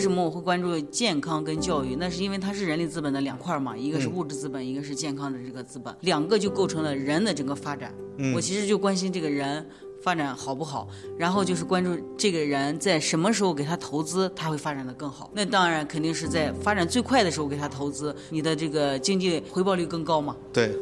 为什么我会关注健康跟教育？那是因为它是人力资本的两块嘛，一个是物质资本，一个是健康的这个资本，两个就构成了人的整个发展。我其实就关心这个人发展好不好，然后就是关注这个人在什么时候给他投资，他会发展的更好。那当然肯定是在发展最快的时候给他投资，你的这个经济回报率更高嘛。对。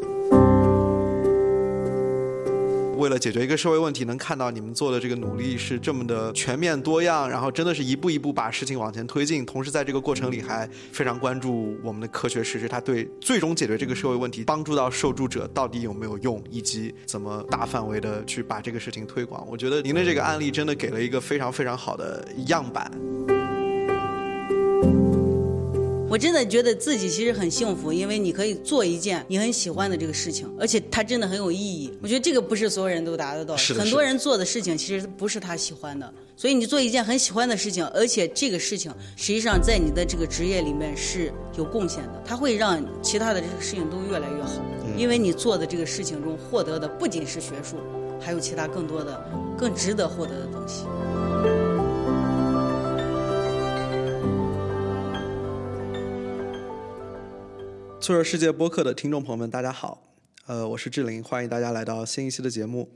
为了解决一个社会问题，能看到你们做的这个努力是这么的全面多样，然后真的是一步一步把事情往前推进，同时在这个过程里还非常关注我们的科学实施，它对最终解决这个社会问题，帮助到受助者到底有没有用，以及怎么大范围的去把这个事情推广。我觉得您的这个案例真的给了一个非常非常好的样板。我真的觉得自己其实很幸福，因为你可以做一件你很喜欢的这个事情，而且它真的很有意义。我觉得这个不是所有人都达得到，很多人做的事情其实不是他喜欢的。所以你做一件很喜欢的事情，而且这个事情实际上在你的这个职业里面是有贡献的，它会让其他的这个事情都越来越好。因为你做的这个事情中获得的不仅是学术，还有其他更多的、更值得获得的东西。脆弱世界播客的听众朋友们，大家好，呃，我是志玲，欢迎大家来到新一期的节目。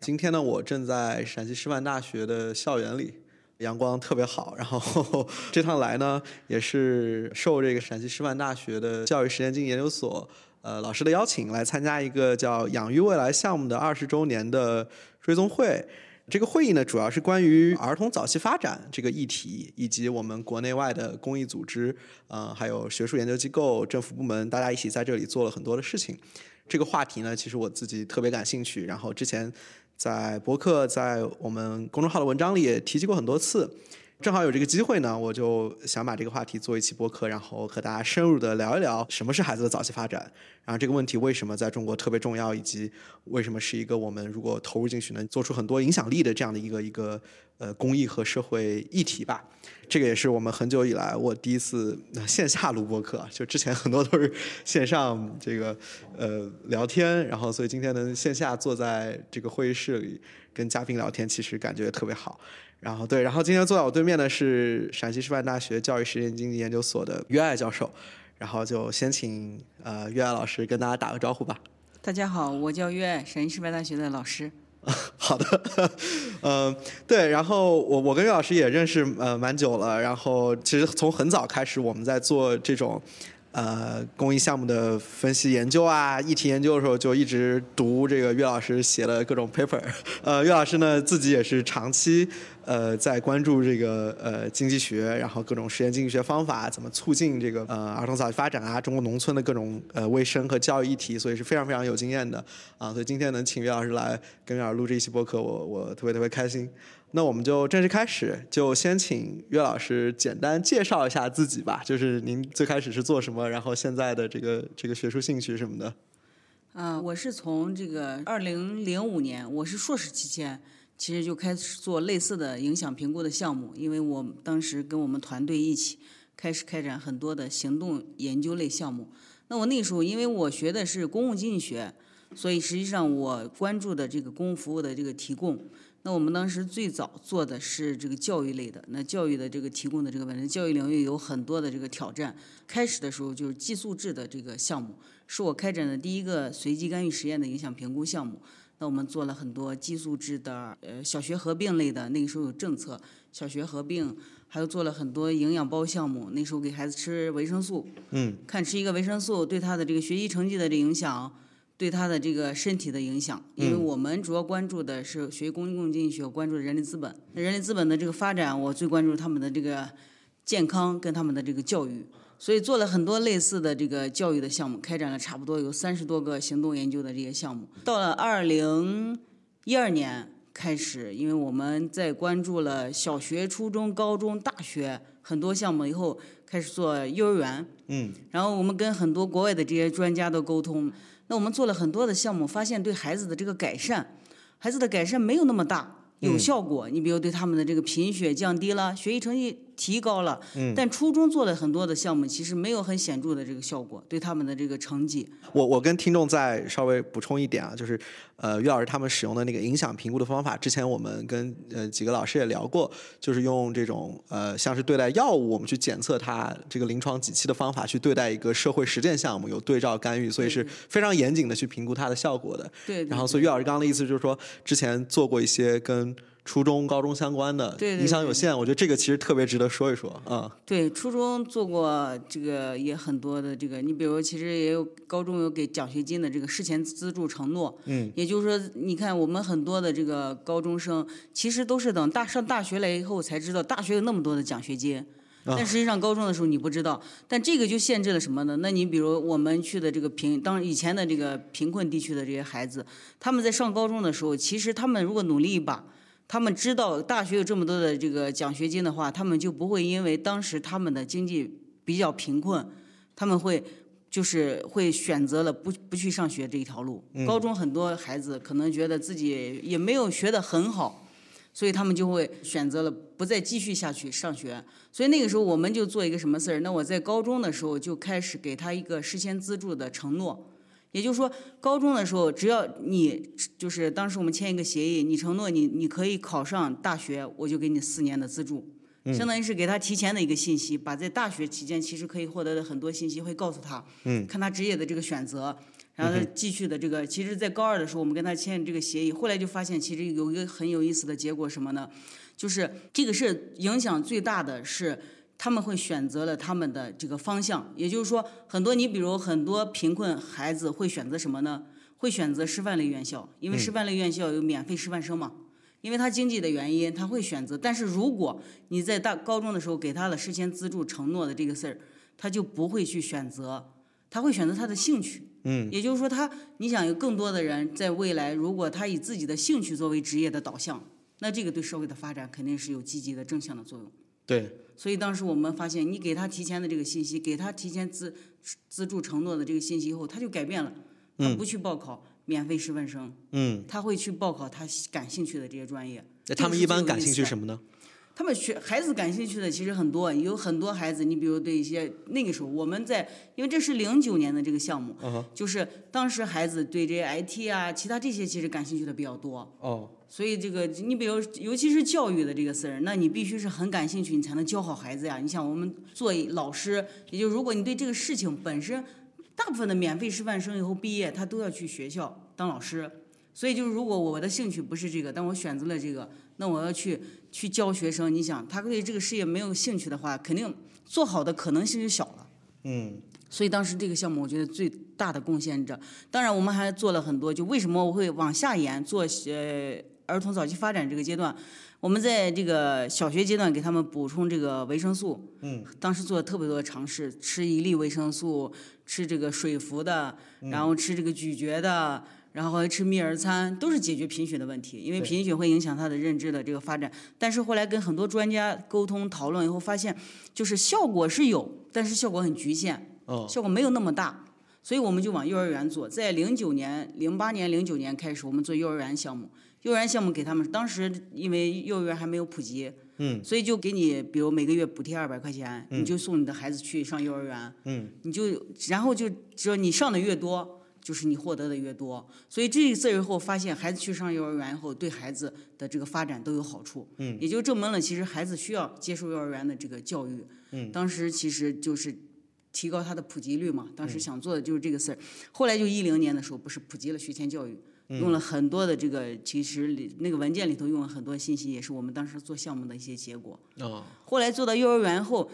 今天呢，我正在陕西师范大学的校园里，阳光特别好。然后 这趟来呢，也是受这个陕西师范大学的教育实验经研究所呃老师的邀请，来参加一个叫“养育未来”项目的二十周年的追踪会。这个会议呢，主要是关于儿童早期发展这个议题，以及我们国内外的公益组织，呃，还有学术研究机构、政府部门，大家一起在这里做了很多的事情。这个话题呢，其实我自己特别感兴趣。然后之前在博客、在我们公众号的文章里也提及过很多次。正好有这个机会呢，我就想把这个话题做一期播客，然后和大家深入的聊一聊什么是孩子的早期发展，然后这个问题为什么在中国特别重要，以及为什么是一个我们如果投入进去能做出很多影响力的这样的一个一个呃公益和社会议题吧。这个也是我们很久以来我第一次线下录播客，就之前很多都是线上这个呃聊天，然后所以今天能线下坐在这个会议室里跟嘉宾聊天，其实感觉特别好。然后对，然后今天坐在我对面的是陕西师范大学教育实践经济研究所的岳爱教授，然后就先请呃岳爱老师跟大家打个招呼吧。大家好，我叫岳爱，陕西师范大学的老师。好的，嗯，对，然后我我跟岳老师也认识呃蛮久了，然后其实从很早开始我们在做这种。呃，公益项目的分析研究啊，议题研究的时候，就一直读这个岳老师写的各种 paper。呃，岳老师呢自己也是长期呃在关注这个呃经济学，然后各种实验经济学方法怎么促进这个呃儿童早期发展啊，中国农村的各种呃卫生和教育议题，所以是非常非常有经验的啊。所以今天能请岳老师来跟岳老师录这一期播客，我我特别特别开心。那我们就正式开始，就先请岳老师简单介绍一下自己吧。就是您最开始是做什么，然后现在的这个这个学术兴趣什么的。嗯，我是从这个二零零五年，我是硕士期间，其实就开始做类似的影响评估的项目，因为我当时跟我们团队一起开始开展很多的行动研究类项目。那我那时候因为我学的是公共经济学，所以实际上我关注的这个公共服务的这个提供。那我们当时最早做的是这个教育类的，那教育的这个提供的这个问题，教育领域有很多的这个挑战。开始的时候就是寄宿制的这个项目，是我开展的第一个随机干预实验的影响评估项目。那我们做了很多寄宿制的，呃，小学合并类的，那个时候有政策，小学合并，还有做了很多营养包项目，那时候给孩子吃维生素，嗯，看吃一个维生素对他的这个学习成绩的这影响。对他的这个身体的影响，因为我们主要关注的是学公共经济学，关注人力资本。人力资本的这个发展，我最关注他们的这个健康跟他们的这个教育，所以做了很多类似的这个教育的项目，开展了差不多有三十多个行动研究的这些项目。到了二零一二年开始，因为我们在关注了小学、初中、高中、大学很多项目以后，开始做幼儿园。嗯，然后我们跟很多国外的这些专家都沟通。那我们做了很多的项目，发现对孩子的这个改善，孩子的改善没有那么大，有效果。你比如对他们的这个贫血降低了，学习成绩提高了。嗯。但初中做的很多的项目，其实没有很显著的这个效果，对他们的这个成绩。我我跟听众再稍微补充一点啊，就是呃，于老师他们使用的那个影响评估的方法，之前我们跟呃几个老师也聊过，就是用这种呃像是对待药物，我们去检测它这个临床几期的方法去对待一个社会实践项目，有对照干预，所以是非常严谨的去评估它的效果的。对。然后，所以于老师刚刚的意思就是说，之前做过一些跟。初中、高中相关的影响有限，我觉得这个其实特别值得说一说啊。对，初中做过这个也很多的这个，你比如其实也有高中有给奖学金的这个事前资助承诺。嗯。也就是说，你看我们很多的这个高中生，其实都是等大上大学来以后才知道大学有那么多的奖学金，但实际上高中的时候你不知道。但这个就限制了什么呢？那你比如我们去的这个贫，当以前的这个贫困地区的这些孩子，他们在上高中的时候，其实他们如果努力一把。他们知道大学有这么多的这个奖学金的话，他们就不会因为当时他们的经济比较贫困，他们会就是会选择了不不去上学这一条路。高中很多孩子可能觉得自己也没有学得很好，所以他们就会选择了不再继续下去上学。所以那个时候我们就做一个什么事儿？那我在高中的时候就开始给他一个事先资助的承诺。也就是说，高中的时候，只要你就是当时我们签一个协议，你承诺你你可以考上大学，我就给你四年的资助，相当于是给他提前的一个信息，把在大学期间其实可以获得的很多信息会告诉他，看他职业的这个选择，然后他继续的这个，其实，在高二的时候我们跟他签这个协议，后来就发现其实有一个很有意思的结果什么呢？就是这个是影响最大的是。他们会选择了他们的这个方向，也就是说，很多你比如很多贫困孩子会选择什么呢？会选择师范类院校，因为师范类院校有免费师范生嘛。因为他经济的原因，他会选择。但是如果你在大高中的时候给他了事先资助承诺的这个事儿，他就不会去选择，他会选择他的兴趣。嗯。也就是说，他你想有更多的人在未来，如果他以自己的兴趣作为职业的导向，那这个对社会的发展肯定是有积极的正向的作用。对。所以当时我们发现，你给他提前的这个信息，给他提前资资助承诺的这个信息以后，他就改变了，他不去报考免费师范生，嗯，他会去报考他感兴趣的这些专业。那他们一般感兴趣什么呢？他们学孩子感兴趣的其实很多，有很多孩子，你比如对一些那个时候我们在，因为这是零九年的这个项目，就是当时孩子对这些 IT 啊，其他这些其实感兴趣的比较多。哦。所以这个，你比如，尤其是教育的这个事儿，那你必须是很感兴趣，你才能教好孩子呀。你想，我们做老师，也就如果你对这个事情本身，大部分的免费师范生以后毕业，他都要去学校当老师。所以就是，如果我的兴趣不是这个，但我选择了这个，那我要去去教学生。你想，他对这个事业没有兴趣的话，肯定做好的可能性就小了。嗯。所以当时这个项目，我觉得最大的贡献者，当然我们还做了很多。就为什么我会往下延做呃？儿童早期发展这个阶段，我们在这个小学阶段给他们补充这个维生素。嗯。当时做了特别多的尝试，吃一粒维生素，吃这个水服的，然后吃这个咀嚼的，然后还吃蜜儿餐，都是解决贫血的问题。因为贫血会影响他的认知的这个发展。但是后来跟很多专家沟通讨论以后，发现就是效果是有，但是效果很局限。哦。效果没有那么大，所以我们就往幼儿园做。在零九年、零八年、零九年开始，我们做幼儿园项目。幼儿园项目给他们，当时因为幼儿园还没有普及，嗯，所以就给你，比如每个月补贴二百块钱，你就送你的孩子去上幼儿园，嗯，你就然后就说你上的越多，就是你获得的越多，所以这一次以后发现，孩子去上幼儿园以后，对孩子的这个发展都有好处，嗯，也就证明了其实孩子需要接受幼儿园的这个教育，嗯，当时其实就是提高他的普及率嘛，当时想做的就是这个事儿，后来就一零年的时候不是普及了学前教育。用了很多的这个，其实里那个文件里头用了很多信息，也是我们当时做项目的一些结果。哦。后来做到幼儿园后，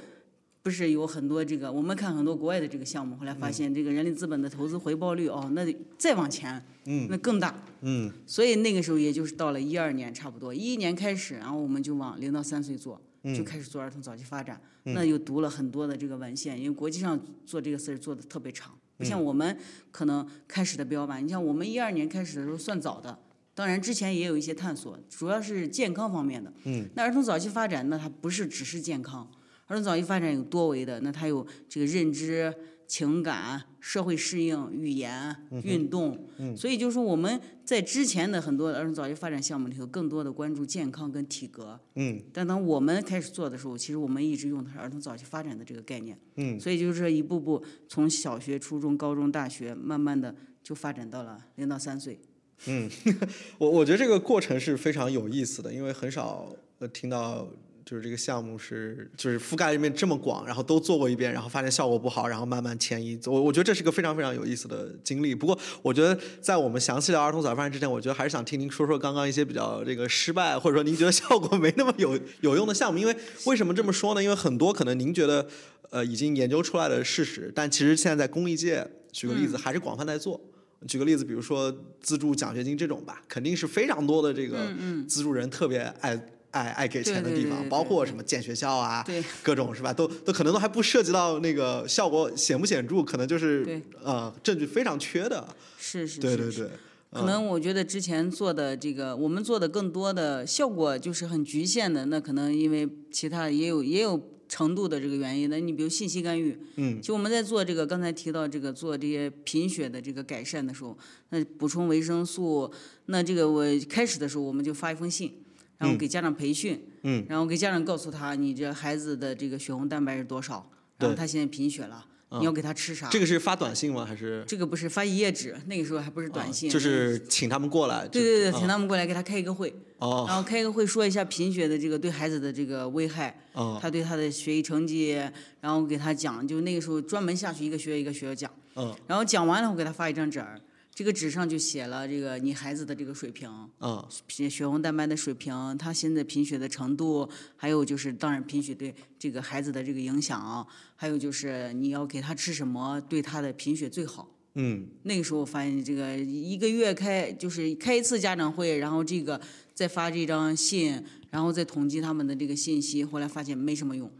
不是有很多这个，我们看很多国外的这个项目，后来发现这个人力资本的投资回报率哦，那再往前，嗯，那更大。嗯。所以那个时候也就是到了一二年差不多，一一年开始，然后我们就往零到三岁做，就开始做儿童早期发展。那又读了很多的这个文献，因为国际上做这个事儿做的特别长。不像我们可能开始的比较晚，你像我们一二年开始的时候算早的，当然之前也有一些探索，主要是健康方面的。嗯。那儿童早期发展，那它不是只是健康，儿童早期发展有多维的，那它有这个认知，情感、社会适应、语言、运动。嗯所以就是说我们在之前的很多儿童早期发展项目里头，更多的关注健康跟体格。嗯但当我们开始做的时候，其实我们一直用的是儿童早期发展的这个概念。嗯，所以就是一步步从小学、初中、高中、大学，慢慢的就发展到了零到三岁。我我觉得这个过程是非常有意思的，因为很少呃听到就是这个项目是就是覆盖面这么广，然后都做过一遍，然后发现效果不好，然后慢慢迁移。我我觉得这是个非常非常有意思的经历。不过我觉得在我们详细聊儿童早发展之前，我觉得还是想听您说说刚刚一些比较这个失败，或者说您觉得效果没那么有有用的项目。因为为什么这么说呢？因为很多可能您觉得呃已经研究出来的事实，但其实现在在公益界，举个例子，还是广泛在做。举个例子，比如说资助奖学金这种吧，肯定是非常多的这个资助人特别爱爱爱给钱的地方，包括什么建学校啊，对各种是吧？都都可能都还不涉及到那个效果显不显著，可能就是呃证据非常缺的。是是是是对对对，可能我觉得之前做的这个，我们做的更多的效果就是很局限的，那可能因为其他也有也有程度的这个原因。那你比如信息干预，嗯，就我们在做这个刚才提到这个做这些贫血的这个改善的时候，那补充维生素，那这个我开始的时候我们就发一封信。然后给家长培训，嗯，然后给家长告诉他，你这孩子的这个血红蛋白是多少，然后他现在贫血了，你要给他吃啥？这个是发短信吗？还是？这个不是发一页纸，那个时候还不是短信，啊就是请他们过来？对对对，啊。请他们过来给他开一个会，哦。然后开一个会说一下贫血的这个对孩子的这个危害，哦。他对他的学习成绩，然后给他讲，就那个时候专门下去一个学校一个学校讲，嗯。然后讲完了我给他发一张纸儿，这个纸上就写了这个你孩子的这个水平，嗯血血红蛋白的水平，他现在贫血的程度，还有就是当然贫血对这个孩子的这个影响，还有就是你要给他吃什么对他的贫血最好。嗯那个时候发现这个一个月开就是开一次家长会，然后这个再发这张信，然后再统计他们的这个信息，后来发现没什么用。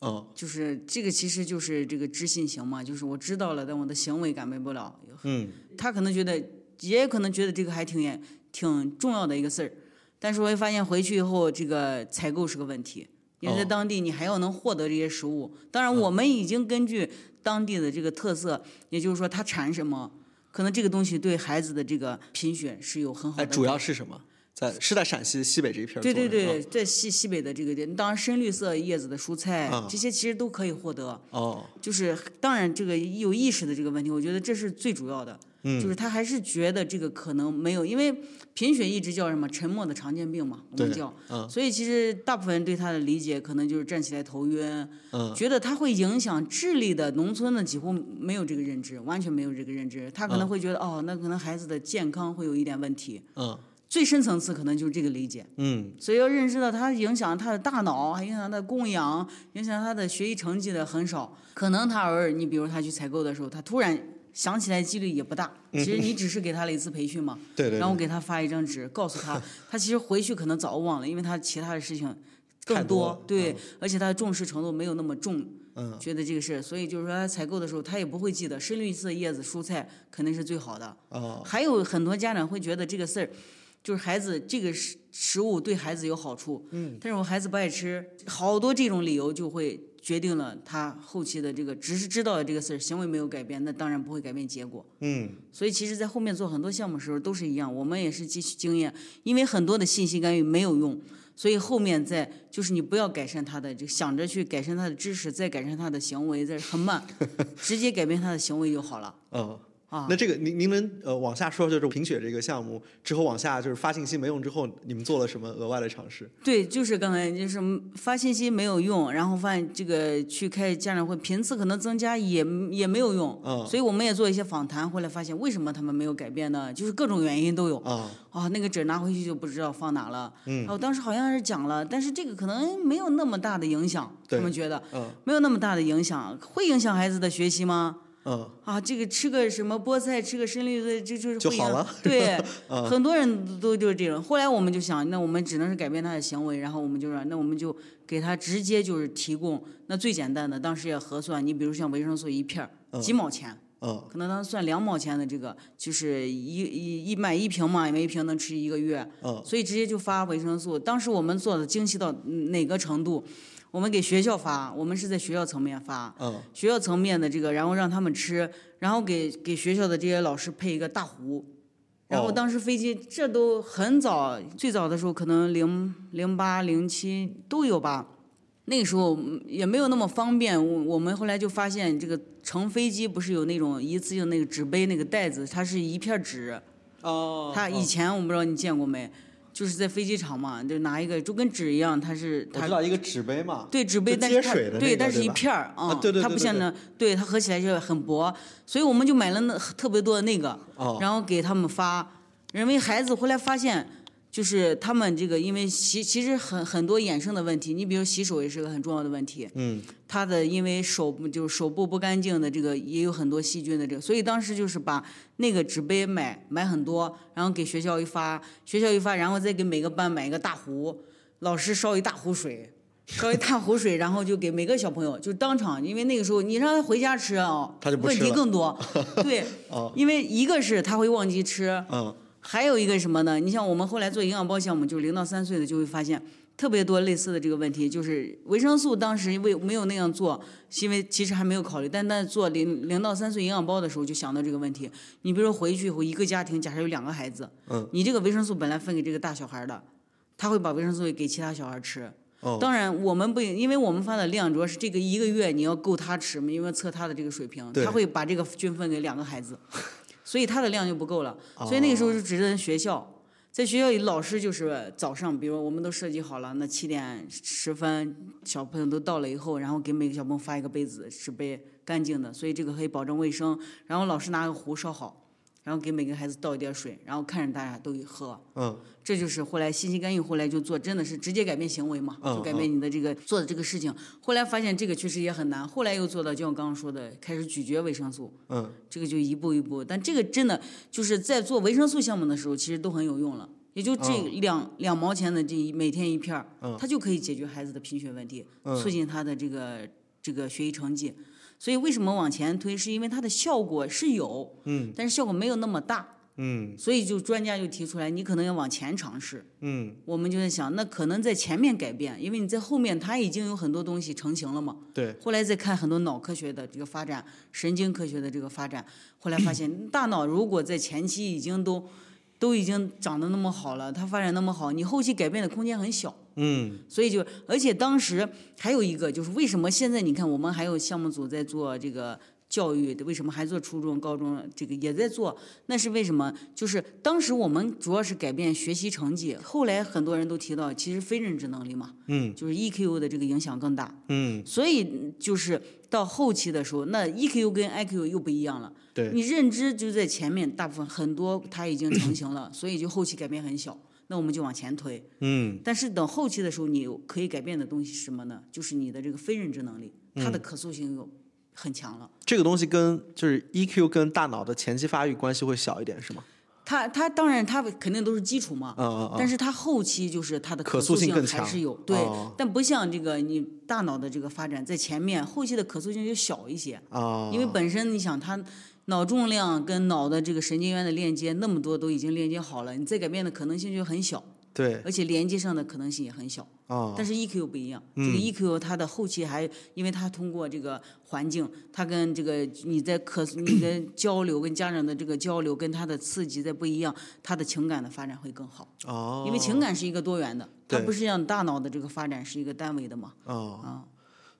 嗯就是这个其实就是这个知信行嘛，就是我知道了，但我的行为改变不了。嗯他可能觉得，也可能觉得这个还挺严挺重要的一个事儿，但是我会发现回去以后，这个采购是个问题，因为在哦当地你还要能获得这些食物。当然，我们已经根据当地的这个特色，也就是说它产什么，可能这个东西对孩子的这个贫血是有很好哎，的。主要是什么？在是在陕西西北这一片儿对。对对，在西西北的这个地，当然深绿色叶子的蔬菜，啊这些其实都可以获得。哦就是当然这个有意识的这个问题，我觉得这是最主要的。嗯就是他还是觉得这个可能没有，因为贫血一直叫什么沉默的常见病嘛，我们叫。嗯所以其实大部分人对他的理解可能就是站起来头晕，嗯觉得它会影响智力的，农村的几乎没有这个认知，完全没有这个认知。他可能会觉得、哦，那可能孩子的健康会有一点问题。嗯最深层次可能就是这个理解。嗯所以要认识到它影响他的大脑，还影响他的供氧，影响他的学习成绩的很少。可能他偶尔，你比如他去采购的时候，他突然想起来几率也不大。其实你只是给他了一次培训嘛，对对对然后给他发一张纸，告诉他，他其实回去可能早忘了，因为他其他的事情更太多对，嗯而且他的重视程度没有那么重。嗯觉得这个事，所以就是说他采购的时候，他也不会记得深绿色叶子蔬菜肯定是最好的。哦还有很多家长会觉得这个事儿，就是孩子这个食食物对孩子有好处，嗯，但是我孩子不爱吃，好多这种理由就会决定了他后期的这个只是知道了这个事儿，行为没有改变，那当然不会改变结果。嗯所以其实，在后面做很多项目的时候都是一样，我们也是汲取经验，因为很多的信息干预没有用，所以后面在就是你不要改善他的，就想着去改善他的知识，再改善他的行为，这很慢，直接改变他的行为就好了。嗯。啊那这个您您能呃往下说，就是贫血这个项目之后往下就是发信息没用之后，你们做了什么额外的尝试？对，就是刚才就是发信息没有用，然后发现这个去开家长会频次可能增加也也没有用，嗯所以我们也做一些访谈，后来发现为什么他们没有改变呢？就是各种原因都有。啊啊，那个纸拿回去就不知道放哪了。嗯，我当时好像是讲了，但是这个可能没有那么大的影响，他们觉得嗯没有那么大的影响，会影响孩子的学习吗？嗯啊，这个吃个什么菠菜，吃个深绿色，这就是就好了对，很多人都就是这种。后来我们就想，那我们只能是改变他的行为，然后我们就说，那我们就给他直接就是提供那最简单的，当时也核算，你比如像维生素一片儿几毛钱。嗯可能当时算两毛钱的这个，就是一一一买一瓶嘛，买一瓶能吃一个月，嗯所以直接就发维生素。当时我们做的精细到嗯哪个程度？我们给学校发，我们是在学校层面发，嗯学校层面的这个，然后让他们吃，然后给给学校的这些老师配一个大壶。然后哦当时飞机这都很早，最早的时候可能零零八零七都有吧。那个时候嗯也没有那么方便，我我们后来就发现这个乘飞机不是有那种一次性那个纸杯那个袋子，它是一片纸，哦它以前我不知道你见过没，就是在飞机场嘛，就拿一个就跟纸一样，它是它知道一个纸杯嘛，对纸杯，但是它接水的那对，但是一片儿啊对对对它不像那对它合起来就很薄，所以我们就买了那特别多的那个，哦然后给他们发，因为孩子回来发现。就是他们这个，因为其其实很很多衍生的问题，你比如洗手也是个很重要的问题。嗯他的因为手就是手部不干净的这个也有很多细菌的这个，所以当时就是把那个纸杯买买很多，然后给学校一发，学校一发，然后再给每个班买一个大壶，老师烧一大壶水，烧一大壶水，然后就给每个小朋友就当场，因为那个时候你让他回家吃啊，问他就不吃了题更多，对，哦因为一个是他会忘记吃，嗯还有一个什么呢？你像我们后来做营养包项目，就是零到三岁的就会发现特别多类似的这个问题，就是维生素当时为没有那样做，是因为其实还没有考虑，但在做零零到三岁营养包的时候就想到这个问题。你比如说回去以后，一个家庭假设有两个孩子，嗯，你这个维生素本来分给这个大小孩的，他会把维生素给其他小孩吃。哦当然，我们不，因为我们发的量主要是这个一个月你要够他吃嘛，因为测他的这个水平，他会把这个均分给两个孩子，所以他的量就不够了。哦所以那个时候就只能学校，在学校里老师就是早上，比如我们都设计好了，那七点十分小朋友都到了以后，然后给每个小朋友发一个杯子，纸杯干净的，所以这个可以保证卫生。然后老师拿个壶烧好，然后给每个孩子倒一点水，然后看着大家都喝。嗯这就是后来信息干预，后来就做，真的是直接改变行为嘛，嗯就改变你的这个做的这个事情。后来发现这个确实也很难，后来又做到，就像我刚刚说的，开始咀嚼维生素，嗯这个就一步一步。但这个真的就是在做维生素项目的时候，其实都很有用了。也就这两、两毛钱的这一每天一片儿，它就可以解决孩子的贫血问题，促进他的这个这个学习成绩。所以为什么往前推，是因为它的效果是有，嗯但是效果没有那么大。嗯所以就专家就提出来，你可能要往前尝试。嗯，我们就在想，那可能在前面改变，因为你在后面它已经有很多东西成型了嘛。对，后来再看很多脑科学的这个发展，神经科学的这个发展，后来发现 大脑如果在前期已经都都已经长得那么好了，它发展那么好，你后期改变的空间很小。嗯所以就，而且当时还有一个就是，为什么现在你看我们还有项目组在做这个教育，为什么还做初中、高中这个也在做？那是为什么？就是当时我们主要是改变学习成绩，后来很多人都提到，其实非认知能力嘛，嗯就是 EQ 的这个影响更大。嗯，所以就是到后期的时候，那 EQ 跟 IQ 又不一样了。对，你认知就在前面，大部分很多它已经成型了，所以就后期改变很小。那我们就往前推。嗯但是等后期的时候，你可以改变的东西是什么呢？就是你的这个非认知能力，它的可塑性又很强了。这个东西跟就是 EQ 跟大脑的前期发育关系会小一点，是吗？它它当然它肯定都是基础嘛，嗯嗯嗯。但是它后期就是它的可塑性更强还是有，对，哦但不像这个你大脑的这个发展在前面，后期的可塑性就小一些，啊，因为本身你想它脑重量跟脑的这个神经元的链接那么多都已经链接好了，你再改变的可能性就很小，对。而且连接上的可能性也很小。啊，但是 EQ 不一样，嗯这个 EQ 它的后期还，因为它通过这个环境，它跟这个你在可你的交流跟家长的这个交流跟它的刺激在不一样，它的情感的发展会更好，哦，因为情感是一个多元的，它不是像大脑的这个发展是一个单维的嘛，哦。啊，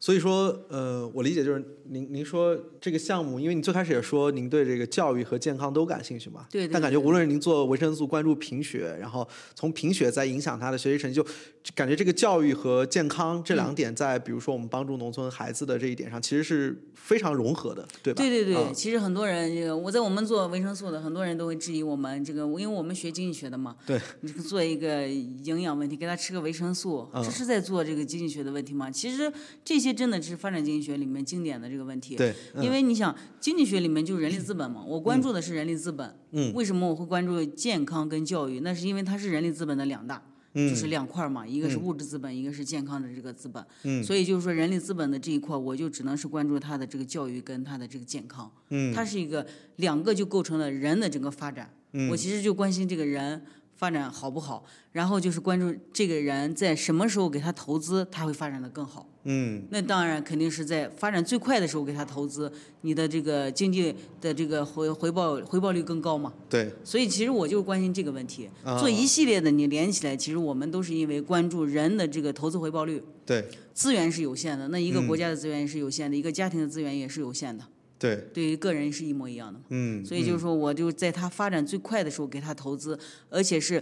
所以说，呃，我理解就是您您说这个项目，因为你最开始也说您对这个教育和健康都感兴趣嘛，对对但感觉无论是您做维生素关注贫血，然后从贫血再影响他的学习成绩，就感觉这个教育和健康这嗯两点，在比如说我们帮助农村孩子的这一点上，其实是非常融合的，对吧？对对对，嗯其实很多人这个我在我们做维生素的，很多人都会质疑我们这个，因为我们学经济学的嘛，对，你做一个营养问题，给他吃个维生素，嗯这是在做这个经济学的问题吗？其实这些真的是发展经济学里面经典的这个问题。对，嗯因为你想，经济学里面就是人力资本嘛，我关注的是人力资本。嗯为什么我会关注健康跟教育？那是因为它是人力资本的两大，就是两块嘛，一个是物质资本，一个是健康的这个资本。嗯所以就是说，人力资本的这一块，我就只能是关注它的这个教育跟它的这个健康。嗯它是一个两个就构成了人的整个发展。嗯我其实就关心这个人发展好不好，然后就是关注这个人在什么时候给他投资，他会发展的更好。嗯，那当然肯定是在发展最快的时候给他投资，你的这个经济的这个回回报回报率更高嘛。对，所以其实我就关心这个问题，啊做一系列的你连起来，其实我们都是因为关注人的这个投资回报率。对，资源是有限的，那一个嗯国家的资源也是有限的，一个家庭的资源也是有限的，对，对于个人是一模一样的嘛。嗯，所以就是说，我就在他发展最快的时候给他投资，而且是，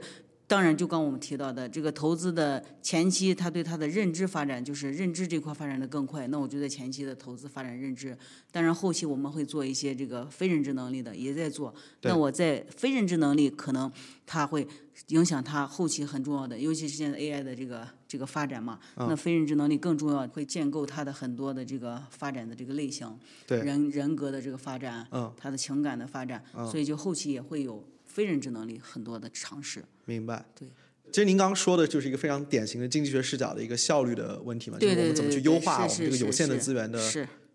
当然就刚我们提到的这个投资的前期，他对他的认知发展，就是认知这块发展的更快，那我就在前期的投资发展认知，当然后期我们会做一些这个非认知能力的也在做，那我在非认知能力可能它会影响他后期很重要的，尤其是现在 AI 的这个这个发展嘛，那非认知能力更重要，会建构他的很多的这个发展的这个类型，对。人人格的这个发展，嗯，他的情感的发展，所以就后期也会有非认知能力很多的尝试。明白。对。其实您刚刚说的就是一个非常典型的经济学视角的一个效率的问题嘛，就是我们怎么去优化我们这个有限的资源的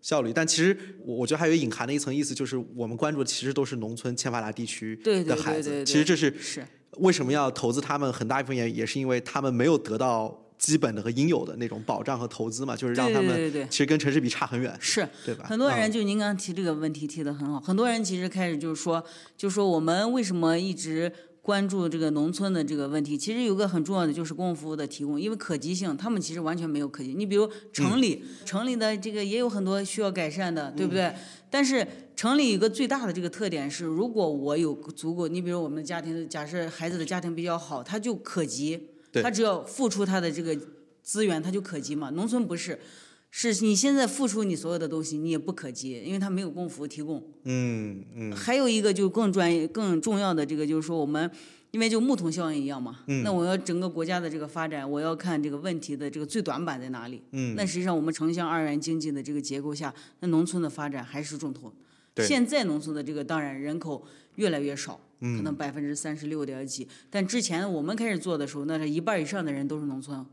效率。但其实我我觉得还有隐含的一层意思，就是我们关注的其实都是农村欠发达地区的孩子。其实这是是为什么要投资他们，很大一部分也也是因为他们没有得到基本的和应有的那种保障和投资嘛，就是让他们其实跟城市比差很远，是。对吧？很多人嗯就您刚刚提这个问题提的很好，很多人其实开始就是说，就说我们为什么一直关注这个农村的这个问题？其实有个很重要的就是公共服务的提供，因为可及性，他们其实完全没有可及。你比如城里，城里的这个也有很多需要改善的，对不对？但是城里有个最大的这个特点是，如果我有足够，你比如我们的家庭，假设孩子的家庭比较好，他就可及，他只要付出他的这个资源，他就可及嘛。农村不是。是你现在付出你所有的东西，你也不可及，因为它没有供服务提供。嗯嗯还有一个就更专业、更重要的这个，就是说我们，因为就木桶效应一样嘛，嗯那我要整个国家的这个发展，我要看这个问题的这个最短板在哪里。嗯，那实际上我们城乡二元经济的这个结构下，那农村的发展还是重头。对现在农村的这个当然人口越来越少，嗯可能百分之三十六点几，但之前我们开始做的时候，那是一半以上的人都是农村。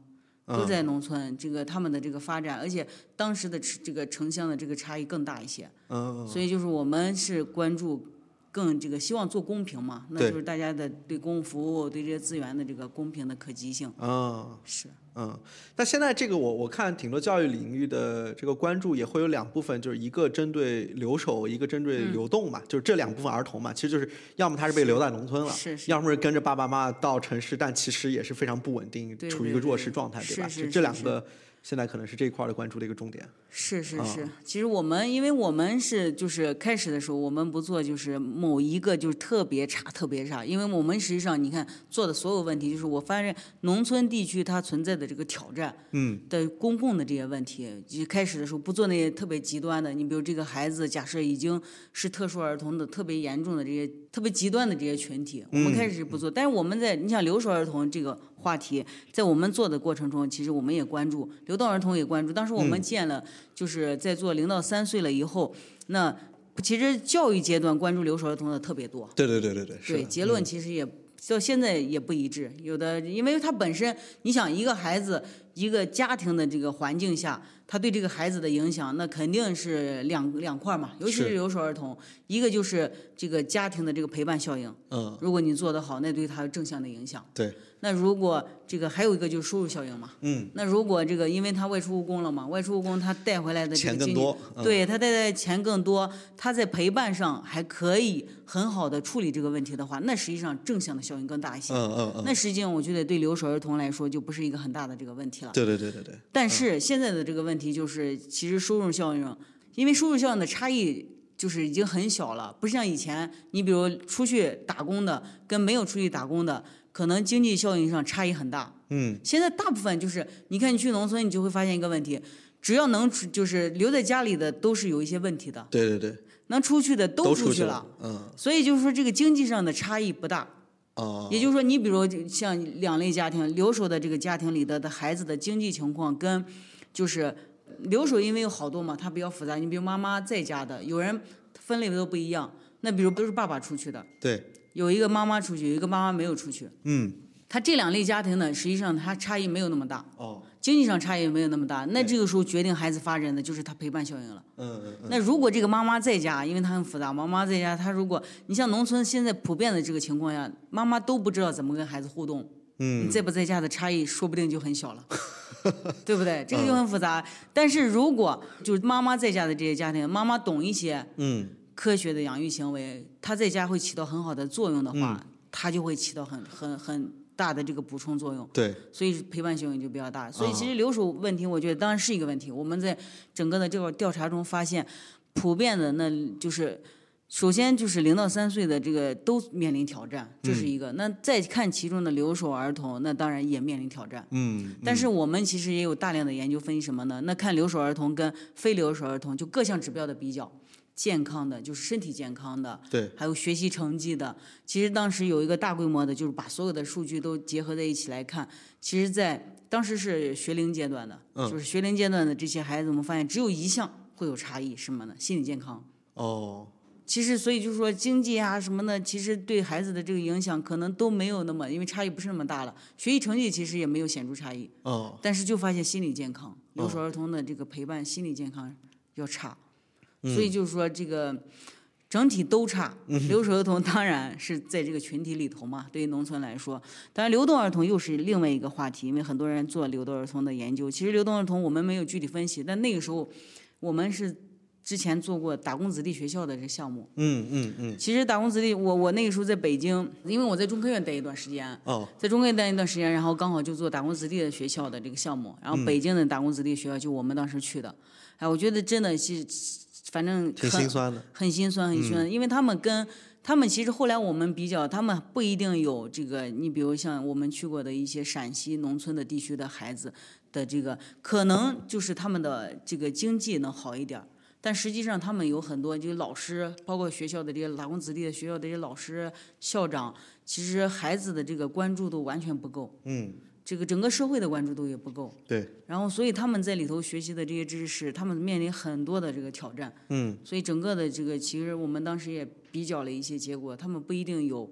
都在农村，这个他们的这个发展，而且当时的这个城乡的这个差异更大一些。嗯嗯所以就是我们是关注更这个希望做公平嘛，那就是大家的对公共服务、对这些资源的这个公平的可及性嗯是。嗯，那现在这个我我看挺多教育领域的这个关注也会有两部分，就是一个针对留守，一个针对嗯流动嘛，就是这两部分儿童嘛，其实就是要么他是被留在农村了，是是要么是跟着爸爸妈妈到城市，但其实也是非常不稳定，对处于一个弱势状态，对吧？是就是这两是个现在可能是这一块儿的关注的一个重点。啊是是是，其实我们因为我们是就是开始的时候，我们不做就是某一个就是特别差特别差，因为我们实际上你看做的所有问题，就是我发现农村地区它存在的这个挑战，嗯，的公共的这些问题，一开始的时候不做那些特别极端的，你比如这个孩子假设已经是特殊儿童的特别严重的这些特别极端的这些群体，我们开始是不做，但是我们在你想留守儿童这个话题，在我们做的过程中，其实我们也关注流动儿童也关注。当时我们建了，就是在做零到三岁了以后，那其实教育阶段关注留守儿童的特别多。对对对对对，对，结论其实也到现在也不一致，有的因为他本身，你想一个孩子一个家庭的这个环境下，他对这个孩子的影响，那肯定是两两块嘛，尤其是是留守儿童，一个就是这个家庭的这个陪伴效应，嗯，如果你做得好，那对他有正向的影响。对，那如果这个还有一个就是收入效应嘛，嗯，那如果这个因为他外出务工了嘛，外出务工他带回来的钱更多，嗯对他带来钱更多，他在陪伴上还可以很好的处理这个问题的话，那实际上正向的效应更大一些。嗯嗯嗯，那实际上我觉得对留守儿童来说就不是一个很大的这个问题了。对对对对对，但是现在的这个问题就是，其实收入效应，因为收入效应的差异就是已经很小了，不像以前，你比如出去打工的跟没有出去打工的，可能经济效应上差异很大。嗯，现在大部分就是，你看你去农村，你就会发现一个问题，只要能出就是留在家里的都是有一些问题的，对对对，能出去的都出去了。，嗯所以就是说，这个经济上的差异不大。哦，也就是说，你比如像两类家庭，留守的这个家庭里的的孩子的经济情况跟，就是留守因为有好多嘛，它比较复杂。你比如妈妈在家的，有人分类都不一样。那比如都是爸爸出去的，对，有一个妈妈出去，有一个妈妈没有出去。嗯，他这两类家庭呢，实际上他差异没有那么大。哦，经济上差异没有那么大，那这个时候决定孩子发展的就是他陪伴效应了。嗯那如果这个妈妈在家，因为她很复杂，妈妈在家，她如果你像农村现在普遍的这个情况下，妈妈都不知道怎么跟孩子互动，嗯，你在不在家的差异说不定就很小了，对不对？这个就很复杂。但是如果就是妈妈在家的这些家庭，妈妈懂一些嗯科学的养育行为，她在家会起到很好的作用的话，嗯她就会起到很很很大的这个补充作用。对，所以陪伴效应就比较大。所以啊其实留守问题，我觉得当然是一个问题。我们在整个的这个调查中发现，普遍的那就是。首先就是零到三岁的这个都面临挑战，这嗯是一个。那再看其中的留守儿童，那当然也面临挑战。嗯，但是我们其实也有大量的研究分析什么呢？那看留守儿童跟非留守儿童，就各项指标的比较，健康的就是身体健康的，对，还有学习成绩的。其实当时有一个大规模的，就是把所有的数据都结合在一起来看。其实，在当时是学龄阶段的，嗯就是学龄阶段的这些孩子，我们发现只有一项会有差异，什么呢？心理健康。哦，其实，所以就是说经济啊什么的，其实对孩子的这个影响可能都没有那么，因为差异不是那么大了。学习成绩其实也没有显著差异，哦，但是就发现心理健康，留守儿童的这个陪伴心理健康要差，所以就是说这个整体都差。留守儿童当然是在这个群体里头嘛，对于农村来说，当然流动儿童又是另外一个话题，因为很多人做流动儿童的研究。其实流动儿童我们没有具体分析，但那个时候我们是之前做过打工子弟学校的这项目。嗯嗯嗯，其实打工子弟，我我那个时候在北京，因为我在中科院待一段时间，哦，在中科院待一段时间，然后刚好就做打工子弟的学校的这个项目，然后北京的打工子弟学校就我们当时去的，哎，我觉得真的是，反正挺很心酸的，很心酸，很心酸，因为他们跟他们其实后来我们比较，他们不一定有这个，你比如像我们去过的一些陕西农村的地区的孩子的这个，可能就是他们的这个经济能好一点。但实际上，他们有很多就是老师，包括学校的这些打工子弟的学校的这些老师、校长，其实孩子的这个关注度完全不够，嗯，这个整个社会的关注度也不够。对，然后，所以他们在里头学习的这些知识，他们面临很多的这个挑战。嗯，所以整个的这个，其实我们当时也比较了一些结果，他们不一定有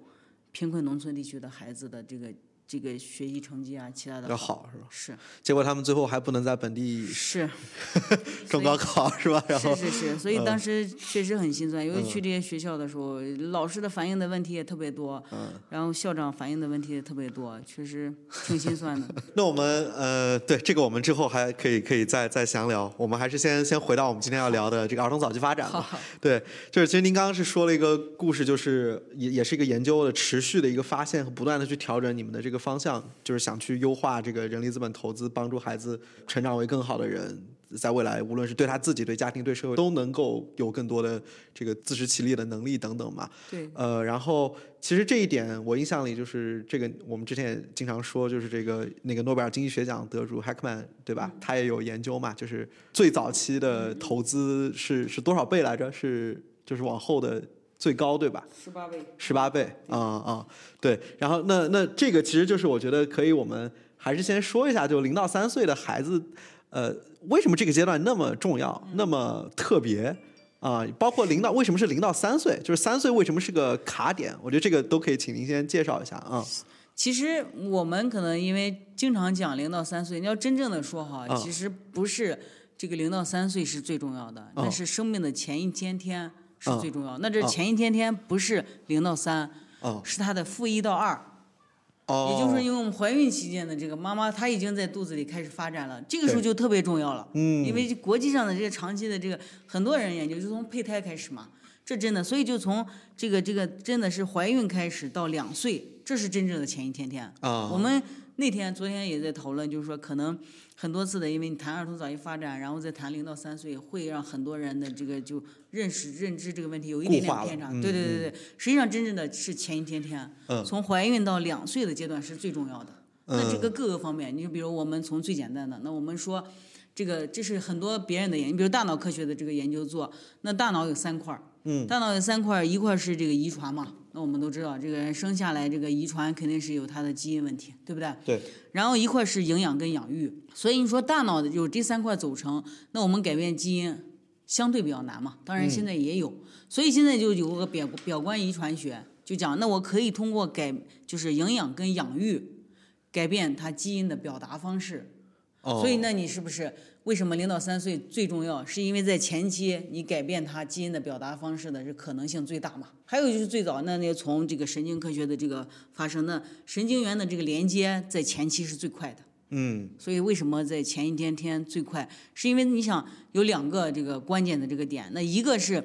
贫困农村地区的孩子的这个这个学习成绩啊，其他的要好是吧？是结果他们最后还不能在本地是 中高考是吧？然后是是是，所以当时确实很心酸。尤其嗯去这些学校的时候，老师的反映的问题也特别多，嗯然后校长反映的问题也特别多，确实挺心酸的。那我们呃，对这个我们之后还可以可以再再详聊。我们还是先先回到我们今天要聊的这个儿童早期发展吧。好，对，就是其实您刚刚是说了一个故事，就是也也是一个研究的持续的一个发现和不断的去调整你们的这个方向，就是想去优化这个人力资本投资，帮助孩子成长为更好的人。在未来，无论是对他自己、对家庭、对社会，都能够有更多的这个自食其力的能力等等嘛。对，呃，然后其实这一点我印象里就是这个，我们之前也经常说，就是这个那个诺贝尔经济学奖得主 Heckman 对吧？他也有研究嘛，就是最早期的投资是是多少倍来着？是就是往后的最高对吧？十八倍。十八倍啊啊、对。然后那那这个其实就是我觉得可以，我们还是先说一下，就零到三岁的孩子，呃，为什么这个阶段那么重要，那么特别？啊、包括零到为什么是零到三岁，就是三岁为什么是个卡点？我觉得这个都可以请您先介绍一下啊。其实我们可能因为经常讲零到三岁，你要真正的说哈，啊其实不是这个零到三岁是最重要的，那是生命的前一千天是啊最重要的。那这啊前一天天不是零到三，哦是它的负一到二。哦，也就是说，因为我们怀孕期间的这个妈妈，她已经在肚子里开始发展了，这个时候就特别重要了。嗯因为国际上的这个长期的这个很多人研究，就从胚胎开始嘛，这真的，所以就从这个这个真的是怀孕开始到两岁，这是真正的前一天天。啊，我们那天昨天也在讨论，就是说可能很多次的，因为你谈儿童早期发展，然后再谈零到三岁，会让很多人的这个就认识认知这个问题有一点点偏差。嗯对对对对，实际上真正的是前一天天，嗯从怀孕到两岁的阶段是最重要的。那这嗯个各个方面，你就比如我们从最简单的，那我们说。这个这是很多别人的研究，比如大脑科学的这个研究做，那大脑有三块儿，嗯大脑有三块儿，一块是这个遗传嘛，那我们都知道，这个人生下来这个遗传肯定是有他的基因问题，对不对？对，然后一块是营养跟养育，所以你说大脑的有这三块组成，那我们改变基因相对比较难嘛。当然现在也有，所以现在就有个表表观遗传学，就讲那我可以通过改就是营养跟养育，改变它基因的表达方式。哦，所以那你是不是为什么零到三岁最重要？是因为在前期你改变他基因的表达方式的这可能性最大嘛？还有就是最早那那从这个神经科学的这个发生，那神经元的这个连接在前期是最快的。嗯所以为什么在前一天天最快？是因为你想有两个这个关键的这个点，那一个是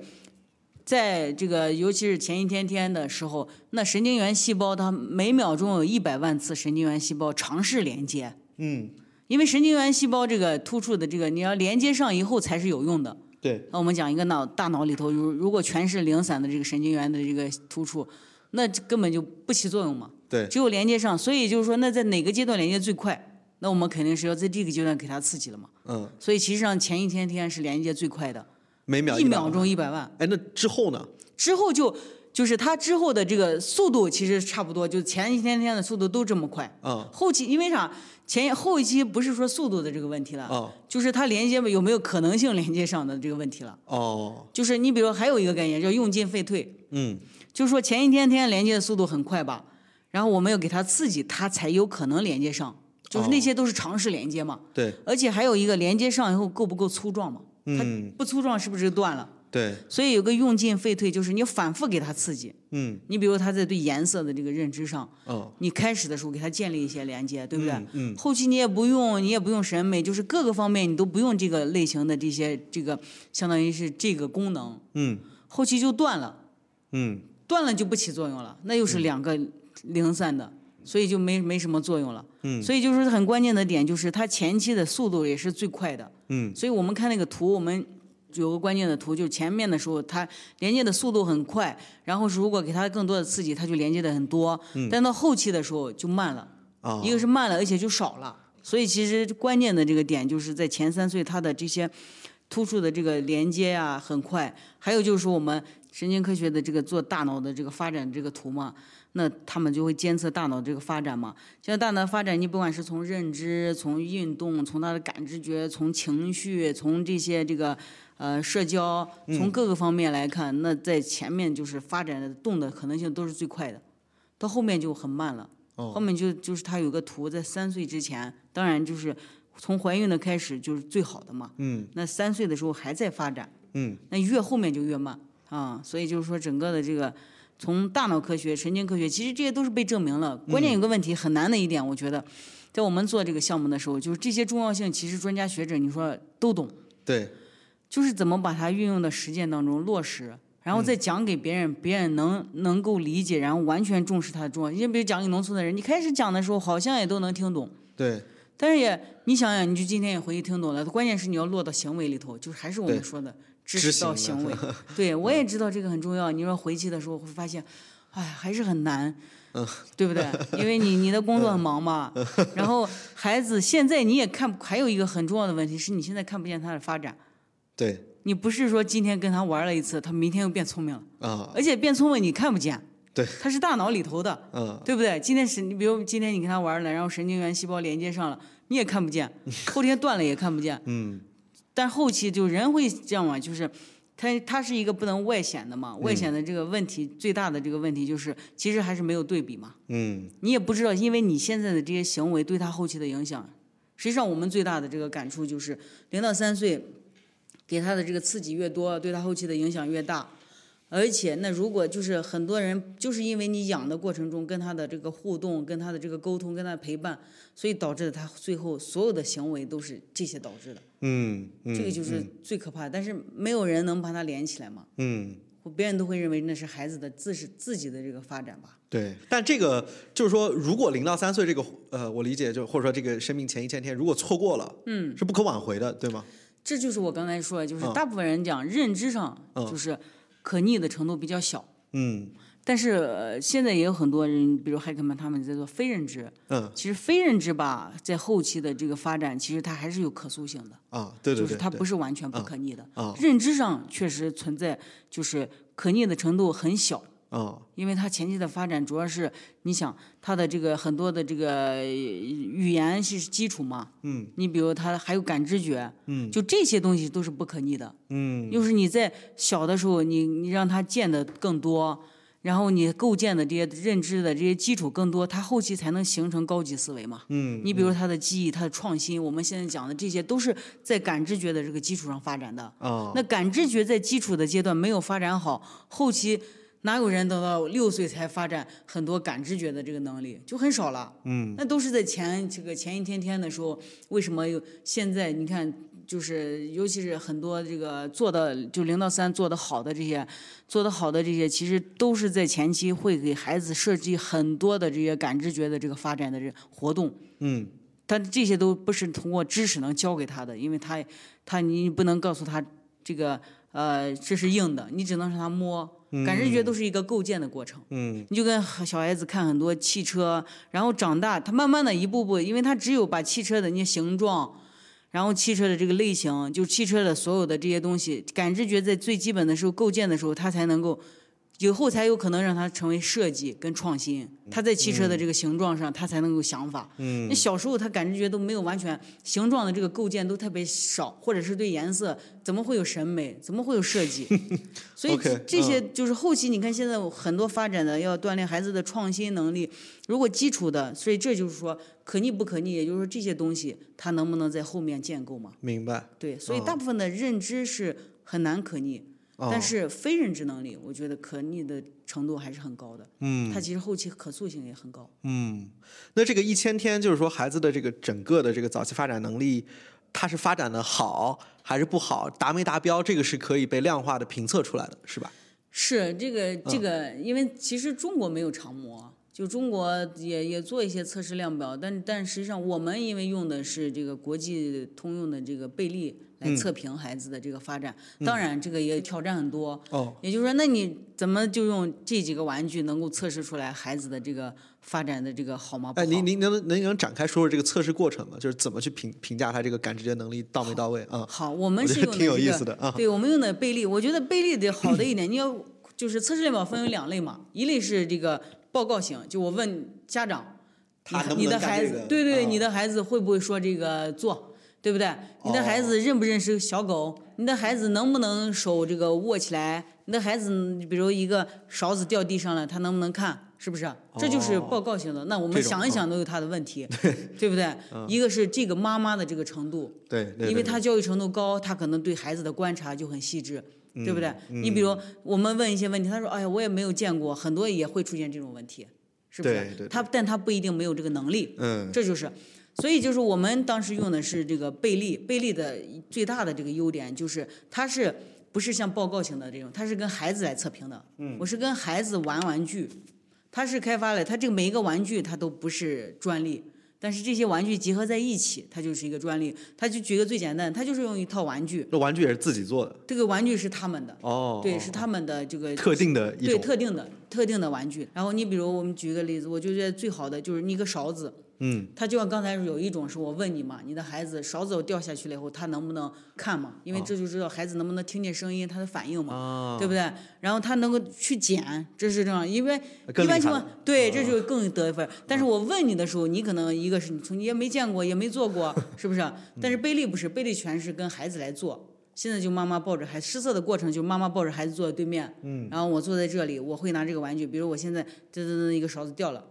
在这个尤其是前一天天的时候，那神经元细胞它每秒钟有一百万次神经元细胞尝试连接，嗯，因为神经元细胞这个突触的这个你要连接上以后才是有用的。对，那我们讲一个脑大脑里头，如如果全是零散的这个神经元的这个突触，那根本就不起作用嘛。对，只有连接上，所以就是说，那在哪个阶段连接最快？那我们肯定是要在这个阶段给他刺激了嘛。嗯，所以其实上前一天天是连接最快的，每秒一秒，钟一百万，哎，那之后呢？之后就就是它之后的这个速度其实差不多，就前一天天的速度都这么快。啊后期因为啥？前后期不是说速度的这个问题了，啊就是它连接有没有可能性连接上的这个问题了。哦，就是你比如还有一个概念叫用进废退，嗯就是说前一天天连接的速度很快吧，然后我们要给它刺激，它才有可能连接上。就是那些都是尝试连接嘛，对，而且还有一个连接上以后够不够粗壮嘛？嗯不粗壮是不是就断了？对，所以有个用进废退，就是你反复给它刺激。嗯你比如他在对颜色的这个认知上，哦你开始的时候给他建立一些连接，对不对？嗯嗯后期你也不用，你也不用审美，就是各个方面你都不用这个类型的这些这个，相当于是这个功能，嗯后期就断了，嗯断了就不起作用了，那又是两个零散的，所以就没没什么作用了。嗯所以就是很关键的点，就是它前期的速度也是最快的。嗯所以我们看那个图，我们有个关键的图，就是前面的时候它连接的速度很快，然后如果给它更多的刺激，它就连接的很多。但到后期的时候就慢了，啊，一个是慢了，而且就少了。所以其实关键的这个点就是在前三岁，它的这些突出的这个连接啊很快，还有就是说我们神经科学的这个做大脑的这个发展这个图嘛，那他们就会监测大脑这个发展嘛。现在大脑发展，你不管是从认知、从运动、从他的感知觉、从情绪、从这些这个呃社交，从各个方面来看，那在前面就是发展的动的可能性都是最快的，到后面就很慢了。后面就就是他有个图，在三岁之前，当然就是从怀孕的开始就是最好的嘛。嗯那三岁的时候还在发展，嗯那越后面就越慢啊。所以就是说，整个的这个从大脑科学、神经科学，其实这些都是被证明了。关键有个问题很难的一点，我觉得，在我们做这个项目的时候，就是这些重要性，其实专家学者你说都懂，对，就是怎么把它运用到实践当中落实。然后再讲给别人，别人能能够理解，然后完全重视它的重要。你比如讲给农村的人，你开始讲的时候好像也都能听懂，对，但是也，你想想，你就今天也回去听懂了，关键是你要落到行为里头，就是还是我们说的知执识到行为。对，我也知道这个很重要。你说回去的时候会发现，哎，还是很难，嗯对不对？因为你你的工作很忙嘛，然后孩子现在你也看，还有一个很重要的问题是你现在看不见他的发展。对，你不是说今天跟他玩了一次，他明天又变聪明了，啊，而且变聪明你看不见，对，他是大脑里头的。嗯对不对？今天是你，比如今天你跟他玩了，然后神经元细胞连接上了，你也看不见；后天断了也看不见。嗯但后期就人会这样嘛，就是他他是一个不能外显的嘛，外显的这个问题、最大的这个问题就是，其实还是没有对比嘛。嗯你也不知道，因为你现在的这些行为对他后期的影响。实际上，我们最大的这个感触就是，零到三岁给他的这个刺激越多，对他后期的影响越大。而且，那如果就是很多人就是因为你养的过程中跟他的这个互动、跟他的这个沟通、跟他的陪伴，所以导致了他最后所有的行为都是这些导致的。嗯嗯，这个就是最可怕的。但是没有人能把它连起来嘛，嗯。别人都会认为那是孩子的自是自己的这个发展吧。对，但这个就是说，如果零到三岁这个，呃，我理解就或者说这个生命前一千天，如果错过了，嗯，是不可挽回的，对吗？这就是我刚才说的，就是嗯大部分人讲认知上嗯就是可逆的程度比较小，嗯但是、呃、现在也有很多人，比如海克曼他们在做非认知。嗯其实非认知吧，在后期的这个发展，其实它还是有可塑性的，啊，对对对，就是它不是完全不可逆的。啊认知上确实存在，就是可逆的程度很小。啊因为它前期的发展主要是，你想它的这个很多的这个呃语言是基础嘛，嗯，你比如它还有感知觉，嗯，就这些东西都是不可逆的，嗯又是你在小的时候你你让他见的更多，然后你构建的这些认知的这些基础更多，他后期才能形成高级思维嘛。嗯，你比如他的记忆、他的创新，我们现在讲的这些都是在感知觉的这个基础上发展的。啊，那感知觉在基础的阶段没有发展好，后期哪有人等到六岁才发展很多感知觉的这个能力，就很少了。嗯，那都是在前这个前一天天的时候，为什么有现在你看，就是尤其是很多这个做的就零到三做的好的这些，做的好的这些，其实都是在前期会给孩子设计很多的这些感知觉的这个发展的这活动。嗯，但这些都不是通过知识能教给他的，因为他他你不能告诉他这个呃这是硬的，你只能让他摸。感知觉都是一个构建的过程。嗯，你就跟小孩子看很多汽车，然后长大，他慢慢的一步步，因为他只有把汽车的那些形状，然后汽车的这个类型，就汽车的所有的这些东西，感知觉在最基本的时候构建的时候，它才能够。以后才有可能让他成为设计跟创新，他在汽车的这个形状上，他才能有想法。嗯，那小时候他感知觉都没有完全形状的这个构建都特别少，或者是对颜色怎么会有审美，怎么会有设计？所以这些就是后期你看现在很多发展的要锻炼孩子的创新能力，如果基础的，所以这就是说可逆不可逆，也就是说这些东西他能不能在后面建构嘛？明白。对，所以大部分的认知是很难可逆。哦但是非认知能力，我觉得可逆的程度还是很高的。嗯它其实后期可塑性也很高。嗯，那这个一千天就是说孩子的这个整个的这个早期发展能力，它是发展的好还是不好，达没达标，这个是可以被量化的评测出来的，是吧？是这个这个，因为其实中国没有长模，就中国也也做一些测试量表，但但实际上我们因为用的是这个国际通用的这个贝利来测评孩子的这个发展，当然这个也挑战很多。哦，也就是说，那你怎么就用这几个玩具能够测试出来孩子的这个发展的这个好吗？不哎，您您能能能展开说说这个测试过程吗？就是怎么去评评价他这个感知觉能力到没到位啊？好，我们是用挺有意思的啊对，我们用的贝利，我觉得贝利的好的一点，你要就是测试类嘛分为两类嘛，一类是这个报告型，就我问家长，你你的孩子对对，啊你的孩子会不会说这个做？对不对？你的孩子认不认识小狗？你的孩子能不能手这个握起来？你的孩子，比如一个勺子掉地上了，他能不能看？是不是？这就是报告型的。那我们想一想都有他的问题，对不对？一个是这个妈妈的这个程度，对对，因为对他教育程度高，他可能对孩子的观察就很细致，对不对？嗯你比如我们问一些问题，他说：“哎呀，我也没有见过，很多也会出现这种问题，是不是？他但他不一定没有这个能力，嗯这就是。所以就是我们当时用的是这个贝利，贝利的最大的这个优点就是它是不是像报告型的这种，它是跟孩子来测评的。嗯，我是跟孩子玩玩具，它是开发了，它这个每一个玩具它都不是专利，但是这些玩具结合在一起，它就是一个专利。它就举个最简单，它就是用一套玩具，这玩具也是自己做的这个玩具是他们的，哦，对，哦是他们的这个特定的一对特定的特定的玩具。然后你比如我们举一个例子，我就觉得最好的就是你一个勺子，嗯，他就像刚才有一种是我问你嘛，你的孩子勺子掉下去了以后，他能不能看嘛？因为这就知道孩子能不能听见声音，他的反应嘛，啊，对不对？然后他能够去捡，这是这样，因为一般情况对，这就更得一分。但是我问你的时候，你可能一个是你从你也没见过，也没做过，是不是？但是贝利不是，贝利全是跟孩子来做。现在就妈妈抱着孩子失色的过程，就妈妈抱着孩子坐在对面，嗯，然后我坐在这里，我会拿这个玩具，比如我现在噔噔噔一个勺子掉了，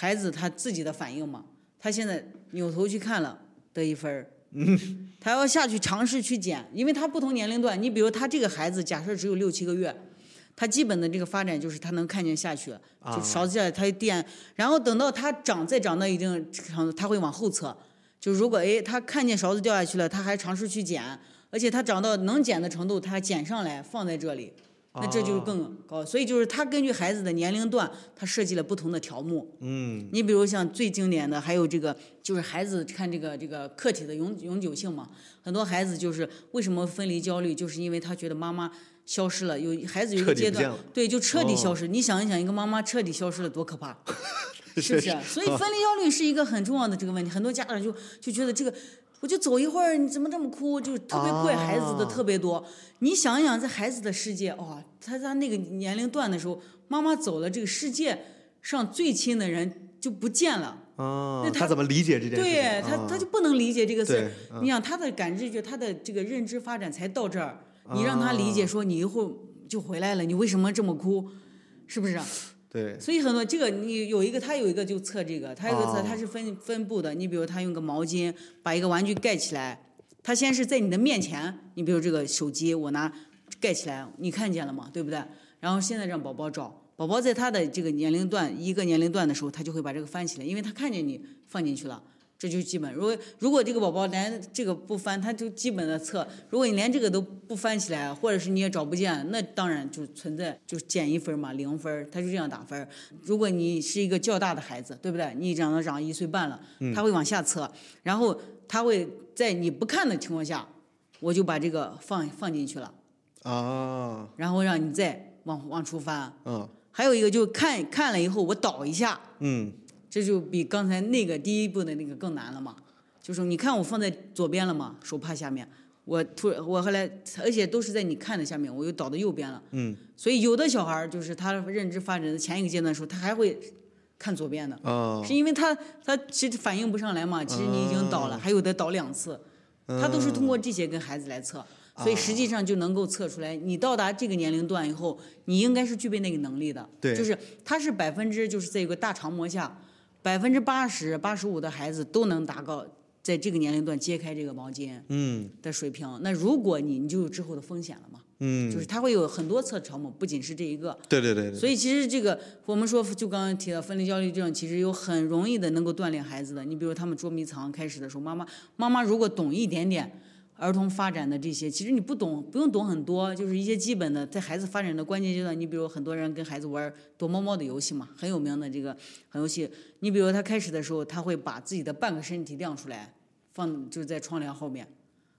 孩子他自己的反应嘛，他现在扭头去看了，得一分儿。嗯，他要下去尝试去捡，因为他不同年龄段，你比如他这个孩子，假设只有六七个月，他基本的这个发展就是他能看见下去，就勺子下来他一垫，然后等到他长再长到一定程度，他会往后侧。就如果哎他看见勺子掉下去了，他还尝试去捡，而且他长到能捡的程度，他捡上来放在这里，那这就是更高。所以就是他根据孩子的年龄段，他设计了不同的条目。嗯，你比如像最经典的，还有这个就是孩子看这个这个客体的永永久性嘛，很多孩子就是为什么分离焦虑，就是因为他觉得妈妈消失了，有孩子有一个阶段对，就彻底消哦失。你想一想，一个妈妈彻底消失了多可怕，是不？是所以分离焦虑是一个很重要的这个问题，很多家长就就觉得这个。我就走一会儿，你怎么这么哭？就特别怪孩子的啊特别多。你想一想，在孩子的世界，哦，他他那个年龄段的时候，妈妈走了，这个世界上最亲的人就不见了。啊那，他他怎么理解这件事？对他，他啊就不能理解这个事你想他的感知觉，他的这个认知发展才到这儿，你让他啊理解说你一会儿就回来了，你为什么这么哭？是不是？对，所以很多这个你有一个，他有一个就测这个，他有一个测哦它是分分布的。你比如他用个毛巾把一个玩具盖起来，他先是在你的面前，你比如这个手机我拿盖起来，你看见了吗？对不对？然后现在让宝宝找，宝宝在他的这个年龄段一个年龄段的时候，他就会把这个翻起来，因为他看见你放进去了。这就是基本。如果如果这个宝宝连这个不翻，他就基本的测。如果你连这个都不翻起来，或者是你也找不见，那当然就存在就减一分嘛，零分，他就这样打分。如果你是一个较大的孩子，对不对？你长到长一岁半了，他会往下测，然后他会在你不看的情况下，我就把这个放放进去了，啊，然后让你再往往出翻。嗯还有一个就是看看了以后，我倒一下，嗯这就比刚才那个第一步的那个更难了嘛。就是你看我放在左边了嘛，手帕下面，我突我后来，而且都是在你看的下面，我又倒到右边了。嗯。所以有的小孩儿就是他认知发展的前一个阶段的时候，他还会看左边的，哦是因为他他其实反应不上来嘛，其实你已经倒了，还有的倒两次，他都是通过这些跟孩子来测。所以实际上就能够测出来，你到达这个年龄段以后，你应该是具备那个能力的。对就是它是百分之，就是在一个大肠膜下，百分之八十、八十五的孩子都能达到在这个年龄段揭开这个毛巾嗯的水平。那如果你你就有之后的风险了嘛，嗯，就是它会有很多侧条目，不仅是这一个。对对对对，所以其实这个我们说，就刚刚提到分离焦虑症，其实有很容易的能够锻炼孩子的。你比如他们捉迷藏开始的时候，妈妈妈妈如果懂一点点儿童发展的这些，其实你不懂不用懂很多，就是一些基本的，在孩子发展的关键阶段，你比如很多人跟孩子玩躲猫猫的游戏嘛，很有名的这个很游戏。你比如他开始的时候，他会把自己的半个身体亮出来，放就是在窗帘后面，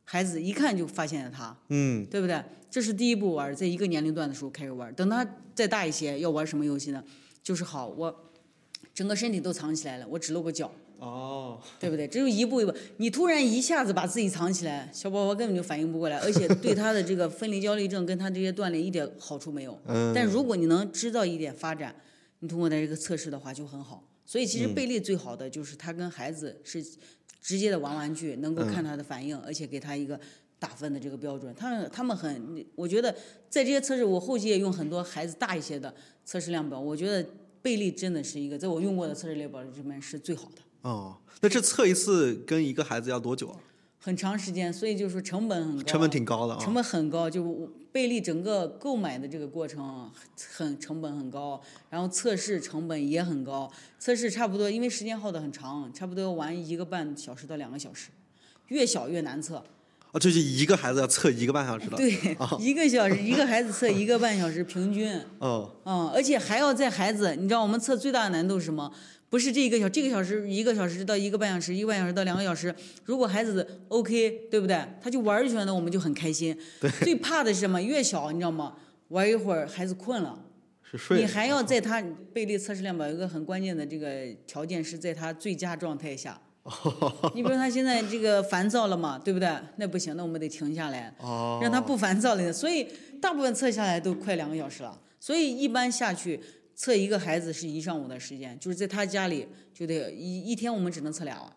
孩子一看就发现了他。嗯对不对？这是第一步玩，在一个年龄段的时候开始玩。等他再大一些，要玩什么游戏呢？就是好，我整个身体都藏起来了，我只露个脚，哦，对不对？这就一步一步。你突然一下子把自己藏起来，小宝宝根本就反应不过来，而且对他的这个分离焦虑症跟他这些锻炼一点好处没有。嗯但如果你能知道一点发展，你通过他这个测试的话就很好。所以其实贝利最好的就是他跟孩子是直接的玩玩具，能够看他的反应，而且给他一个打分的这个标准。他们他们很，我觉得在这些测试，我后期也用很多孩子大一些的测试量表，我觉得贝利真的是一个在我用过的测试列表里面是最好的。哦，那这测一次跟一个孩子要多久啊？很长时间，所以就是说成本很高，成本挺高的啊。成本很高，就我贝利整个购买的这个过程很成本很高，然后测试成本也很高，测试差不多因为时间耗的很长，差不多要玩一个半小时到两个小时，越小越难测。啊，就是一个孩子要测一个半小时的。对，一个小时一个孩子测一个半小时平均，哦，嗯，而且还要在孩子，你知道我们测最大的难度是什么？不是这一个小这个小时一个小时到一个半小时，一个半小时到两个小时。如果孩子 OK，对不对？他就玩儿就行了，我们就很开心。最怕的是什么？越小，你知道吗？玩一会儿孩子困了，是睡。你还要在他贝利测试量表有一个很关键的这个条件是在他最佳状态下。你比如他现在这个烦躁了嘛，对不对？那不行，那我们得停下来。哦，让他不烦躁了。所以大部分测下来都快两个小时了。所以一般下去测一个孩子是一上午的时间，就是在他家里就得一一天我们只能测俩娃，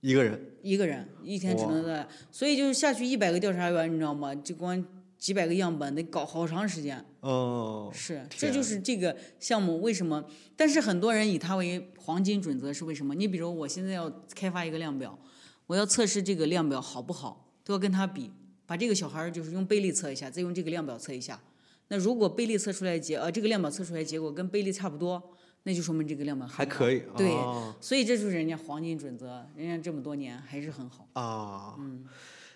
一个人。一个人一天只能测俩，所以就是下去一百个调查员，你知道吗？就光几百个样本得搞好长时间。哦，是，这就是这个项目为什么？但是很多人以它为黄金准则是为什么？你比如我现在要开发一个量表，我要测试这个量表好不好，都要跟他比，把这个小孩儿就是用贝利测一下，再用这个量表测一下。那如果贝利测出来结呃这个量表测出来结果跟贝利差不多，那就说明这个量表还可以。对哦所以这就是人家黄金准则，人家这么多年还是很好。啊，嗯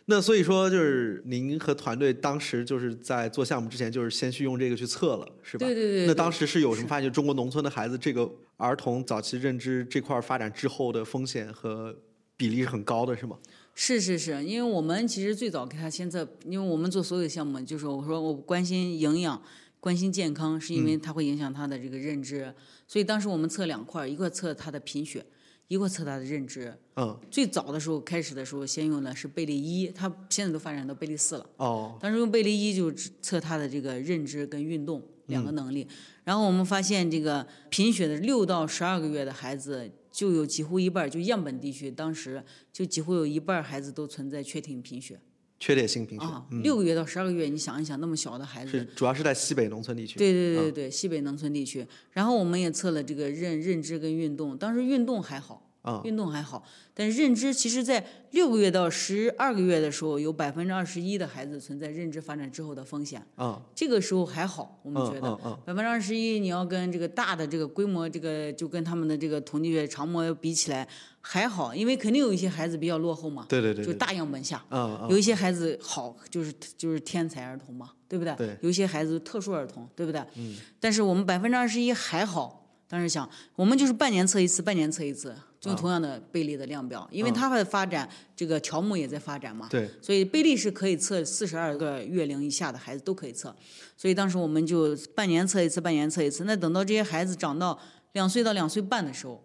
那所以说就是您和团队当时就是在做项目之前，就是先去用这个去测了，是吧？对对对对那当时是有什么发现？中国农村的孩子这个儿童早期认知这块儿发展之后的风险和比例是很高的，是吗？是是是，因为我们其实最早给他先测，因为我们做所有的项目，就是我说我关心营养、关心健康，是因为它会影响他的这个认知，所以当时我们测两块，一块测他的贫血，一块测他的认知。嗯，最早的时候开始的时候，先用的是贝利一，他现在都发展到贝利四了。哦，当时用贝利一就只测他的这个认知跟运动两个能力，然后我们发现这个贫血的六到十二个月的孩子，就有几乎一半儿，就样本地区当时就几乎有一半儿孩子都存在缺铁贫血。缺铁性贫血，啊，六个月到十二个月，你想一想，那么小的孩子，是主要是在西北农村地区。对对对对对，西北农村地区。然后我们也测了这个认认知跟运动，当时运动还好，啊运动还好，但是认知其实在六个月到十二个月的时候，有百分之二十一的孩子存在认知发展滞后的风险。啊这个时候还好，我们嗯觉得百分之二十一，你要跟这个大的这个规模，这个就跟他们的这个统计学常模比起来还好，因为肯定有一些孩子比较落后嘛，对对对对，就大样本下。有一些孩子好，就是就是天才儿童嘛，对不对？对有一些孩子特殊儿童，对不对？嗯。但是我们百分之二十一还好，当时想，我们就是半年测一次，半年测一次，用同样的贝利的量表，因为它的发展，这个条目也在发展嘛。对，所以贝利是可以测四十二个月龄以下的孩子都可以测，所以当时我们就半年测一次，半年测一次。那等到这些孩子长到两岁到两岁半的时候，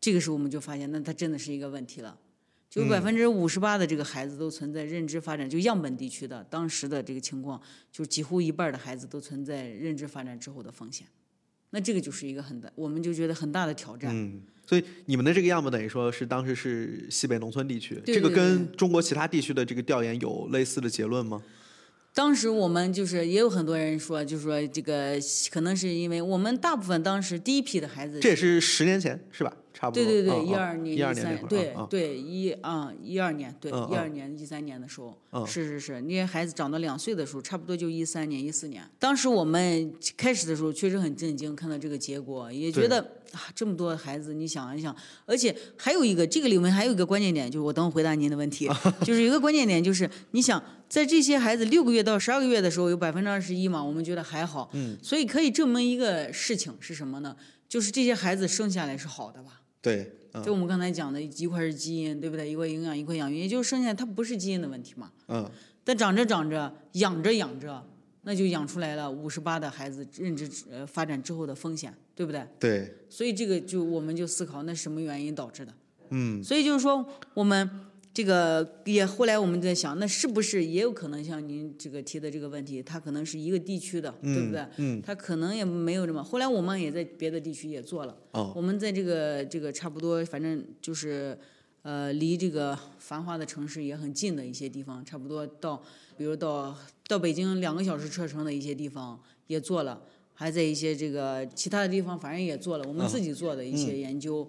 这个时候我们就发现，那他真的是一个问题了。就百分之五十八的这个孩子都存在认知发展，就样本地区的当时的这个情况，就几乎一半的孩子都存在认知发展之后的风险。那这个就是一个很大，我们就觉得很大的挑战。嗯，所以你们的这个样本等于说是当时是西北农村地区，这个跟中国其他地区的这个调研有类似的结论吗？当时我们就是也有很多人说，就是说这个可能是因为我们大部分当时第一批的孩子这也是十年前是吧？差不多。对对对，嗯一二年、一二年对对一啊一二年，对嗯一二年、一三年的时候，嗯是是是，那些孩子长到两岁的时候，差不多就一三年、一四年。当时我们开始的时候确实很震惊，看到这个结果，也觉得啊，这么多孩子，你想一想，而且还有一个这个里面还有一个关键点，就是我等会回答您的问题，就是有一个关键点就是你想。在这些孩子六个月到十二个月的时候，有百分之二十一嘛，我们觉得还好，嗯，所以可以证明一个事情是什么呢？就是这些孩子生下来是好的吧？对，嗯就我们刚才讲的，一块是基因，对不对？一块营养，一块养育，也就是生下来它不是基因的问题嘛。嗯但长着长着，养着养着，那就养出来了五十八的孩子认知呃发展之后的风险，对不对？对，所以这个就我们就思考，那什么原因导致的？嗯所以就是说，我们这个也后来我们在想，那是不是也有可能像您这个提的这个问题，它可能是一个地区的，对不对？嗯它可能也没有这么。后来我们也在别的地区也做了，哦我们在这个这个差不多，反正就是呃离这个繁华的城市也很近的一些地方，差不多到比如到到北京两个小时车程的一些地方也做了。还在一些这个其他的地方，反正也做了，我们自己做的一些研究，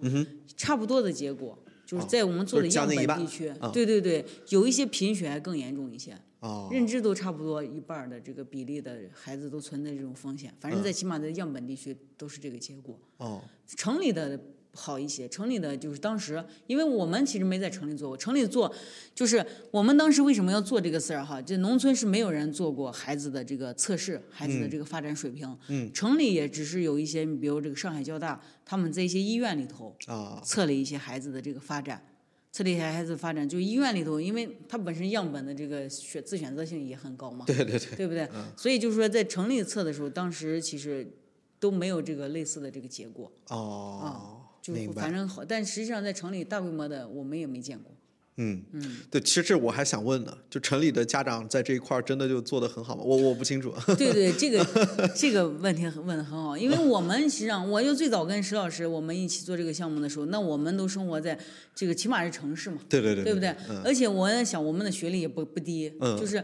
差不多的结果，就是在我们做的样本地区，嗯对对对，有一些贫血还更严重一些，哦认知都差不多一半的这个比例的孩子都存在这种风险，反正嗯。在起码在样本地区都是这个结果。哦。城里的好一些，城里的就是当时，因为我们其实没在城里做过，城里做就是我们当时为什么要做这个事儿哈？这农村是没有人做过孩子的这个测试，孩子的这个发展水平。嗯。城里也只是有一些，比如这个上海交大，他们在一些医院里头啊测了一些孩子的这个发展。测了一些孩子发展，就医院里头，因为它本身样本的这个选自选择性也很高嘛，对对对，对不对？所以就是说，在城里测的时候，当时其实都没有这个类似的这个结果。哦，就反正好，但实际上在城里大规模的我们也没见过。嗯嗯，对，其实这我还想问呢，就城里的家长在这一块儿真的就做得很好吗？我我不清楚。对对，这个 这个问题很问的很好，因为我们实际上，我就最早跟石老师我们一起做这个项目的时候，那我们都生活在这个起码是城市嘛，对对对，对不对？嗯而且我在想，我们的学历也不不低，嗯就是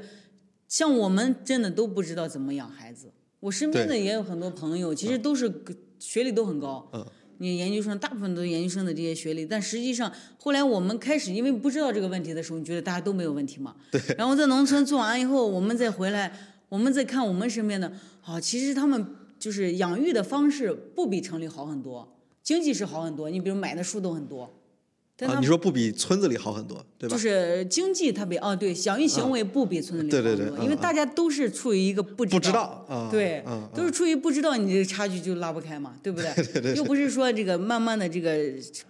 像我们真的都不知道怎么养孩子。我身边的也有很多朋友，其实都是学历都很高，嗯你研究生大部分都是研究生的这些学历，但实际上后来我们开始因为不知道这个问题的时候，你觉得大家都没有问题嘛？对。然后在农村做完以后，我们再回来，我们再看我们身边的，啊，其实他们就是养育的方式不比城里好很多，经济是好很多，你比如买的书都很多，但啊，你说不比村子里好很多，对吧？就是经济特别哦，对，响应行为不比村子里好很多，因为大家都是处于一个不知不知道啊，对，嗯，都是处于不知道，你这个差距就拉不开嘛，对不对？又不是说这个慢慢的这个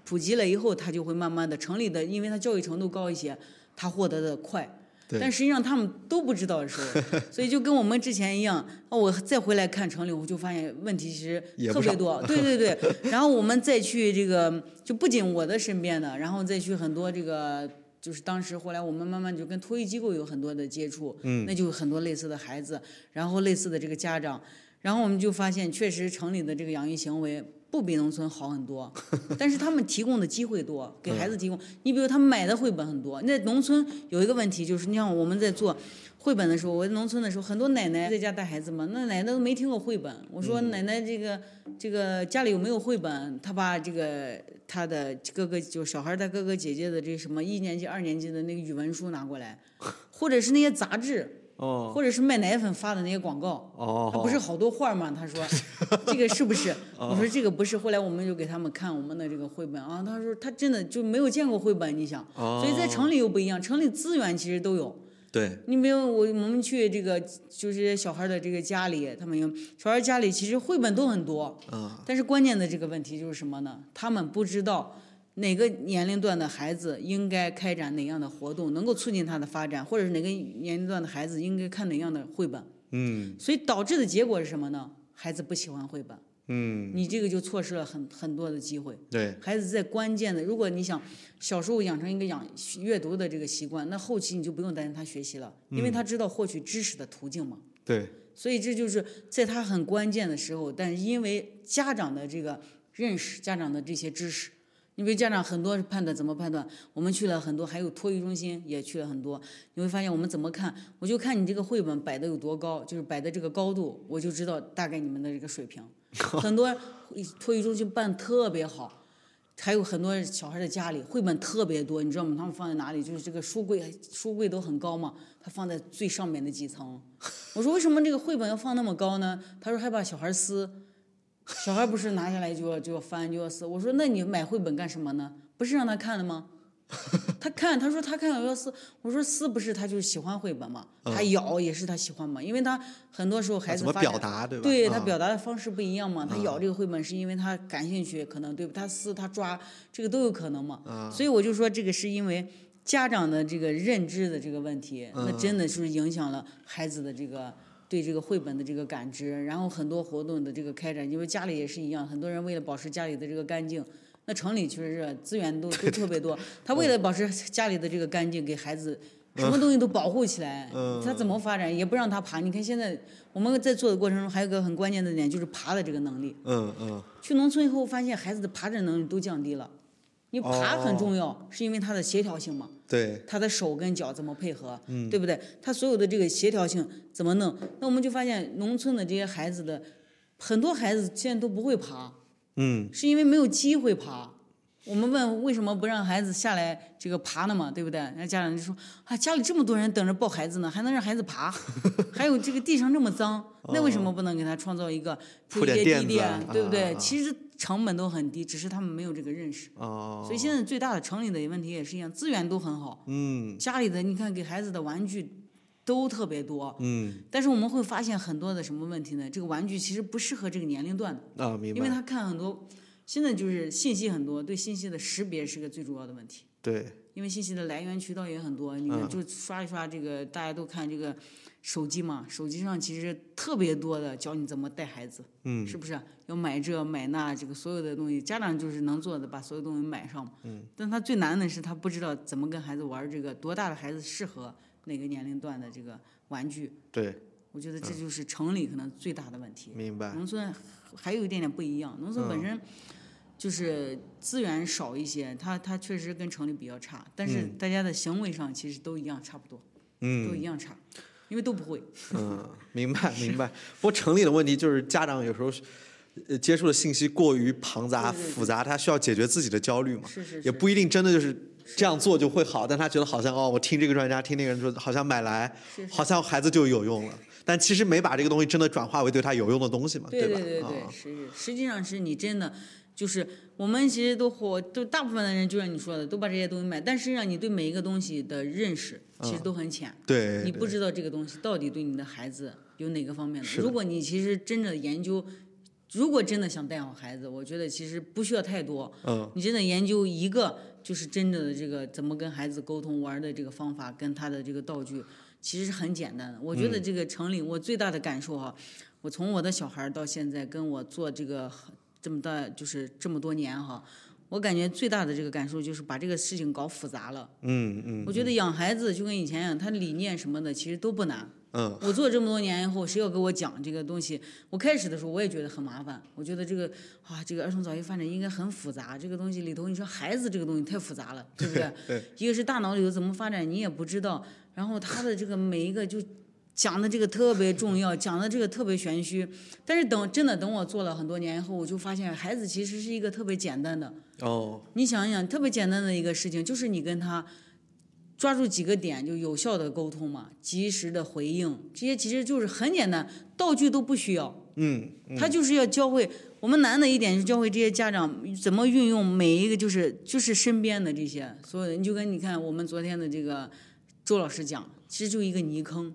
普及了以后，他就会慢慢的城里的，因为他教育程度高一些，他获得的快。对但实际上他们都不知道的时候，所以就跟我们之前一样，啊我再回来看城里，我就发现问题其实特别多。对对对，然后我们再去这个，就不仅我的身边的，然后再去很多这个。就是当时后来我们慢慢就跟托育机构有很多的接触，嗯，那就有很多类似的孩子，然后类似的这个家长，然后我们就发现确实城里的这个养育行为不比农村好很多，但是他们提供的机会多，给孩子提供。你比如他们买的绘本很多，那农村有一个问题就是，你像我们在做绘本的时候，我在农村的时候，很多奶奶在家带孩子嘛，那奶奶都没听过绘本。我说奶奶这个这个家里有没有绘本？他把这个他的哥哥就小孩的哥哥姐姐的这什么一年级、二年级的那个语文书拿过来，或者是那些杂志。哦或者是卖奶粉发的那些广告，哦，他不是好多画吗？他说 这个是不是？我说这个不是。后来我们就给他们看我们的这个绘本啊，他说他真的就没有见过绘本，你想，哦所以在城里又不一样，城里资源其实都有。对，你没有我我们去这个就是小孩的这个家里，他们有小孩家里其实绘本都很多，啊但是关键的这个问题就是什么呢？他们不知道哪个年龄段的孩子应该开展哪样的活动，能够促进他的发展，或者是哪个年龄段的孩子应该看哪样的绘本。嗯所以导致的结果是什么呢？孩子不喜欢绘本，嗯，你这个就错失了很很多的机会。对，孩子在关键的，如果你想小时候养成一个养阅读的这个习惯，那后期你就不用担心他学习了，因为他知道获取知识的途径嘛。对，所以这就是在他很关键的时候，但是因为家长的这个认识，家长的这些知识，你比如家长很多判断怎么判断，我们去了很多，还有托育中心也去了很多，你会发现我们怎么看，我就看你这个绘本摆的有多高，就是摆的这个高度，我就知道大概你们的这个水平。很多托育中心办特别好。还有很多小孩的家里绘本特别多，你知道吗？他们放在哪里？就是这个书柜，书柜都很高嘛，他放在最上面的几层。我说为什么这个绘本要放那么高呢？他说害怕小孩撕，小孩不是拿下来就要就要翻就要撕。我说那你买绘本干什么呢？不是让他看的吗？他看，他说他看要撕。我说撕不是他就是喜欢绘本嘛，他咬也是他喜欢嘛，因为他很多时候孩子怎么发表达对吧？对他啊表达的方式不一样嘛，他咬这个绘本是因为他感兴趣，可能对吧？他撕他抓，这个都有可能嘛。啊所以我就说这个是因为家长的这个认知的这个问题，那真的是影响了孩子的这个对这个绘本的这个感知，然后很多活动的这个开展，因为家里也是一样，很多人为了保持家里的这个干净。那城里确实是资源都都特别多，他为了保持家里的这个干净，给孩子什么东西都保护起来，他怎么发展也不让他爬。你看现在我们在做的过程中，还有个很关键的点就是爬的这个能力。嗯嗯，去农村以后，发现孩子的爬的能力都降低了。你爬很重要，是因为他的协调性嘛，对，他的手跟脚怎么配合，对不对？他所有的这个协调性怎么弄？那我们就发现农村的这些孩子的很多孩子现在都不会爬，嗯是因为没有机会爬。我们问为什么不让孩子下来这个爬呢嘛，对不对？那家长就说啊，家里这么多人等着抱孩子呢，还能让孩子爬？还有这个地上这么脏，那为什么不能给他创造一个铺点垫子对不对？啊其实成本都很低，只是他们没有这个认识。哦，所以现在最大的城里的问题也是一样，资源都很好，嗯家里的你看给孩子的玩具都特别多，嗯但是我们会发现很多的什么问题呢？这个玩具其实不适合这个年龄段的。啊，明白，因为他看很多，现在就是信息很多，对信息的识别是个最主要的问题。对，因为信息的来源渠道也很多，你看嗯就刷一刷这个，大家都看这个手机嘛，手机上其实特别多的教你怎么带孩子，嗯是不是？要买这买那，这个所有的东西，家长就是能做的，把所有东西买上。嗯。但他最难的是他不知道怎么跟孩子玩这个，多大的孩子适合哪个年龄段的这个玩具。对，我觉得这就是城里可能最大的问题。明白，农村还有一点点不一样，农村本身就是资源少一些，它它确实跟城里比较差，但是大家的行为上其实都一样，差不多，都嗯一样差，因为都不会。嗯，明白明白。不过城里的问题就是家长有时候。呃，接触的信息过于庞杂对对对复杂，他需要解决自己的焦虑嘛，是是是，也不一定真的就是这样做就会好，但他觉得好像哦，我听这个专家，听那个人说，好像买来，是是好像孩子就有用了，但其实没把这个东西真的转化为对他有用的东西嘛，对吧？对对对，啊是是，实际上是你真的就是我们其实都活，都大部分的人就像你说的，都把这些东西买，但实际上你对每一个东西的认识其实都很浅。对，你不知道这个东西到底对你的孩子有哪个方面的。的如果你其实真的研究，如果真的想带好孩子，我觉得其实不需要太多。嗯，你真的研究一个，就是真正的这个怎么跟孩子沟通玩的这个方法，跟他的这个道具，其实是很简单的。我觉得这个城里，我最大的感受哈，我从我的小孩到现在跟我做这个这么大，就是这么多年哈。我感觉最大的这个感受就是把这个事情搞复杂了。嗯嗯我觉得养孩子就跟以前一样，他理念什么的其实都不难。嗯我做这么多年以后，谁要给我讲这个东西，我开始的时候我也觉得很麻烦。我觉得这个啊，这个儿童早期发展应该很复杂，这个东西里头，你说孩子这个东西太复杂了，对不对？对一个是大脑里头怎么发展你也不知道，然后他的这个每一个就讲的这个特别重要，讲的这个特别玄虚。但是等真的等我做了很多年以后，我就发现孩子其实是一个特别简单的。哦你想一想，特别简单的一个事情，就是你跟他抓住几个点，就有效的沟通嘛，及时的回应，这些其实就是很简单，道具都不需要。嗯他就是要教会我们难的一点是教会这些家长怎么运用每一个就是就是身边的这些所有的，你就跟你看我们昨天的这个周老师讲，其实就一个泥坑。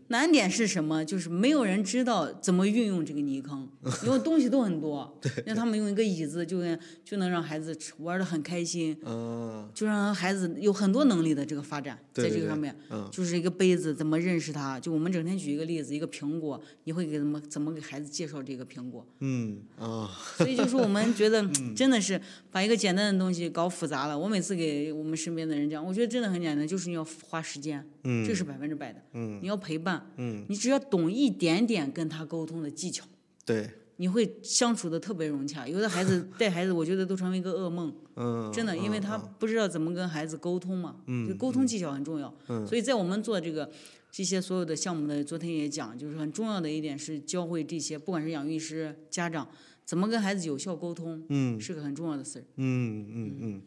难点是什么？就是没有人知道怎么运用这个泥坑，因为东西都很多。让他们用一个椅子就跟就能让孩子玩的很开心，嗯就让孩子有很多能力的这个发展，在这个上面，嗯就是一个杯子怎么认识它？就我们整天举一个例子，一个苹果，你会给怎么怎么给孩子介绍这个苹果？嗯啊所以就是我们觉得 真的是把一个简单的东西搞复杂了。我每次给我们身边的人讲，我觉得真的很简单，就是你要花时间，嗯这是百分之百的。嗯你要陪伴，嗯你只要懂一点点跟他沟通的技巧，对你会相处的特别融洽。有的孩子 带孩子，我觉得都成为一个噩梦，嗯真的，因为他不知道怎么跟孩子沟通嘛，就沟通技巧很重要。嗯所以在我们做这个这些所有的项目的，昨天也讲，就是很重要的一点是教会这些，不管是养育师、家长，怎么跟孩子有效沟通，嗯是个很重要的事儿。嗯嗯嗯，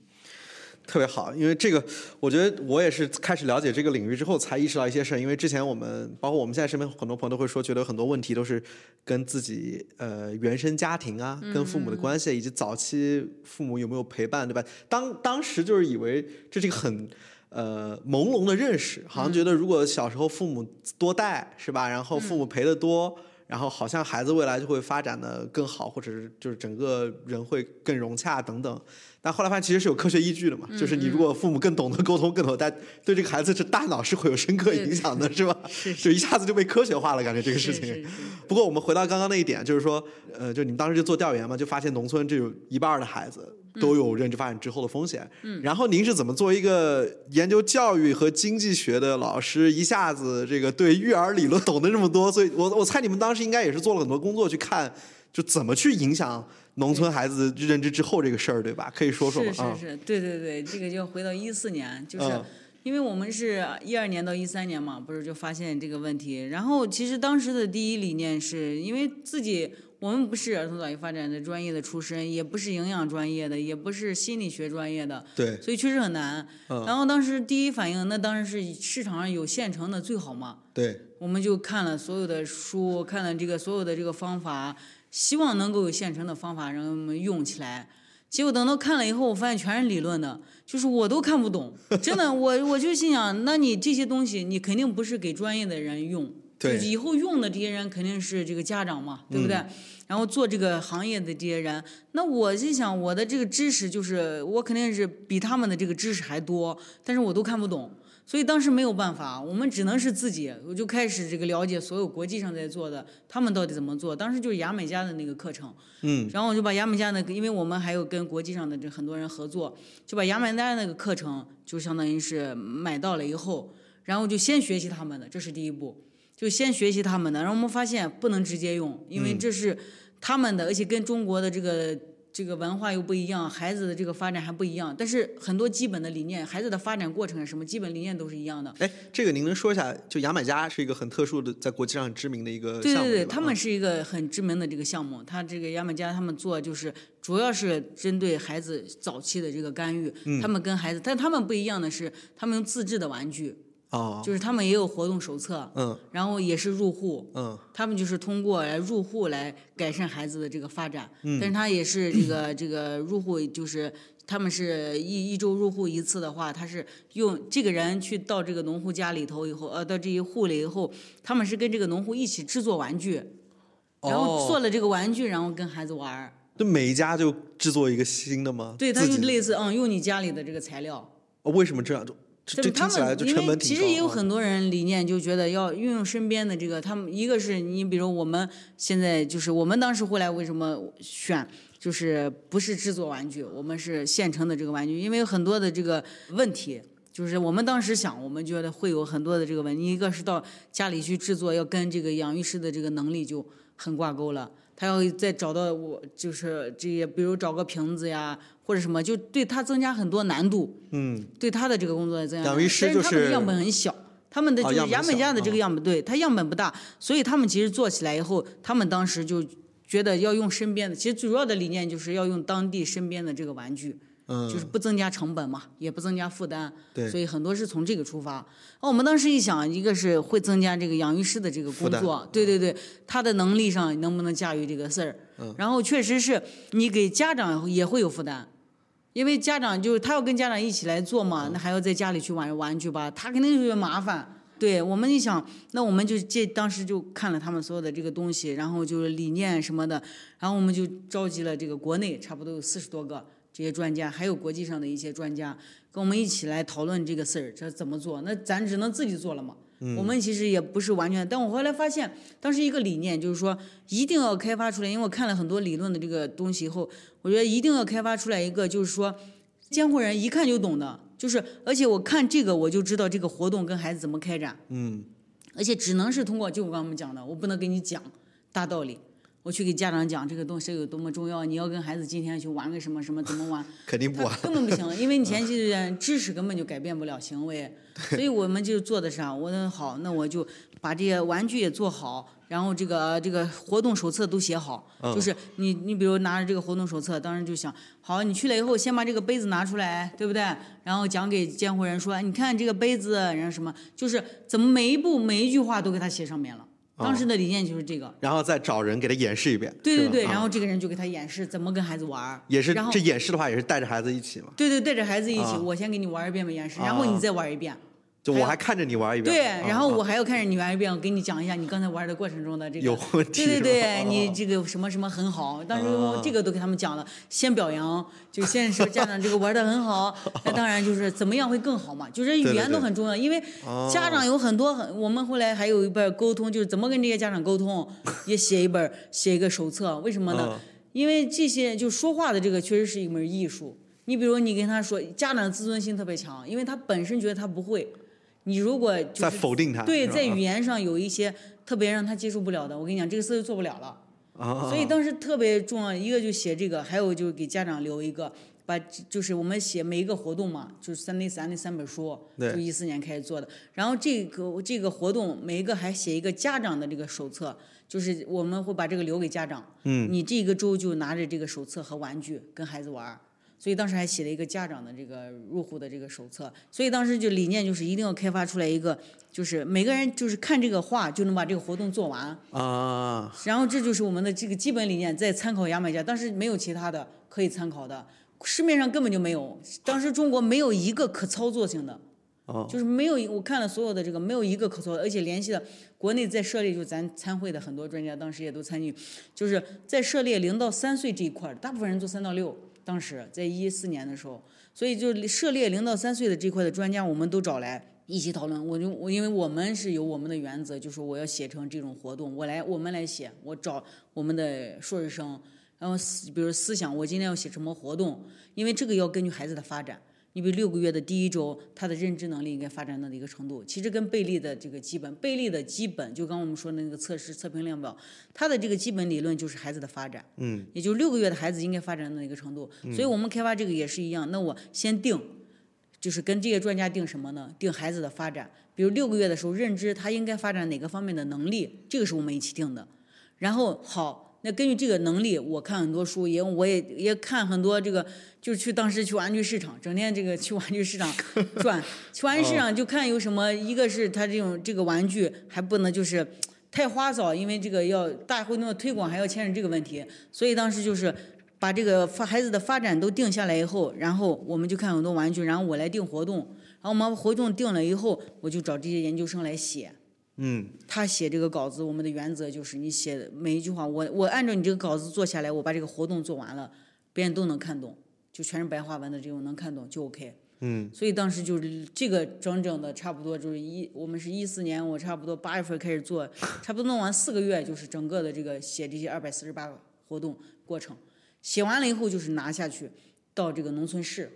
特别好，因为这个，我觉得我也是开始了解这个领域之后才意识到一些事儿。因为之前我们，包括我们现在身边很多朋友都会说，觉得很多问题都是跟自己呃原生家庭啊，跟父母的关系，以及早期父母有没有陪伴，对吧？当当时就是以为这是一个很。呃，朦胧的认识，好像觉得如果小时候父母多带，是吧？然后父母陪的多，然后好像孩子未来就会发展的更好，或者是就是整个人会更融洽等等。但后来发现其实是有科学依据的嘛，就是你如果父母更懂得沟通，更懂但，对这个孩子这大脑是会有深刻影响的，是吧？是就一下子就被科学化了，感觉这个事情。是是是不过我们回到刚刚那一点，就是说，呃，就你们当时就做调研嘛，就发现农村这有一半的孩子都有认知发展滞后的风险。嗯。然后您是怎么作为一个研究教育和经济学的老师，一下子这个对育儿理论懂得这么多？所以我我猜你们当时应该也是做了很多工作去看，就怎么去影响农村孩子认知之后这个事儿，对吧？可以说说吗？啊是是是，对对对，这个就回到一四年，就是。嗯因为我们是一二年到一三年嘛，不是就发现这个问题。然后其实当时的第一理念是因为自己我们不是儿童早期发展的专业的出身，也不是营养专业的，也不是心理学专业的，对，所以确实很难。嗯然后当时第一反应，那当然是市场上有现成的最好嘛。对，我们就看了所有的书，看了这个所有的这个方法，希望能够有现成的方法让我们用起来。结果等到看了以后，我发现全是理论的，就是我都看不懂。真的，我我就心想，那你这些东西，你肯定不是给专业的人用，就是以后用的这些人肯定是这个家长嘛，对不对？然后做这个行业的这些人，那我心想，我的这个知识就是我肯定是比他们的这个知识还多，但是我都看不懂。所以当时没有办法，我们只能是自己，我就开始这个了解所有国际上在做的，他们到底怎么做。当时就是牙买加的那个课程，嗯，然后我就把牙买加那个，因为我们还有跟国际上的这很多人合作，就把牙买加那个课程就相当于是买到了以后，然后就先学习他们的，这是第一步，就先学习他们的。然后我们发现不能直接用，因为这是他们的，而且跟中国的这个。这个文化又不一样，孩子的这个发展还不一样，但是很多基本的理念，孩子的发展过程啊什么基本理念都是一样的。哎，这个您能说一下？就牙买加是一个很特殊的，在国际上很知名的一个项目，对对对，吧他们是一个很知名的这个项目，他这个牙买加他们做就是主要是针对孩子早期的这个干预，嗯他们跟孩子，但他们不一样的是，他们用自制的玩具，哦，就是他们也有活动手册，嗯然后也是入户，嗯他们就是通过来入户来改善孩子的这个发展，嗯但是他也是这个这个入户就是。他们是一一周入户一次的话，他是用这个人去到这个农户家里头以后，呃，到这一户里以后，他们是跟这个农户一起制作玩具，然后做哦，了这个玩具，然后跟孩子玩儿。就每一家就制作一个新的吗？对，他就类似嗯，用你家里的这个材料。哦，为什么这样？就他听起来们因为就成本挺其实也有很多人理念就觉得要运用身边的这个，他们一个是你比如我们现在就是我们当时后来为什么选，就是不是制作玩具，我们是现成的这个玩具，因为有很多的这个问题。就是我们当时想，我们觉得会有很多的这个问题，一个是到家里去制作，要跟这个养育师的这个能力就很挂钩了。他要再找到我，就是这些，比如找个瓶子呀，或者什么，就对他增加很多难度。嗯，对他的这个工作增加。养育师就是他们的样本很小，他们的就是牙买加的这个样本，对他样本不大，所以他们其实做起来以后，他们当时就觉得要用身边的，其实主要的理念就是要用当地身边的这个玩具。嗯，就是不增加成本嘛，也不增加负担，对，所以很多是从这个出发。那我们当时一想，一个是会增加这个养育师的这个工作，对对对，他的能力上能不能驾驭这个事儿？嗯，然后确实是你给家长也会有负担，因为家长就是他要跟家长一起来做嘛，那还要在家里去玩玩具吧，他肯定是麻烦。对我们一想，那我们就借当时就看了他们所有的这个东西，然后就是理念什么的，然后我们就召集了这个国内差不多有四十多个。这些专家还有国际上的一些专家跟我们一起来讨论这个事儿，这怎么做？那咱只能自己做了嘛。我们其实也不是完全，但我后来发现，当时一个理念就是说，一定要开发出来。因为我看了很多理论的这个东西以后，我觉得一定要开发出来一个，就是说，监护人一看就懂的，就是而且我看这个我就知道这个活动跟孩子怎么开展。嗯。而且只能是通过，就我刚我们讲的，我不能给你讲大道理。我去给家长讲这个东西有多么重要，你要跟孩子今天去玩个什么什么，怎么玩？肯定不玩，根本不行，因为你前期的知识根本就改变不了行为，所以我们就做的啥？我说好，那我就把这些玩具也做好，然后这个这个活动手册都写好，就是你你比如拿着这个活动手册，当时就想，好，你去了以后先把这个杯子拿出来，对不对？然后讲给监护人说，你看这个杯子，然后什么，就是怎么每一步每一句话都给他写上面了。当时的理念就是这个，然后再找人给他演示一遍。对对对，然后这个人就给他演示怎么跟孩子玩。也是，这演示的话也是带着孩子一起嘛。对对，带着孩子一起，我先给你玩一遍吧，演示，然后你再玩一遍。就我还看着你玩一遍，对，然后我还要看着你玩一遍，我给你讲一下你刚才玩的过程中的这个有问题。对对对，你这个什么什么很好，当时这个都给他们讲了，先表扬，就先说家长这个玩的很好，那当然就是怎么样会更好嘛，就是语言都很重要，因为家长有很多很，我们后来还有一本沟通，就是怎么跟这些家长沟通，也写一本写一个手册，为什么呢？因为这些就说话的这个确实是一门艺术，你比如你跟他说，家长自尊心特别强，因为他本身觉得他不会。你如果在否定他，对，在语言上有一些特别让他接受不了的，我跟你讲，这个事就做不了了。啊，所以当时特别重要，一个就写这个，还有就是给家长留一个，把就是我们写每一个活动嘛，就是三那三那三本书，就一四年开始做的。然后这个这个活动每一个还写一个家长的这个手册，就是我们会把这个留给家长。嗯，你这个周就拿着这个手册和玩具跟孩子玩。所以当时还写了一个家长的这个入户的这个手册，所以当时就理念就是一定要开发出来一个，就是每个人就是看这个画就能把这个活动做完啊。然后这就是我们的这个基本理念，在参考牙买加，当时没有其他的可以参考的，市面上根本就没有，当时中国没有一个可操作性的，就是没有我看了所有的这个没有一个可操作，而且联系了国内在涉猎就咱参会的很多专家，当时也都参与，就是在涉猎零到三岁这一块大部分人做三到六。当时在一四年的时候，所以就涉猎零到三岁的这块的专家，我们都找来一起讨论。我就我因为我们是有我们的原则，就说我要写成这种活动，我来我们来写，我找我们的硕士生，然后思比如思想，我今天要写什么活动，因为这个要根据孩子的发展。你比如六个月的第一周，他的认知能力应该发展到的一个程度，其实跟贝利的这个基本，贝利的基本就刚我们说的那个测试测评量表，它的这个基本理论就是孩子的发展，嗯，也就六个月的孩子应该发展到一个程度，所以我们开发这个也是一样。那我先定，就是跟这些专家定什么呢？定孩子的发展，比如六个月的时候认知他应该发展哪个方面的能力，这个是我们一起定的。然后好。那根据这个能力，我看很多书，也我也也看很多这个，就是去当时去玩具市场，整天这个去玩具市场 转，去玩具市场就看有什么，一个是他这种这个玩具还不能就是太花哨，因为这个要大活动的推广还要牵扯这个问题，所以当时就是把这个发孩子的发展都定下来以后，然后我们就看很多玩具，然后我来定活动，然后我们活动定了以后，我就找这些研究生来写。嗯，他写这个稿子，我们的原则就是你写每一句话，我我按照你这个稿子做下来，我把这个活动做完了，别人都能看懂，就全是白话文的这种能看懂就 OK。嗯，所以当时就是这个整整的差不多就是一，我们是一四年，我差不多八月份开始做，差不多弄完四个月，就是整个的这个写这些二百四十八个活动过程。写完了以后就是拿下去到这个农村市。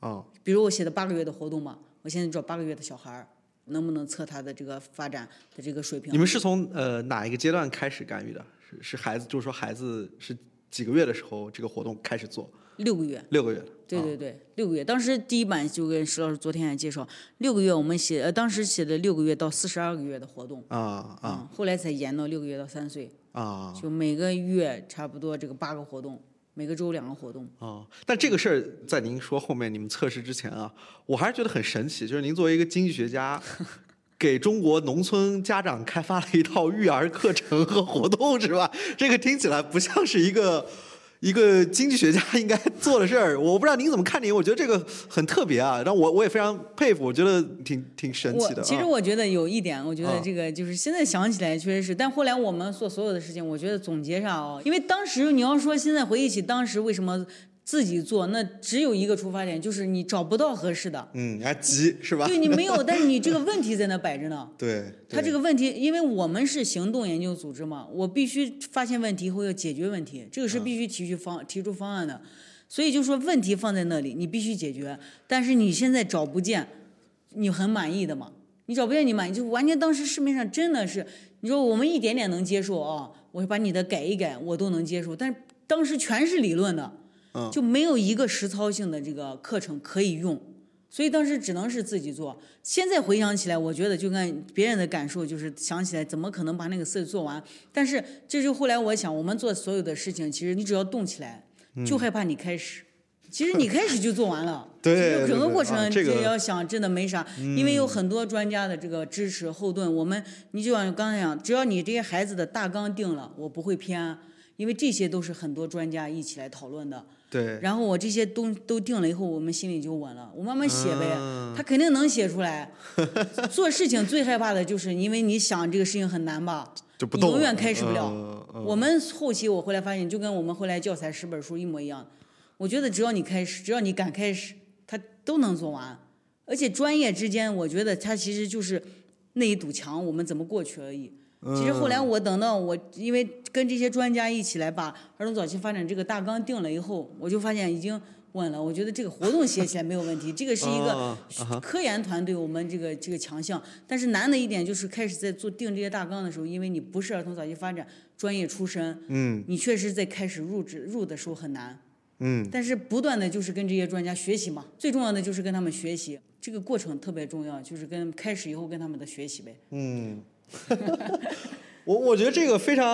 哦，比如我写的八个月的活动嘛，我现在找八个月的小孩儿，能不能测他的这个发展的这个水平你？们是从呃哪一个阶段开始干预的？是是孩子，就是说孩子是几个月的时候这个活动开始做？六个月。六个月对对对，六个月。当时第一版就跟石老师昨天还介绍，六个月我们写，呃，当时写的六个月到四十二个月的活动，啊啊嗯，后来才延到六个月到三岁，啊就每个月差不多这个八个活动，每个周两个活动。哦！但这个事儿在您说后面你们测试之前啊，我还是觉得很神奇，就是您作为一个经济学家。给中国农村家长开发了一套育儿课程和活动，是吧？这个听起来不像是一个一个经济学家应该做的事儿。我不知道您怎么看您，我觉得这个很特别啊，让我我也非常佩服，我觉得挺挺神奇的。其实我觉得有一点，我觉得这个就是现在想起来确实是，但后来我们做所有的事情，我觉得总结上哦，因为当时你要说现在回忆起当时为什么自己做，那只有一个出发点，就是你找不到合适的，嗯，还急是吧？对你没有，但是你这个问题在那摆着呢。对，他这个个问题，因为我们是行动研究组织嘛，我必须发现问题后要解决问题，这个是必须提出方、提出方案的。所以就说问题放在那里，你必须解决。但是你现在找不见，你很满意的嘛？你找不见你满意，就完全当时市面上真的是，你说我们一点点能接受啊，我把你的改一改，我都能接受。但是当时全是理论的，就没有一个实操性的这个课程可以用。所以当时只能是自己做。现在回想起来，我觉得就按别人的感受就是想起来怎么可能把那个事做完？但是这就后来我想，我们做所有的事情，其实你只要动起来，就害怕你开始。其实你开始就做完了，对整个过程啊这个你要想真的没啥，因为有很多专家的这个支持后盾。我们你就像刚才讲，只要你这些孩子的大纲定了，我不会偏，因为这些都是很多专家一起来讨论的。对，然后我这些都都定了以后，我们心里就稳了。我慢慢写呗，嗯他肯定能写出来。做事情最害怕的就是，因为你想这个事情很难吧，就不动，你永远开始不了。我们后期我后来发现，就跟我们后来教材十本书一模一样。我觉得只要你开始，只要你敢开始，他都能做完。而且专业之间，我觉得他其实就是那一堵墙，我们怎么过去而已。其实后来我等到我，因为跟这些专家一起来把儿童早期发展这个大纲定了以后，我就发现已经稳了。我觉得这个活动写起来没有问题，这个是一个科研团队我们这个这个强项。但是难的一点就是开始在做定这些大纲的时候，因为你不是儿童早期发展专业出身，嗯你确实在开始入职入的时候很难。嗯，但是不断的就是跟这些专家学习嘛，最重要的就是跟他们学习，这个过程特别重要，就是跟开始以后跟他们的学习呗。嗯，我我觉得这个非常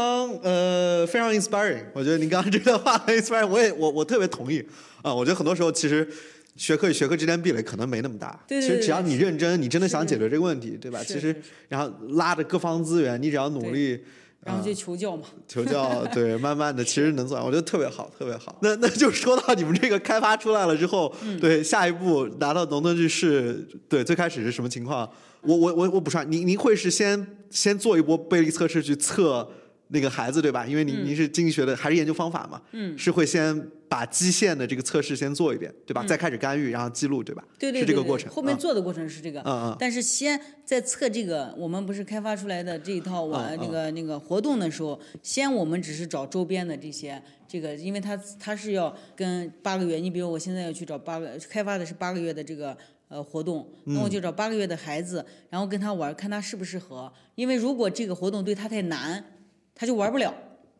呃非常 inspiring。我觉得您刚刚这段话很 inspiring，我也我我特别同意啊。我觉得很多时候其实学科与学科之间壁垒可能没那么大，对对对其实只要你认真，你真的想解决这个问题，对吧？其实然后拉着各方资源，你只要努力。然后去求教嘛，求教，对，慢慢的其实能做完，我觉得特别好，特别好。那那就说到你们这个开发出来了之后，嗯对，下一步拿到农村去试，对，最开始是什么情况？我我我我补充，您您会是先先做一波背离测试去测那个孩子对吧？因为您、嗯您是经济学的，还是研究方法嘛？嗯，是会先把基线的这个测试先做一遍，对吧？再开始干预，然后记录，对吧？嗯对对对对是这个过程。后面啊做的过程是这个，嗯嗯但是先在测这个，我们不是开发出来的这一套我、那个那个活动的时候，先我们只是找周边的这些这个，因为它它是要跟八个月，你比如我现在要去找八个开发的是八个月的这个。呃，活动，那我就找八个月的孩子，然后跟他玩，看他适不适合。因为如果这个活动对他太难，他就玩不了。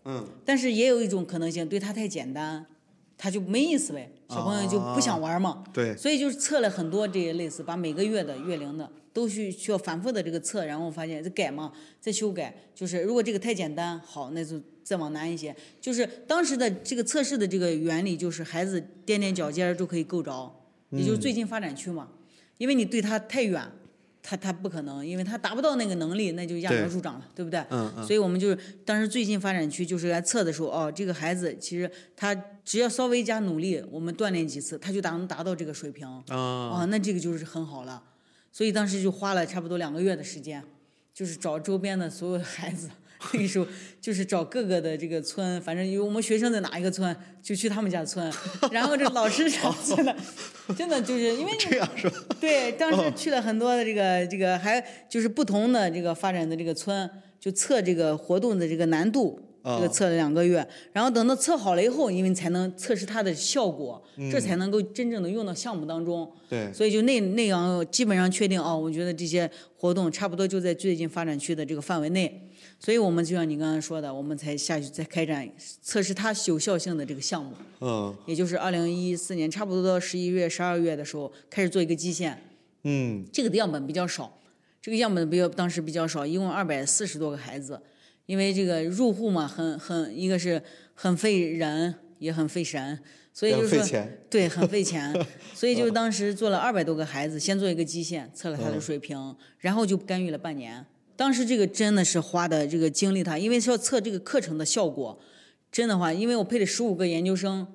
嗯，但是也有一种可能性，对他太简单，他就没意思呗，小朋友就不想玩嘛。对，所以就是测了很多这些类似，把每个月的月龄的都需需要反复的这个测，然后发现再改嘛，再修改。就是如果这个太简单，好，那就再往难一些。就是当时的这个测试的这个原理，就是孩子踮踮脚尖儿就可以够着，也就是最近发展区嘛。因为你对他太远，他他不可能，因为他达不到那个能力，那就揠苗对助长了，对不对？嗯嗯所以我们就是当时最近发展区就是来测的时候，哦，这个孩子其实他只要稍微加努力，我们锻炼几次，他就达能达到这个水平。啊，啊，那这个就是很好了。所以当时就花了差不多两个月的时间，就是找周边的所有的孩子。那个时候就是找各个的这个村，反正有我们学生在哪一个村，就去他们家村。然后这老师啥真的，真的就是因为 这样是吧？对，当时去了很多的这个这个，还就是不同的这个发展的这个村，就测这个活动的这个难度，啊这个测了两个月，然后等到测好了以后，因为才能测试它的效果，这才能够真正的用到项目当中。对，所以就那那样基本上确定哦，我觉得这些活动差不多就在最近发展区的这个范围内，所以我们就像你刚才说的，我们才下去再开展测试它有效性的这个项目，嗯。也就是二零一四年差不多到十一月、十二月的时候开始做一个基线，嗯。这个的样本比较少，这个样本比较当时比较少，一共二百四十多个孩子，因为这个入户嘛，很很一个是很费人，也很费神，所以就是说对很费钱，所以就当时做了二百多个孩子，先做一个基线，测了他的水平，然后就干预了半年。当时这个真的是花的这个精力他，因为是要测这个课程的效果，真的话，因为我配了十五个研究生，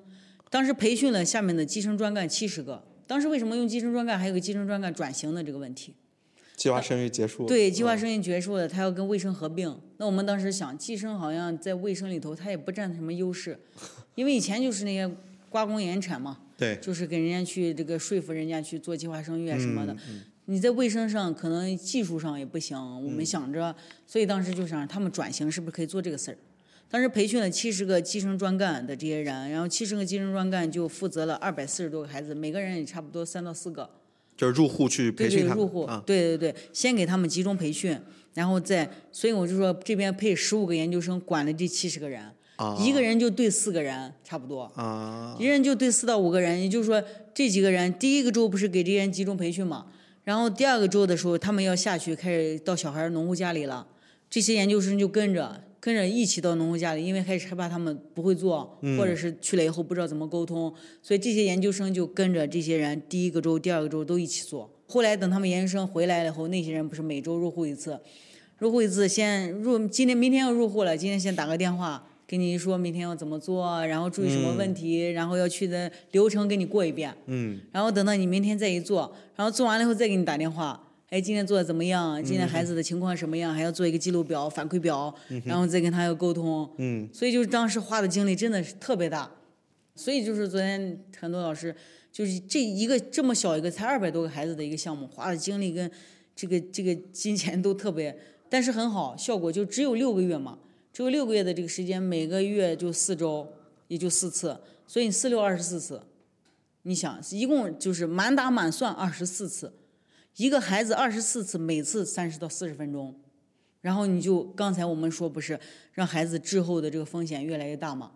当时培训了下面的基层专干七十个。当时为什么用基层专干？还有个基层专干转型的这个问题。计划生育结束了，对，计划嗯生育结束了，他要跟卫生合并。那我们当时想，计生好像在卫生里头，他也不占什么优势，因为以前就是那些瓜工延产嘛，对，就是给人家去这个说服人家去做计划生育啊什么的。嗯你在卫生上可能技术上也不行，我嗯们想着，所以当时就想他们转型，是不是可以做这个事儿？当时培训了七十个基层专干的这些人，然后七十个基层专干就负责了二百四十多个孩子，每个人也差不多三到四个。就是入户去培训他们入户，啊，对对对，先给他们集中培训，然后再，所以我就说这边配十五个研究生管了这七十个人，啊一个人就对四个人，差不多，啊，一人就对四到五个人，也就是说这几个人第一个周不是给这些人集中培训嘛，然后第二个周的时候他们要下去开始到小孩儿农户家里了，这些研究生就跟着跟着一起到农户家里，因为开始害怕他们不会做，或者是去了以后不知道怎么沟通，所以这些研究生就跟着这些人第一个周、第二个周都一起做。后来等他们研究生回来了以后，那些人不是每周入户一次，入户一次先入，今天明天要入户了，今天先打个电话。给你说明天要怎么做，然后注意什么问题，然后要去的流程给你过一遍，嗯，然后等到你明天再一做，然后做完了以后再给你打电话，哎，今天做的怎么样？今天孩子的情况什么样？还要做一个记录表、反馈表，然后再跟他要沟通。嗯，所以就是当时花的精力真的是特别大，所以就是昨天很多老师就是这一个这么小一个才二百多个孩子的一个项目，花的精力跟这个这个金钱都特别，但是很好，效果就只有六个月嘛，只有六个月的这个时间，每个月就四周，也就四次，所以你四六二十四次。你想，一共就是满打满算二十四次，一个孩子二十四次，每次三十到四十分钟，然后你就刚才我们说不是让孩子滞后的这个风险越来越大吗？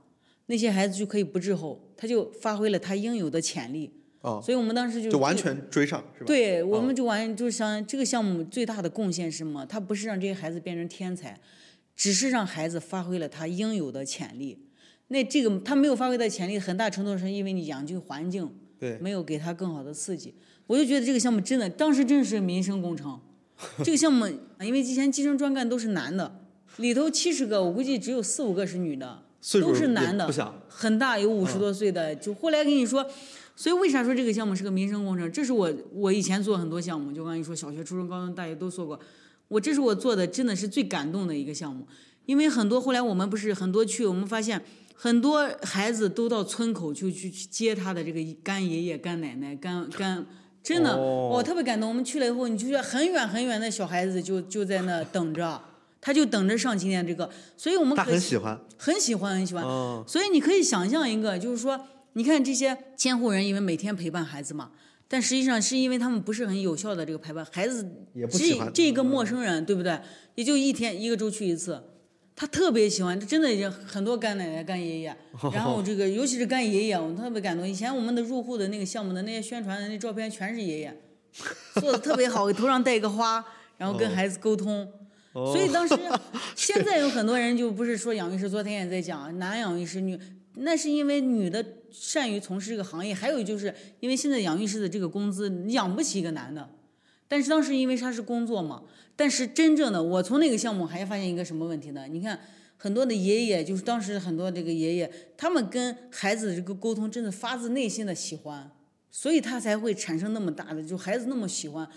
那些孩子就可以不滞后，他就发挥了他应有的潜力。哦，所以我们当时就就完全追上是吧？对，我们就完就想这个项目最大的贡献是什么？它不是让这些孩子变成天才，只是让孩子发挥了他应有的潜力。那这个他没有发挥的潜力，很大程度上是因为你养育环境对，没有给他更好的刺激。我就觉得这个项目真的，当时真是民生工程。这个项目，因为之前计生专干都是男的，里头七十个，我估计只有四五个是女的，都是男的很大，有五十多岁的。就后来跟你说，所以为啥说这个项目是个民生工程？这是我我以前做很多项目，就刚才你说小学、初中、高中、大学都做过，我这是我做的真的是最感动的一个项目，因为很多后来我们不是很多去，我们发现很多孩子都到村口就去去接他的这个干爷爷、干奶奶、干干。真的，哦我特别感动。我们去了以后，你就觉得很远很远的小孩子就就在那等着，他就等着上今天这个，所以我们很喜欢，很喜欢很喜欢。嗯，所以你可以想象一个，就是说，你看这些监护人，因为每天陪伴孩子嘛，但实际上是因为他们不是很有效的这个陪伴，孩子这也不喜欢这个陌生人，对不对？也就一天一个周去一次，他特别喜欢，真的已经很多干奶奶、干爷爷，然后这个尤其是干爷爷，我特别感动。以前我们的入户的那个项目的那些宣传的那照片全是爷爷，做的特别好，头上戴一个花，然后跟孩子沟通。哦所以当时，现在有很多人就不是说养育师，昨天也在讲男养育师女，那是因为女的善于从事这个行业，还有就是因为现在养育师的这个工资养不起一个男的，但是当时因为他是工作嘛，但是真正的我从那个项目还发现一个什么问题呢？你看很多的爷爷，就是当时很多这个爷爷，他们跟孩子这个沟通真的发自内心的喜欢，所以他才会产生那么大的，就孩子那么喜欢。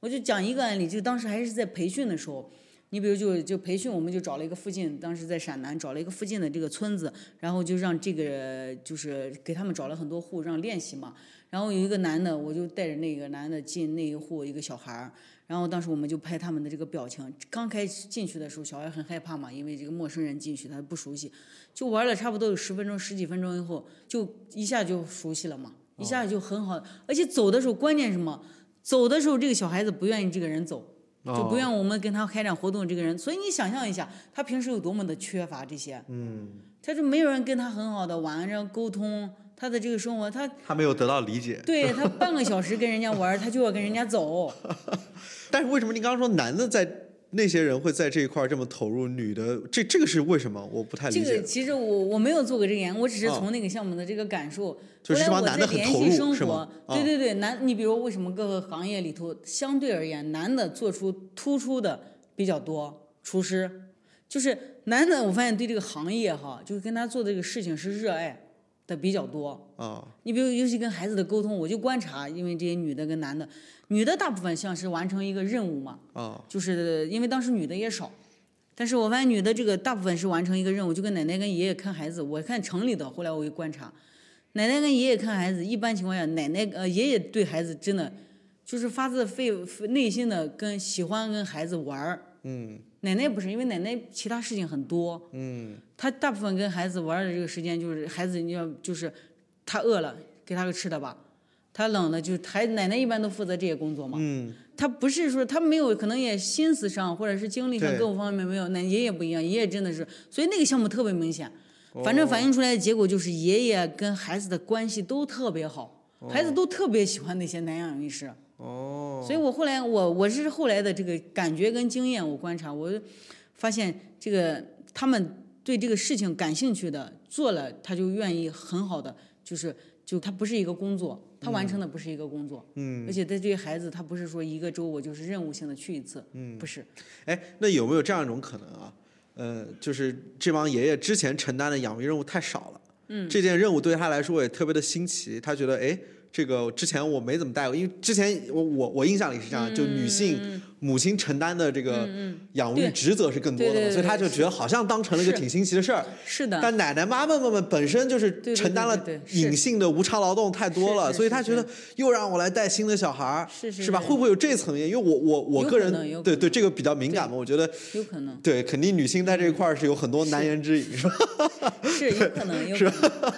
我就讲一个案例，就当时还是在培训的时候。你比如就就培训，我们就找了一个附近，当时在陕南找了一个附近的这个村子，然后就让这个就是给他们找了很多户让练习嘛。然后有一个男的，我就带着那个男的进那一户一个小孩儿，然后当时我们就拍他们的这个表情。刚开始进去的时候，小孩很害怕嘛，因为这个陌生人进去他不熟悉，就玩了差不多有十分钟、十几分钟以后，就一下就熟悉了嘛，一下就很好。而且走的时候，关键是什么？走的时候，这个小孩子不愿意这个人走。就不愿我们跟他开展活动，这个人，所以你想象一下，他平时有多么的缺乏这些。嗯，他就没有人跟他很好的玩然后沟通，他的这个生活，他他没有得到理解。对他半个小时跟人家玩，他就要跟人家走。但是为什么你刚刚说男的在？那些人会在这一块这么投入，女的这这个是为什么？我不太理解。这个其实我我没有做过这个研究，我只是从那个项目的这个感受。就是我在联系生活，对对对，男，你比如为什么各个行业里头相对而言，男的做出突出的比较多？厨师，就是男的，我发现对这个行业哈，就是跟他做的这个事情是热爱。的比较多啊，你比如尤其跟孩子的沟通，我就观察，因为这些女的跟男的，女的大部分像是完成一个任务嘛，啊，就是因为当时女的也少，但是我发现女的这个大部分是完成一个任务，就跟奶奶跟爷爷看孩子，我看城里的，后来我一观察，奶奶跟爷爷看孩子，一般情况下，奶奶呃爷爷对孩子真的就是发自肺内心的跟喜欢跟孩子玩儿，嗯。奶奶不是，因为奶奶其他事情很多。嗯。她大部分跟孩子玩的这个时间，就是孩子你要就是，他饿了给他个吃的吧，他冷了就孩奶奶一般都负责这些工作嘛。嗯。他不是说他没有可能也心思上或者是精力上各个方面没有，那爷爷不一样，爷爷真的是，所以那个项目特别明显，反正反映出来的结果就是爷爷跟孩子的关系都特别好，孩子都特别喜欢那些南洋女士。哦，所以我后来我我是后来的这个感觉跟经验，我观察我发现这个他们对这个事情感兴趣的做了，他就愿意很好的，就是就他不是一个工作，他完成的不是一个工作，嗯，而且他这些孩子他不是说一个周我就是任务性的去一次，嗯，不是，哎，那有没有这样一种可能啊？呃，就是这帮爷爷之前承担的养育任务太少了，嗯，这件任务对他来说也特别的新奇，他觉得哎。这个之前我没怎么带过，因为之前我我我印象里是这样，就女性母亲承担的这个养育职责是更多的嘛，所以他就觉得好像当成了一个挺新奇的事儿。是的。但奶奶妈妈们们本身就是承担了隐性的无偿劳动太多了，所以他觉得又让我来带新的小孩儿，是吧？会不会有这层面？因为我我我个人对对这个比较敏感嘛，我觉得有可能。对，肯定女性在这一块儿是有很多难言之隐，是吧？是有可能，有 可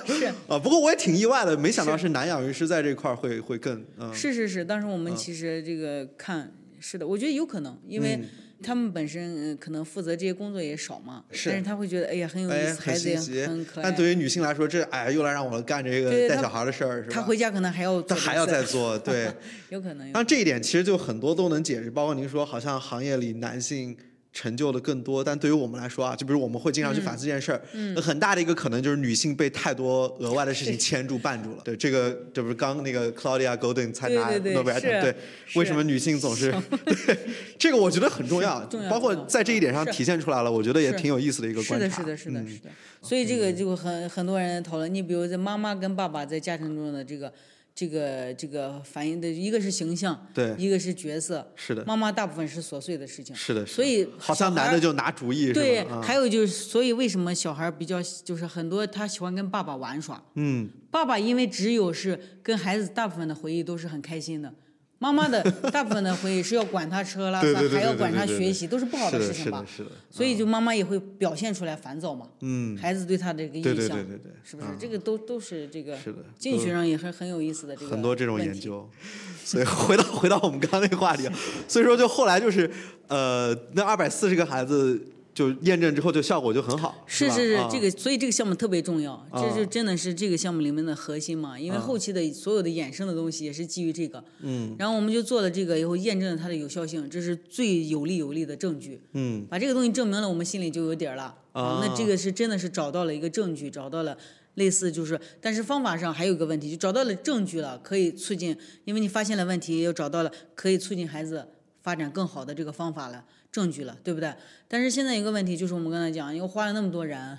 能是啊。不过我也挺意外的，没想到是男养育师在这块儿会会更嗯。是是是，当时我们其实这个看是的，我觉得有可能，因为他们本身可能负责这些工作也少嘛，是但是他会觉得哎呀很有意思，孩子也很可爱。但对于女性来说，这哎呀又来让我干这个带小孩的事儿，是吧？他回家可能还要他还要再做，对，有可能。那这一点其实就很多都能解释，包括您说好像行业里男性。成就的更多，但对于我们来说啊，就比如我们会经常去反思这件事儿，那很大的一个可能就是女性被太多额外的事情牵住绊住了。对，这个这不是刚那个 Claudia Golden 才拿诺贝尔奖，对，为什么女性总是？对，这个我觉得很重要，包括在这一点上体现出来了，我觉得也挺有意思的一个观察。是的，是的，是的，是的。所以这个就很很多人讨论，你比如在妈妈跟爸爸在家庭中的这个。这个这个反映的一个是形象，对，一个是角色，是的。妈妈大部分是琐碎的事情，是的，所以好像男的就拿主意，对。还有就是，所以为什么小孩比较就是很多他喜欢跟爸爸玩耍，嗯，爸爸因为只有是跟孩子大部分的回忆都是很开心的。妈妈的 大部分的回忆是要管他吃喝拉撒，还要管他学习，都是不好的事情吧？是的，所以就妈妈也会表现出来烦躁嘛。嗯，孩子对他的这个印象，对对对对对，是不是？这个都都是这个。是的。经济学上也是很有意思的这个很多这种研究，所以回到回到我们刚刚那个话题，所以说就后来就是呃，那二百四十个孩子。就验证之后，就效果就很好。是是是，这个所以这个项目特别重要，这就真的是这个项目里面的核心嘛。因为后期的所有的衍生的东西也是基于这个。嗯。然后我们就做了这个以后，验证了它的有效性，这是最有力有力的证据。嗯。把这个东西证明了，我们心里就有底儿了。啊。那这个是真的是找到了一个证据，找到了类似就是，但是方法上还有一个问题，就找到了证据了，可以促进，因为你发现了问题，又找到了可以促进孩子发展更好的这个方法了。证据了，对不对？但是现在一个问题，就是我们刚才讲，又花了那么多人，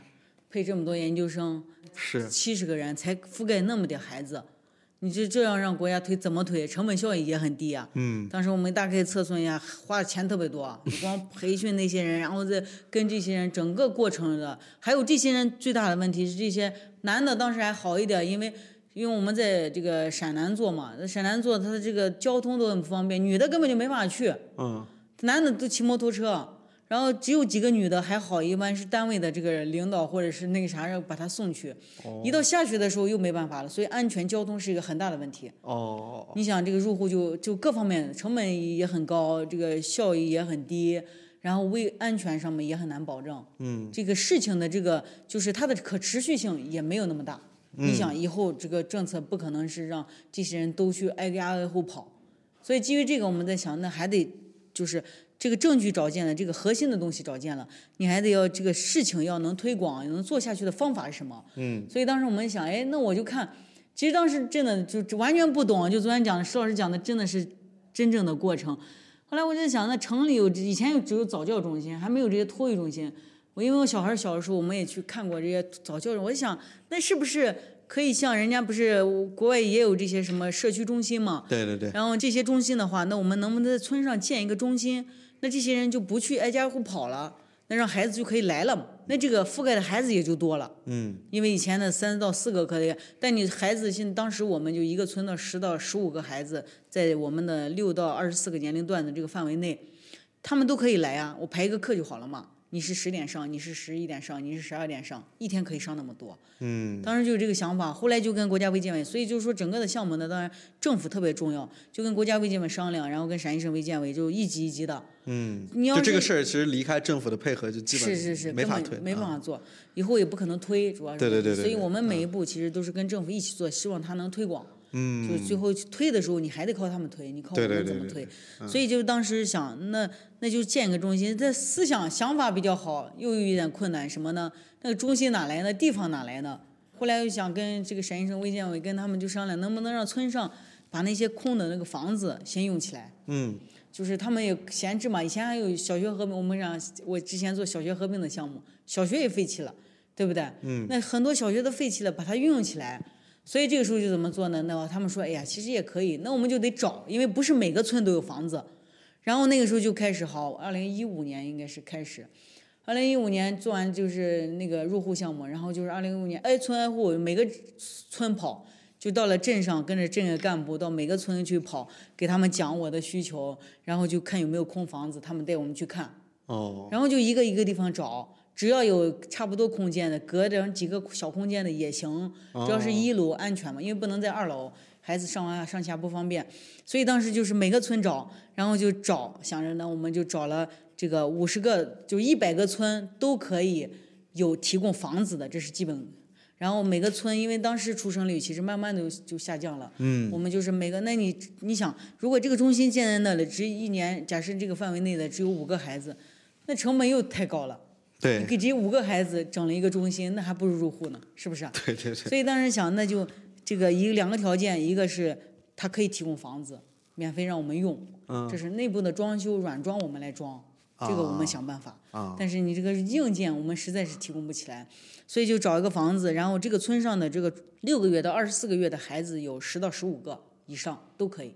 配这么多研究生，是七十个人才覆盖那么点孩子，你这这样让国家推怎么推？成本效益也很低啊。嗯。当时我们大概测算一下，花的钱特别多，光培训那些人，然后再跟这些人整个过程的，还有这些人最大的问题是这些男的当时还好一点，因为因为我们在这个陕南做嘛，在陕南做，它的这个交通都很不方便，女的根本就没办法去，嗯，男的都骑摩托车，然后只有几个女的还好，一般是单位的这个领导或者是那个啥让把她送去，一到下雪的时候又没办法了，所以安全交通是一个很大的问题。哦，你想这个入户就就各方面成本也很高，这个效益也很低，然后为安全上面也很难保证。嗯，这个事情的这个就是它的可持续性也没有那么大。你想以后这个政策不可能是让这些人都去挨家挨户跑，所以基于这个我们在想，那还得就是这个证据找见了，这个核心的东西找见了，你还得要这个事情要能推广，能做下去的方法是什么？嗯，所以当时我们想，哎，那我就看，其实当时真的就就完全不懂，就昨天讲的石老师讲的真的是真正的过程。后来我就在想，那城里有以前有只有早教中心，还没有这些托育中心。我因为我小孩小的时候，我们也去看过这些早教，我就想，那是不是可以像人家不是国外也有这些什么社区中心嘛？对对对，然后这些中心的话，那我们能不能在村上建一个中心？那这些人就不去挨家挨户跑了，那让孩子就可以来了嘛？那这个覆盖的孩子也就多了。嗯，因为以前的三到四个可以，但你孩子现当时我们就一个村的十到十五个孩子，在我们的六到二十四个年龄段的这个范围内，他们都可以来啊，我排一个课就好了嘛。你是十点上，你是十一点上，你是十二点上，一天可以上那么多。嗯，当时就有这个想法，后来就跟国家卫健委，所以就是说整个的项目呢，当然政府特别重要，就跟国家卫健委商量，然后跟陕西省卫健委就一级一级的。嗯，你要就这个事儿，其实离开政府的配合，就基本是是是，没法推，啊没办法做，以后也不可能推，主要是对对对对对所以我们每一步其实都是跟政府一起做，希望它能推广。嗯，就最后推的时候，你还得靠他们推，你靠我们怎么对对推？所以就当时想，那那就建一个中心。这思想想法比较好，又有一点困难，什么呢？那个中心哪来呢？地方哪来呢？后来又想跟这个陕西省卫健委跟他们就商量，能不能让村上把那些空的那个房子先用起来。嗯，就是他们也闲置嘛，以前还有小学合并，我们让我之前做小学合并的项目，小学也废弃了，对不对？嗯。那很多小学都废弃了，把它运用起来。所以这个时候就怎么做呢？那他们说，哎呀，其实也可以，那我们就得找，因为不是每个村都有房子。然后那个时候就开始好，二零一五年应该是开始，二零一五年做完就是那个入户项目，然后就是二零一五年挨村挨户每个村跑，就到了镇上跟着镇的干部到每个村去跑，给他们讲我的需求，然后就看有没有空房子，他们带我们去看，哦，然后就一个一个地方找，只要有差不多空间的，隔着几个小空间的也行，只要是一楼安全嘛，因为不能在二楼，孩子上完上下不方便，所以当时就是每个村找，然后就找，想着呢，我们就找了这个五十个，就一百个村都可以有提供房子的，这是基本。然后每个村，因为当时出生率其实慢慢的就下降了，嗯，我们就是每个，那你你想，如果这个中心建在那里，只一年，假设这个范围内的只有五个孩子，那成本又太高了。对你给这五个孩子整了一个中心，那还不如入户呢，是不是 啊？对对对，所以当时想，那就这个一两个条件，一个是他可以提供房子，免费让我们用，嗯这是内部的装修软装我们来装，这个我们想办法。啊，但是你这个硬件我们实在是提供不起来，所以就找一个房子，然后这个村上的这个六个月到二十四个月的孩子有十到十五个以上都可以，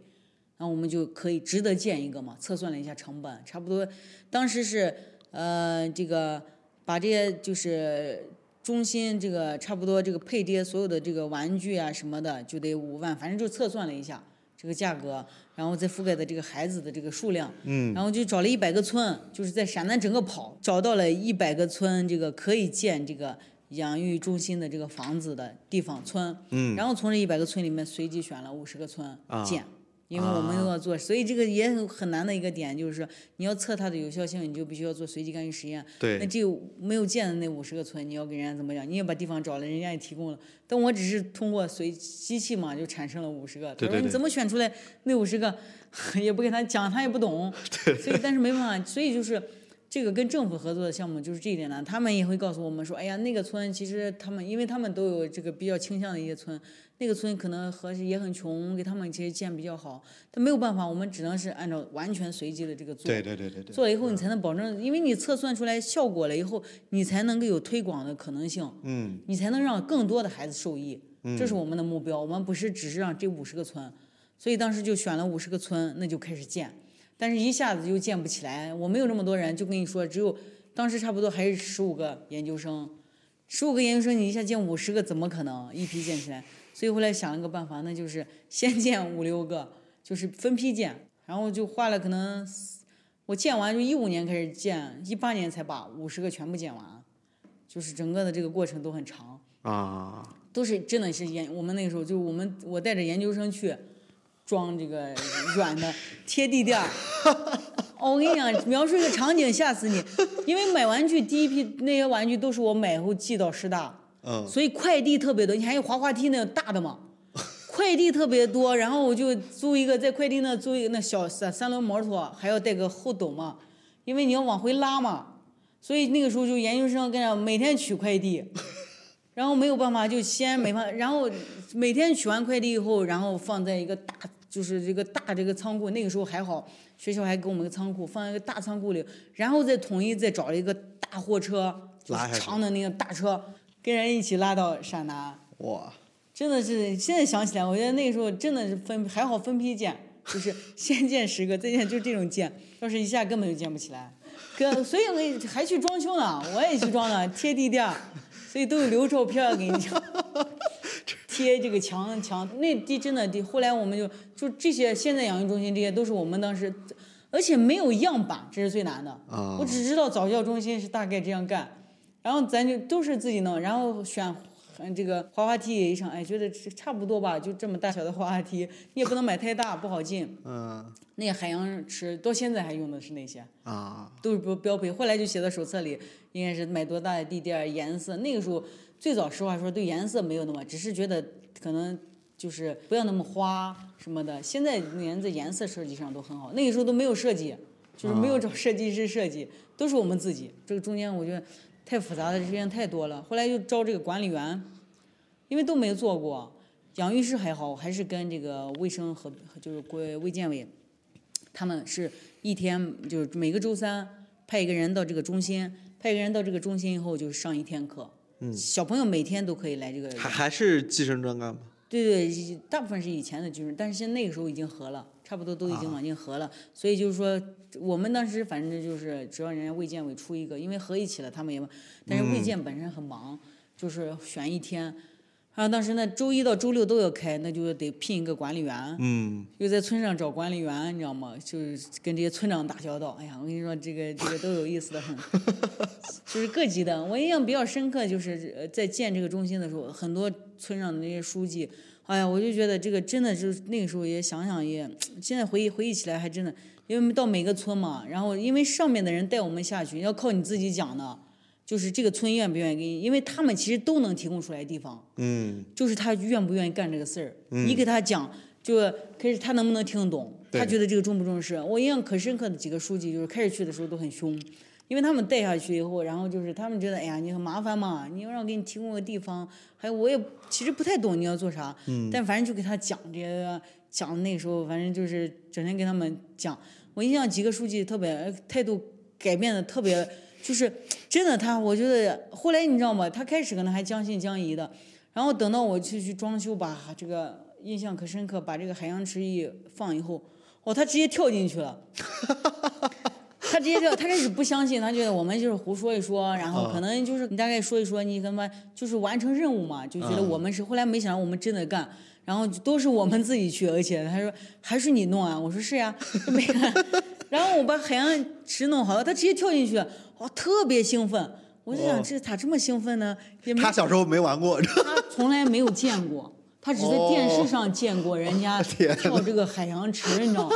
然后我们就可以值得建一个嘛。测算了一下成本，差不多当时是呃这个把这些就是中心这个差不多这个配这些所有的这个玩具啊什么的就得五万，反正就测算了一下这个价格，然后再覆盖的这个孩子的这个数量，嗯，然后就找了一百个村，就是在陕南整个跑，找到了一百个村，这个可以建这个养育中心的这个房子的地方村，嗯，然后从这一百个村里面随机选了五十个村啊建。因为我们又要做，所以这个也很很难的一个点，就是说你要测它的有效性，你就必须要做随机干预实验。那对，那这没有建的那五十个村，你要给人家怎么讲？你也把地方找了，人家也提供了，但我只是通过随机器嘛，就产生了五十个。他对对对说你怎么选出来那五十个？也不跟他讲，他也不懂。所以但是没办法，所以就是这个跟政府合作的项目就是这一点呢，他们也会告诉我们说，哎呀，那个村其实他们，因为他们都有这个比较倾向的一些村，那个村可能和也很穷，给他们其实建比较好，但没有办法，我们只能是按照完全随机的这个做。对对对对对，做了以后，你才能保证，因为你测算出来效果了以后，你才能够有推广的可能性，嗯，你才能让更多的孩子受益。这是我们的目标，我们不是只是让这五十个村，所以当时就选了五十个村，那就开始建，但是一下子就建不起来，我没有那么多人，就跟你说，只有当时差不多还是十五个研究生，十五个研究生，你一下建五十个，怎么可能一批建起来？所以后来想了个办法，那就是先建五六个，就是分批建，然后就花了可能我建完就一五年开始建，一八年才把五十个全部建完，就是整个的这个过程都很长。啊，都是真的是研，我们那个时候就我们我带着研究生去装这个 软的贴地垫儿。哦，我跟你讲，描述一个场景吓死你，因为买玩具第一批那些玩具都是我买后寄到师大，嗯，所以快递特别多。你还有滑滑梯那个大的嘛，快递特别多，然后我就租一个在快递那租一个那小三三轮摩托，还要带个后斗嘛，因为你要往回拉嘛，所以那个时候就研究生跟着每天取快递。然后没有办法，就先没办法，然后每天取完快递以后，然后放在一个大，就是这个大这个仓库。那个时候还好，学校还给我们个仓库，放在一个大仓库里，然后再统一再找了一个大货车，就是长的那个大车，跟人一起拉到陕南。哇！真的是现在想起来，我觉得那个时候真的是分还好分批建，就是先建十个，再建就这种建，要是一下根本就建不起来。跟所以我还去装修呢，我也去装了贴地垫。所以都有留照片给你讲，贴这个墙墙那地真的地。后来我们就就这些现在养育中心这些都是我们当时，而且没有样板，这是最难的。我只知道早教中心是大概这样干，然后咱就都是自己弄，然后选这个滑滑梯也一场，哎，觉得差不多吧，就这么大小的滑滑梯，你也不能买太大，不好进。嗯。那个海洋池到现在还用的是那些啊，都是标标配。后来就写到手册里，应该是买多大的地垫颜色。那个时候最早实话说对颜色没有那么，只是觉得可能就是不要那么花什么的。现在连在颜色设计上都很好。那个时候都没有设计，就是没有找设计师设计，都是我们自己。这个中间我觉得太复杂的事情太多了。后来又招这个管理员，因为都没有做过。养育室还好，还是跟这个卫生和就是归卫健委。他们是一天就是每个周三派一个人到这个中心，派一个人到这个中心以后就上一天课。嗯，小朋友每天都可以来这个。还还是计生专干吗？对对，大部分是以前的军人，但是现在那个时候已经合了，差不多都已经往进合了。所以就是说，我们当时反正就是只要人家卫健委出一个，因为合一起了，他们也，但是卫健本身很忙，就是选一天。然后当时那周一到周六都要开，那就得聘一个管理员。嗯。又在村上找管理员，你知道吗？就是跟这些村长打交道。哎呀，我跟你说，这个这个都有意思的很。就是各级的，我印象比较深刻，就是在建这个中心的时候，很多村上的那些书记，哎呀，我就觉得这个真的是那个时候也想想也，现在回忆回忆起来还真的，因为到每个村嘛，然后因为上面的人带我们下去，要靠你自己讲的。就是这个村愿不愿意给你，因为他们其实都能提供出来地方，嗯，就是他愿不愿意干这个事儿，嗯，你给他讲，就开始他能不能听得懂，他觉得这个重不重视。我印象可深刻的几个书记，就是开始去的时候都很凶，因为他们带下去以后，然后就是他们觉得，哎呀，你很麻烦嘛，你要让我给你提供个地方，还有我也其实不太懂你要做啥，嗯，但反正就给他讲这些，讲那时候反正就是整天跟他们讲。我印象几个书记特别态度改变的特别。就是真的，他我觉得后来你知道吗？他开始可能还将信将疑的，然后等到我去去装修，吧这个印象可深刻，把这个海洋池一放以后，哦，他直接跳进去了。他直接跳，他开始不相信，他觉得我们就是胡说一说，然后可能就是你大概说一说，你他妈就是完成任务嘛，就觉得我们是。后来没想到我们真的干，然后都是我们自己去，而且他说还是你弄啊，我说是呀，没。然后我把海洋池弄好了，他直接跳进去。哦，特别兴奋，我就想这咋这么兴奋呢？他小时候没玩过，他从来没有见过，他只在电视上见过人家跳这个海洋池，你知道吗？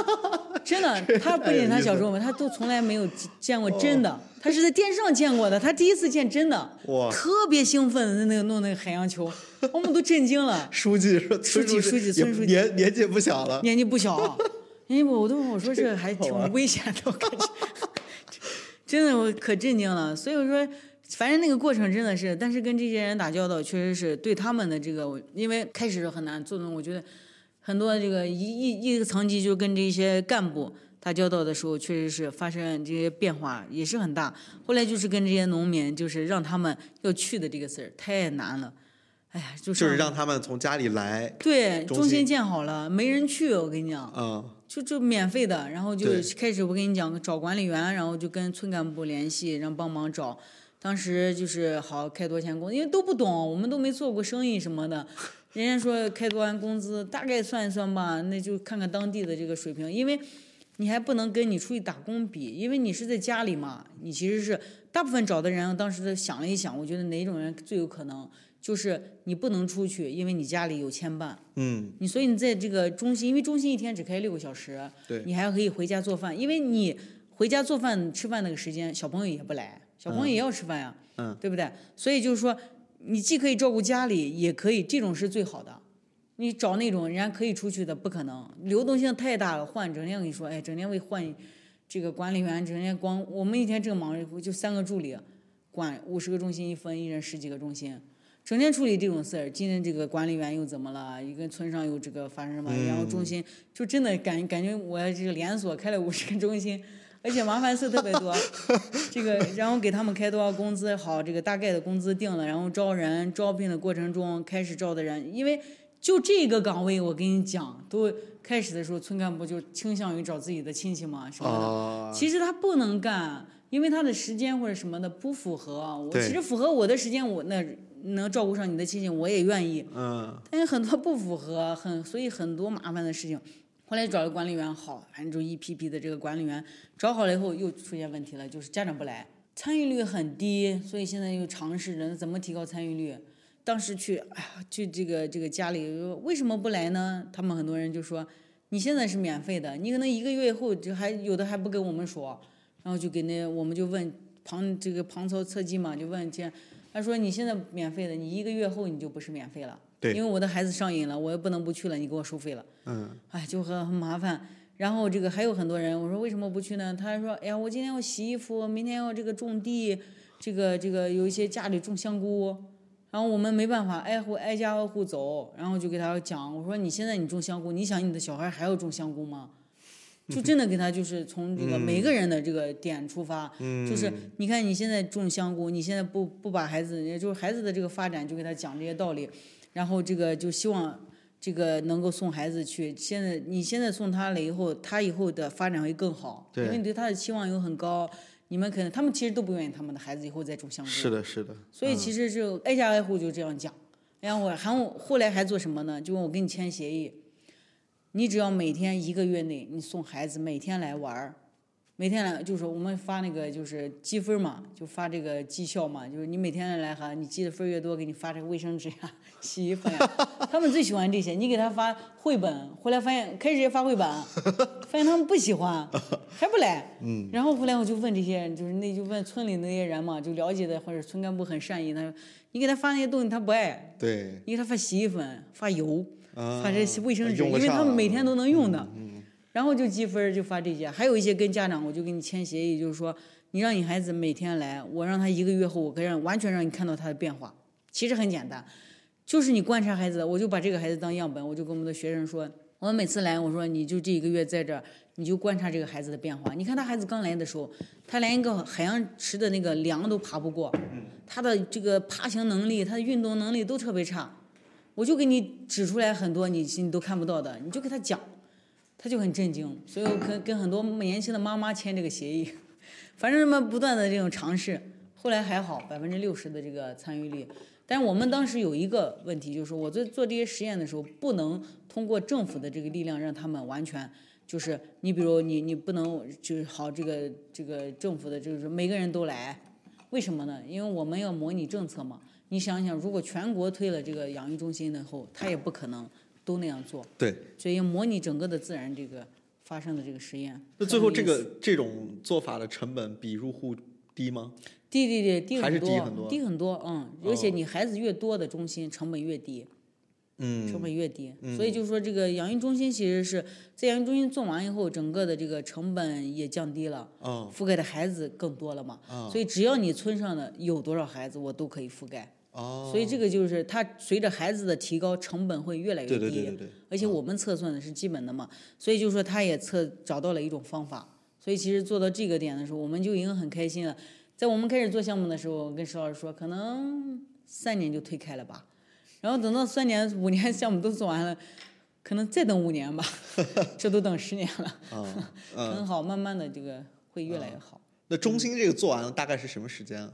真的，他不仅他小时候，他都从来没有见过真的，他是在电视上见过的，他第一次见真的，特别兴奋，那个弄那个海洋球，我们都震惊了。书记说，书记书记村书记年年纪不小了，年纪不小，年纪不，我都我说这还挺危险的，我感觉。真的我可震惊了，所以我说，反正那个过程真的是，但是跟这些人打交道，确实是对他们的这个，因为开始很难做的，我觉得很多这个一一一个层级就跟这些干部打交道的时候，确实是发生这些变化也是很大。后来就是跟这些农民，就是让他们要去的这个事儿太难了，哎呀，就是就是让他们从家里来，对，中心建好了，没人去，我跟你讲，嗯。就就免费的，然后就开始我跟你讲找管理员，然后就跟村干部联系，然后帮忙找。当时就是好开多少钱工，因为都不懂，我们都没做过生意什么的，人家说开多完工资，大概算一算吧，那就看看当地的这个水平，因为你还不能跟你出去打工比，因为你是在家里嘛，你其实是大部分找的人，当时想了一想，我觉得哪种人最有可能，就是你不能出去，因为你家里有牵绊，嗯，你所以你在这个中心，因为中心一天只开六个小时，对，你还可以回家做饭，因为你回家做饭吃饭那个时间，小朋友也不来，小朋友也要吃饭呀，嗯，对不对？所以就是说，你既可以照顾家里，也可以这种是最好的。你找那种人家可以出去的，不可能，流动性太大了，换整天跟你说，哎，整天为换这个管理员，整天光我们一天正忙着，就三个助理，管五十个中心一分，一人十几个中心。整天处理这种事儿，今天这个管理员又怎么了？一个村上又这个发生什么？然后中心就真的感感觉我这个连锁开了五十个中心，而且麻烦事特别多。这个然后给他们开多少工资好，这个大概的工资定了，然后招人，招聘的过程中开始招的人，因为就这个岗位，我跟你讲，都开始的时候村干部就倾向于找自己的亲戚嘛什么的。啊，其实他不能干，因为他的时间或者什么的不符合。我其实符合我的时间，我那能照顾上你的亲戚，我也愿意。嗯，但是很多不符合，很所以很多麻烦的事情。后来找了管理员好，反正就一批批的这个管理员找好了以后，又出现问题了，就是家长不来，参与率很低，所以现在又尝试着怎么提高参与率。当时去，哎呀，去这个这个家里为什么不来呢？他们很多人就说，你现在是免费的，你可能一个月以后就还有的还不跟我们说，然后就给那我们就问旁这个旁敲侧击嘛，就问这，他说你现在免费的，你一个月后你就不是免费了。对因为我的孩子上瘾了，我也不能不去了，你给我收费了，嗯，哎，就很很麻烦。然后这个还有很多人，我说为什么不去呢？他说，哎呀，我今天要洗衣服，明天要这个种地，这个这个有一些家里种香菇，然后我们没办法挨户挨家挨户走，然后就给他讲，我说你现在你种香菇，你想你的小孩还要种香菇吗？就真的给他就是从这个每个人的这个点出发，就是你看你现在种香菇，你现在不不把孩子，也就是孩子的这个发展，就给他讲这些道理，然后这个就希望这个能够送孩子去。现在你现在送他了以后，他以后的发展会更好，因为你对他的期望又很高。你们可能他们其实都不愿意他们的孩子以后再种香菇，是的，是的，所以其实就挨家挨户就这样讲。然后我还后来还做什么呢？就我跟你签协议，你只要每天一个月内你送孩子每天来玩儿，每天来就是我们发那个就是积分嘛，就发这个绩效嘛，就是你每天来哈，你积的分越多，给你发这个卫生纸呀、洗衣粉呀，他们最喜欢这些。你给他发绘本，后来发现开始也发绘本，发现他们不喜欢，还不来。嗯。然后后来我就问这些，就是那就问村里那些人嘛，就了解的或者村干部很善意，他说你给他发那些东西他不爱，对，你给他发洗衣粉、发油、啊发这些卫生纸，因为他们每天都能用的。然后就积分儿就发这些，还有一些跟家长我就跟你签协议，就是说你让你孩子每天来，我让他一个月后，我可以让完全让你看到他的变化。其实很简单，就是你观察孩子，我就把这个孩子当样本，我就跟我们的学生说，我们每次来，我说你就这一个月在这儿，你就观察这个孩子的变化。你看他孩子刚来的时候，他连一个海洋池的那个梁都爬不过，他的这个爬行能力、他的运动能力都特别差。我就给你指出来很多你你都看不到的，你就给他讲，他就很震惊。所以我跟跟很多年轻的妈妈签这个协议，反正什么不断的这种尝试，后来还好，百分之六十的这个参与率。但是我们当时有一个问题，就是我在做这些实验的时候，不能通过政府的这个力量让他们完全就是你比如你你不能就是好这个这个政府的就是每个人都来，为什么呢？因为我们要模拟政策嘛。你想想，如果全国推了这个养育中心的后，他也不可能都那样做，对。所以要模拟整个的自然这个发生的这个实验。那最后这个这种做法的成本比入户低吗？低低低低还是很多，低很多低很多，嗯，而且你孩子越多的中心成本越低，嗯，成本越低，所以就是说这个养育中心其实是在养育中心做完以后，整个的这个成本也降低了，哦，覆盖的孩子更多了嘛，啊所以只要你村上的有多少孩子，我都可以覆盖。哦，所以这个就是它随着孩子的提高，成本会越来越低。对对对对对，而且我们测算的是基本的嘛，所以就是说他也测找到了一种方法。所以其实做到这个点的时候，我们就已经很开心了。在我们开始做项目的时候，我跟石老师说，可能三年就推开了吧。然后等到三年、五年项目都做完了，可能再等五年吧，这都等十年了。啊，很好，慢慢的这个会越来越好。那中心这个做完了大概是什么时间啊？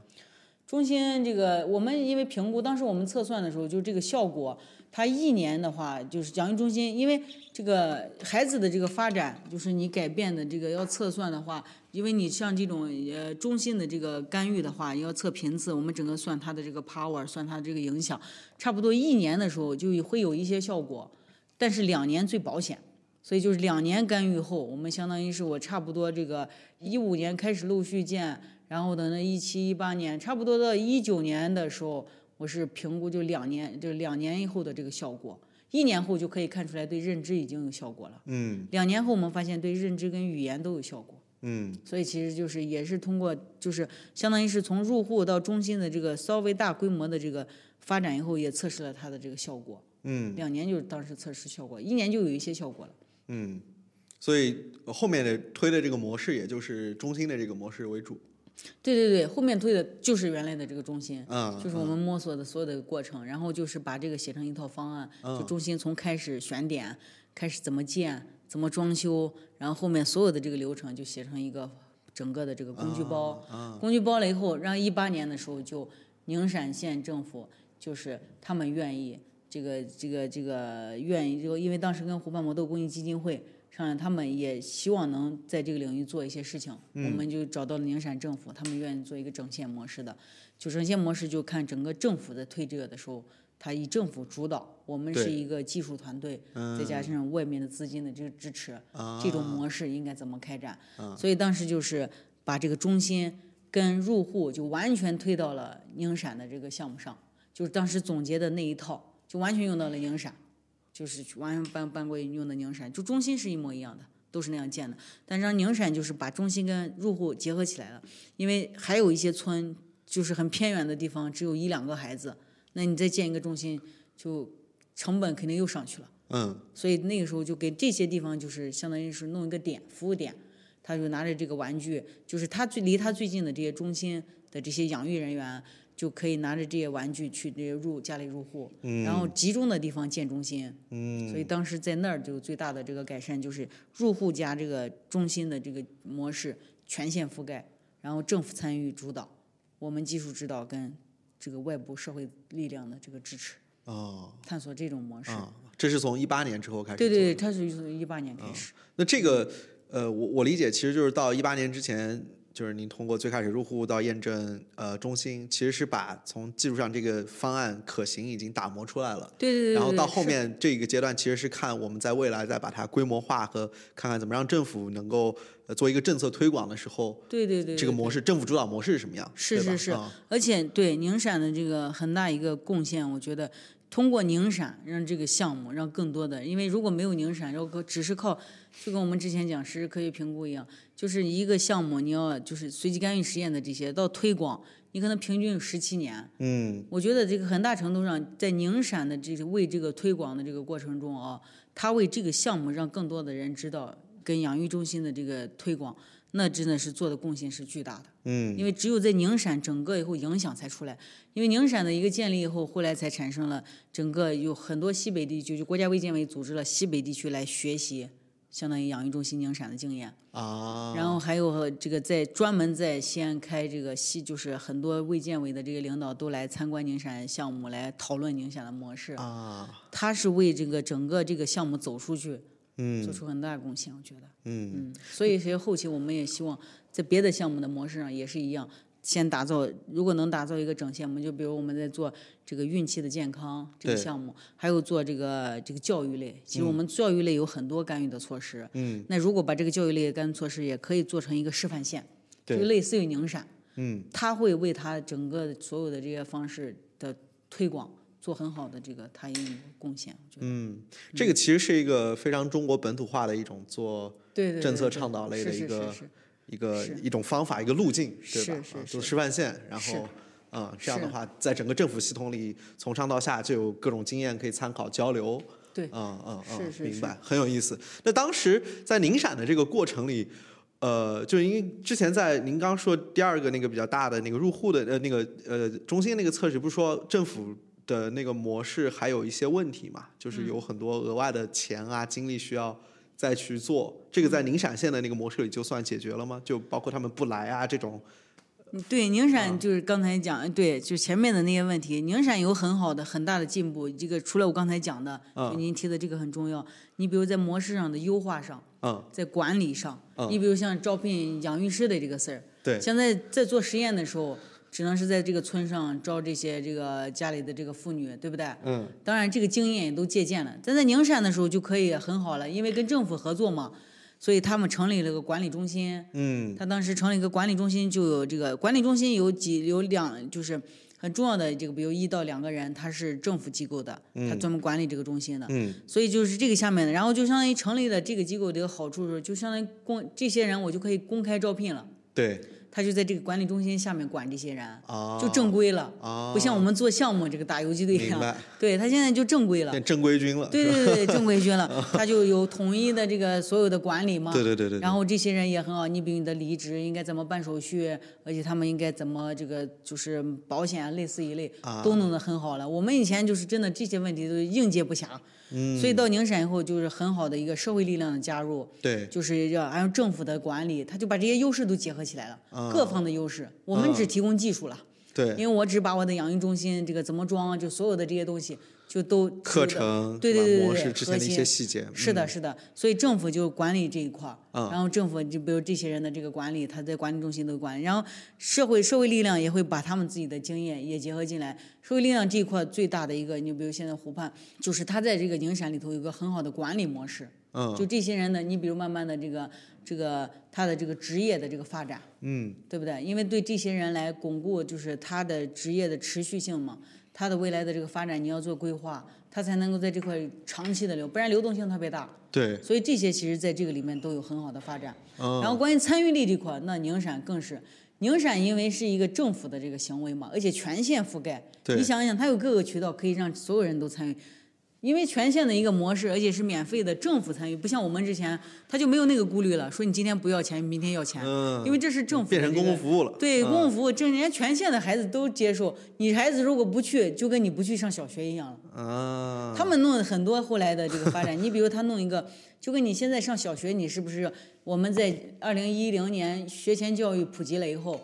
中心这个我们因为评估，当时我们测算的时候，就这个效果，它一年的话就是养育中心，因为这个孩子的这个发展，就是你改变的这个要测算的话，因为你像这种呃中心的这个干预的话，要测频次，我们整个算它的这个 power，算它这个影响，差不多一年的时候就会有一些效果，但是两年最保险。所以就是两年干预后，我们相当于是我差不多这个一五年开始陆续建，然后等到一七一八年，差不多到一九年的时候，我是评估就两年，就两年以后的这个效果，一年后就可以看出来对认知已经有效果了。嗯两年后我们发现对认知跟语言都有效果，嗯所以其实就是也是通过就是相当于是从入户到中心的这个稍微大规模的这个发展以后，也测试了它的这个效果。嗯两年就是当时测试效果，一年就有一些效果了。嗯，所以后面的推的这个模式，也就是中心的这个模式为主。对对对，后面推的就是原来的这个中心，嗯，就是我们摸索的所有的过程，然后就是把这个写成一套方案，就中心从开始选点，开始怎么建，怎么装修，然后后面所有的这个流程就写成一个整个的这个工具包。工具包了以后，让一八年的时候就宁陕县政府就是他们愿意这个这个这个愿意，就因为当时跟湖畔魔豆公益基金会。他们也希望能在这个领域做一些事情，我们就找到了宁陕政府，他们愿意做一个整线模式的。就整线模式，就看整个政府在推这个的时候，他以政府主导，我们是一个技术团队，再加上外面的资金的这个支持，这种模式应该怎么开展？所以当时就是把这个中心跟入户就完全推到了宁陕的这个项目上，就是当时总结的那一套，就完全用到了宁陕。就是完全搬搬过去用的宁陕，就中心是一模一样的，都是那样建的。但是让宁陕就是把中心跟入户结合起来了，因为还有一些村就是很偏远的地方，只有一两个孩子，那你再建一个中心，就成本肯定又上去了。嗯所以那个时候就给这些地方就是相当于是弄一个点服务点，他就拿着这个玩具，就是他最离他最近的这些中心的这些养育人员。就可以拿着这些玩具去这些入家里入户，然后集中的地方建中心，嗯所以当时在那儿就最大的这个改善就是入户加这个中心的这个模式全线覆盖，然后政府参与主导，我们技术指导跟这个外部社会力量的这个支持，哦探索这种模式。啊，这是从一八年之后开始。对对对，。它是从一八年开始。那这个呃，我我理解其实就是到一八年之前。就是您通过最开始入户到验证呃中心，其实是把从技术上这个方案可行已经打磨出来了。对对对。然后到后面这个阶段，其实是看我们在未来再把它规模化和看看怎么让政府能够呃做一个政策推广的时候，对对对，对这个模式政府主导模式是什么样？是是是啊而且对宁陕的这个很大一个贡献，我觉得通过宁陕让这个项目让更多的，因为如果没有宁陕，如果只是靠就跟我们之前讲实时科学评估一样，就是一个项目你要就是随机干预实验的这些到推广，你可能平均有十七年。嗯我觉得这个很大程度上在宁陕的这个为这个推广的这个过程中啊，他为这个项目让更多的人知道跟养育中心的这个推广，那真的是做的贡献是巨大的。嗯因为只有在宁陕整个以后影响才出来，因为宁陕的一个建立以后，后来才产生了整个有很多西北地区，就国家卫健委组织了西北地区来学习，相当于养育中心宁陕的经验。啊，然后还有这个在专门在西安开这个西，就是很多卫健委的这个领导都来参观宁陕项目，来讨论宁陕的模式。啊，他是为这个整个这个项目走出去，做嗯。出很大的贡献，我觉得。嗯。嗯，所以其实后期我们也希望在别的项目的模式上也是一样，先打造，如果能打造一个整线，我们就比如我们在做这个孕期的健康这个项目，还有做这个这个教育类，其实我们教育类有很多干预的措施。嗯，那如果把这个教育类的干预措施也可以做成一个示范线，对。就类似于宁陕，嗯。他会为他整个所有的这些方式的推广做很好的这个他也有贡献，我觉得。嗯，这个其实是一个非常中国本土化的一种做对政策倡导类的一个一个一种方法，一个路径，对吧？是是啊示范线，然后。啊、这样的话，在整个政府系统里，从上到下就有各种经验可以参考交流。对嗯嗯嗯，是是是明白，很有意思。那当时在宁陕的这个过程里，呃，就因为之前在您刚说第二个那个比较大的那个入户的呃那个呃中心那个测试，不是说政府的那个模式还有一些问题嘛？就是有很多额外的钱啊、精力需要再去做。这个在宁陕县的那个模式里就算解决了吗？就包括他们不来啊这种嗯对，宁陕就是刚才讲，对，就前面的那些问题，宁陕有很好的、很大的进步。这个除了我刚才讲的，就您提的这个很重要。你比如在模式上的优化上，嗯，在管理上，嗯你比如像招聘养育师的这个事儿，对，现在在做实验的时候，只能是在这个村上招这些这个家里的这个妇女，对不对？嗯，当然这个经验也都借鉴了。但在宁山的时候就可以很好了，因为跟政府合作嘛，所以他们成立了个管理中心。嗯，他当时成立一个管理中心，就有这个管理中心有几有两就是很重要的这个，比如一到两个人，他是政府机构的，他专门管理这个中心的。嗯，所以就是这个下面的，然后就相当于成立了这个机构的一个好处是，就相当于公这些人我就可以公开招聘了。对，他就在这个管理中心下面管这些人，啊，就正规了，啊，不像我们做项目这个打游击队一样。对他现在就正规了，变正规军了，对对对对，正规军了，他就有统一的这个所有的管理嘛。对对对对，对然后这些人也很好，你比如你的离职应该怎么办手续，而且他们应该怎么这个就是保险啊类似一类啊都弄得很好了。我们以前就是真的这些问题都应接不暇，嗯，所以到宁陕以后就是很好的一个社会力量的加入，对，就是要按照政府的管理，他就把这些优势都结合起来了，啊。各方的优势，我们只提供技术了，对。因，为我只把我的养育中心这个怎么装，就所有的这些东西就都课程对对对对对模式之前的一些细节，是的，嗯，是的，所以政府就管理这一块儿，嗯。然后政府就比如这些人的这个管理，他在管理中心都管理，然后社会社会力量也会把他们自己的经验也结合进来。社会力量这一块最大的一个，你比如现在湖畔，就是他在这个宁陕里头有个很好的管理模式，嗯，就这些人呢，你比如慢慢的这个这个他的这个职业的这个发展，嗯，对不对？因为对这些人来巩固就是他的职业的持续性嘛，他的未来的这个发展你要做规划，它才能够在这块长期的留，不然流动性特别大。对，所以这些其实在这个里面都有很好的发展。嗯，然后关于参与力这块，那宁陕更是，宁陕因为是一个政府的这个行为嘛，而且全县覆盖，对你想想，它有各个渠道可以让所有人都参与。因为全县的一个模式，而且是免费的，政府参与，不像我们之前他就没有那个顾虑了，说你今天不要钱，明天要钱，嗯，因为这是政府的变成公共服务了，对，嗯公共服务，这人家全县的孩子都接受。你孩子如果不去，就跟你不去上小学一样了。啊，他们弄了很多后来的这个发展，你比如他弄一个，就跟你现在上小学，你是不是我们在二零一零年学前教育普及了以后，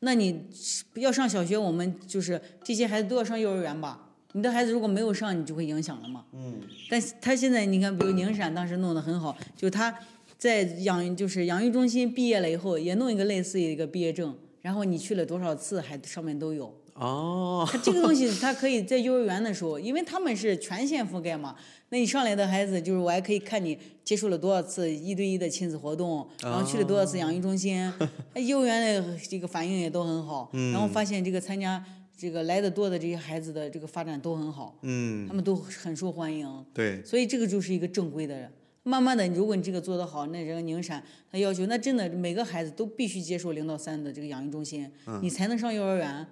那你要上小学，我们就是这些孩子都要上幼儿园吧？你的孩子如果没有上，你就会影响了嘛。嗯，但是他现在你看，比如宁陕当时弄得很好，就他在养就是养育中心毕业了以后，也弄一个类似于一个毕业证，然后你去了多少次，还上面都有。哦，他这个东西，他可以在幼儿园的时候，因为他们是全县覆盖嘛，那你上来的孩子，就是我还可以看你接触了多少次一对一的亲子活动，然后去了多少次养育中心，他幼儿园的这个反应也都很好，然后发现这个参加这个来的多的这些孩子的这个发展都很好，嗯他，们都很受欢迎，对，所以这个就是一个正规的人。慢慢的，如果你这个做得好，那这个宁陕他要求，那真的每个孩子都必须接受零到三的这个养育中心，你才能上幼儿园。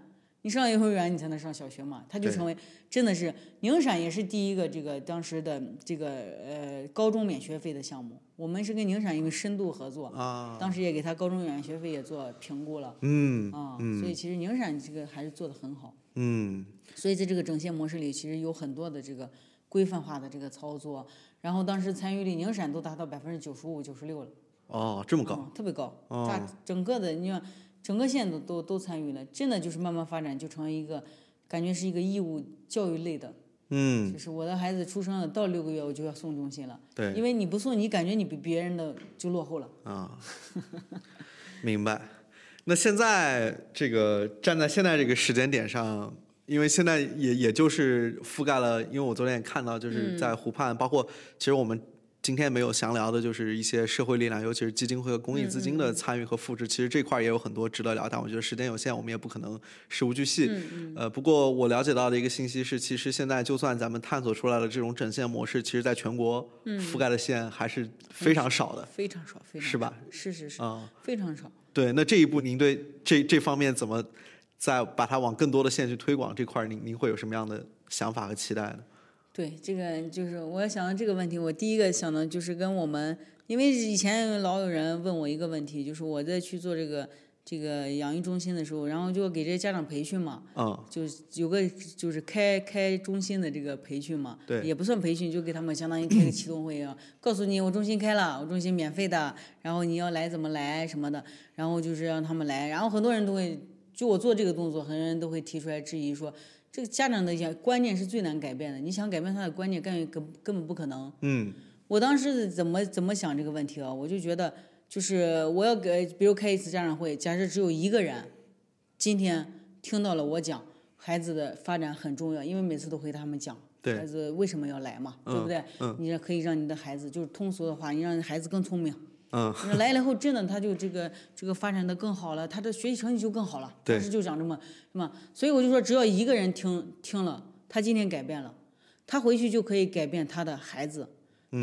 你上幼儿园，你才能上小学嘛，他就成为真的是宁陕也是第一个这个当时的这个呃高中免学费的项目。我们是跟宁陕因为深度合作，啊，当时也给他高中免学费也做评估了嗯啊，所以其实宁陕这个还是做得很好。嗯，所以在这个整线模式里，其实有很多的这个规范化的这个操作，然后当时参与率宁陕都达到百分之九十五、九十六了，哦，这么高，嗯，特别高，哦。整个的你看整个县都都都参与了，真的就是慢慢发展就成为一个感觉是一个义务教育类的，嗯，就是我的孩子出生了到六个月我就要送中心了，对，因为你不送，你感觉你比别人的就落后了。啊，明白。那现在这个站在现在这个时间点上，因为现在也也就是覆盖了，因为我昨天也看到，就是在湖畔，包括其实我们今天没有详聊的，就是一些社会力量，尤其是基金会和公益资金的参与和复制。其实这块也有很多值得聊，但我觉得时间有限，我们也不可能事无巨细。呃，不过我了解到的一个信息是，其实现在就算咱们探索出来了这种整线模式，其实在全国覆盖的线还是非常少的。非常少，非常是吧？是是是，啊、非常少。对，那这一步您对这这方面怎么再把它往更多的线去推广这块儿，您您会有什么样的想法和期待呢？对，这个就是我想到这个问题，我第一个想的就是跟我们，因为以前老有人问我一个问题，就是我在去做这个这个养育中心的时候，然后就给这些家长培训嘛，嗯，就有个就是开开中心的这个培训嘛，对也不算培训，就给他们相当于开个启动会啊，告诉你我中心开了，我中心免费的，然后你要来怎么来什么的，然后就是让他们来，然后很多人都会就我做这个动作，很多人都会提出来质疑说，这个家长的一些观念是最难改变的。你想改变他的观念，根本根根本不可能。嗯我当时怎么怎么想这个问题啊？我就觉得，就是我要给，比如开一次家长会，假设只有一个人，今天听到了我讲孩子的发展很重要，因为每次都会他们讲孩子为什么要来嘛，对不对？嗯你这可以让你的孩子，就是通俗的话，你让孩子更聪明。嗯来了以后，真的他就这个这个发展的更好了，他的学习成绩就更好了。对当时就讲这么什么，所以我就说，只要一个人听听了，他今天改变了，他回去就可以改变他的孩子，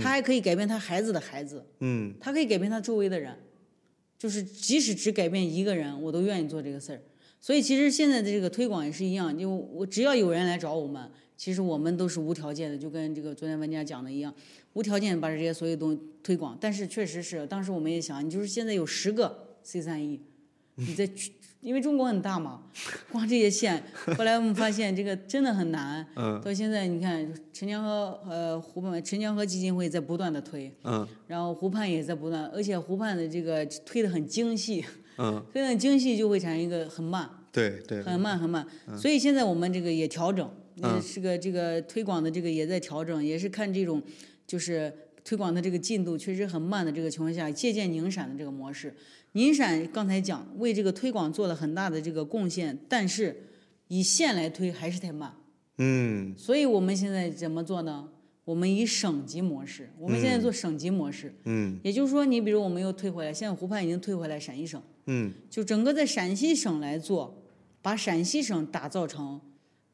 他还可以改变他孩子的孩子，嗯他可以改变他周围的人，就是即使只改变一个人，我都愿意做这个事儿。所以其实现在的这个推广也是一样，就我只要有人来找我们，其实我们都是无条件的，就跟这个昨天文佳讲的一样，无条件把这些所有东西推广。但是确实是，当时我们也想，你就是现在有十个 C 三 E，你在去，因为中国很大嘛，光这些县，后来我们发现这个真的很难。嗯到现在你看，陈江河呃湖畔陈江河基金会在不断的推，嗯然后湖畔也在不断，而且湖畔的这个推的很精细，嗯，推的很精细就会产生一个很慢。对对，很慢很慢，所以现在我们这个也调整，呃，这个这个推广的这个也在调整，也是看这种就是推广的这个进度确实很慢的这个情况下，借鉴宁陕的这个模式。宁陕刚才讲为这个推广做了很大的这个贡献，但是以县来推还是太慢，嗯所以我们现在怎么做呢？我们以省级模式，我们现在做省级模式，嗯也就是说，你比如我们又退回来，现在湖畔已经退回来陕西省。嗯就整个在陕西省来做，把陕西省打造成，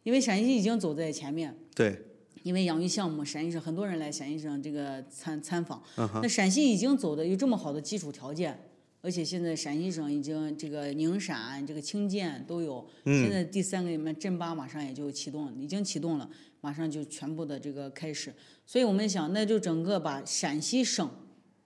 因为陕西已经走在前面，对，因为养育项目，陕西省很多人来陕西省这个参参访，那陕西已经走的有这么好的基础条件，而且现在陕西省已经这个宁陕、这个清涧都有，现在第三个里面镇巴马上也就启动，已经启动了，马上就全部的这个开始，所以我们想，那就整个把陕西省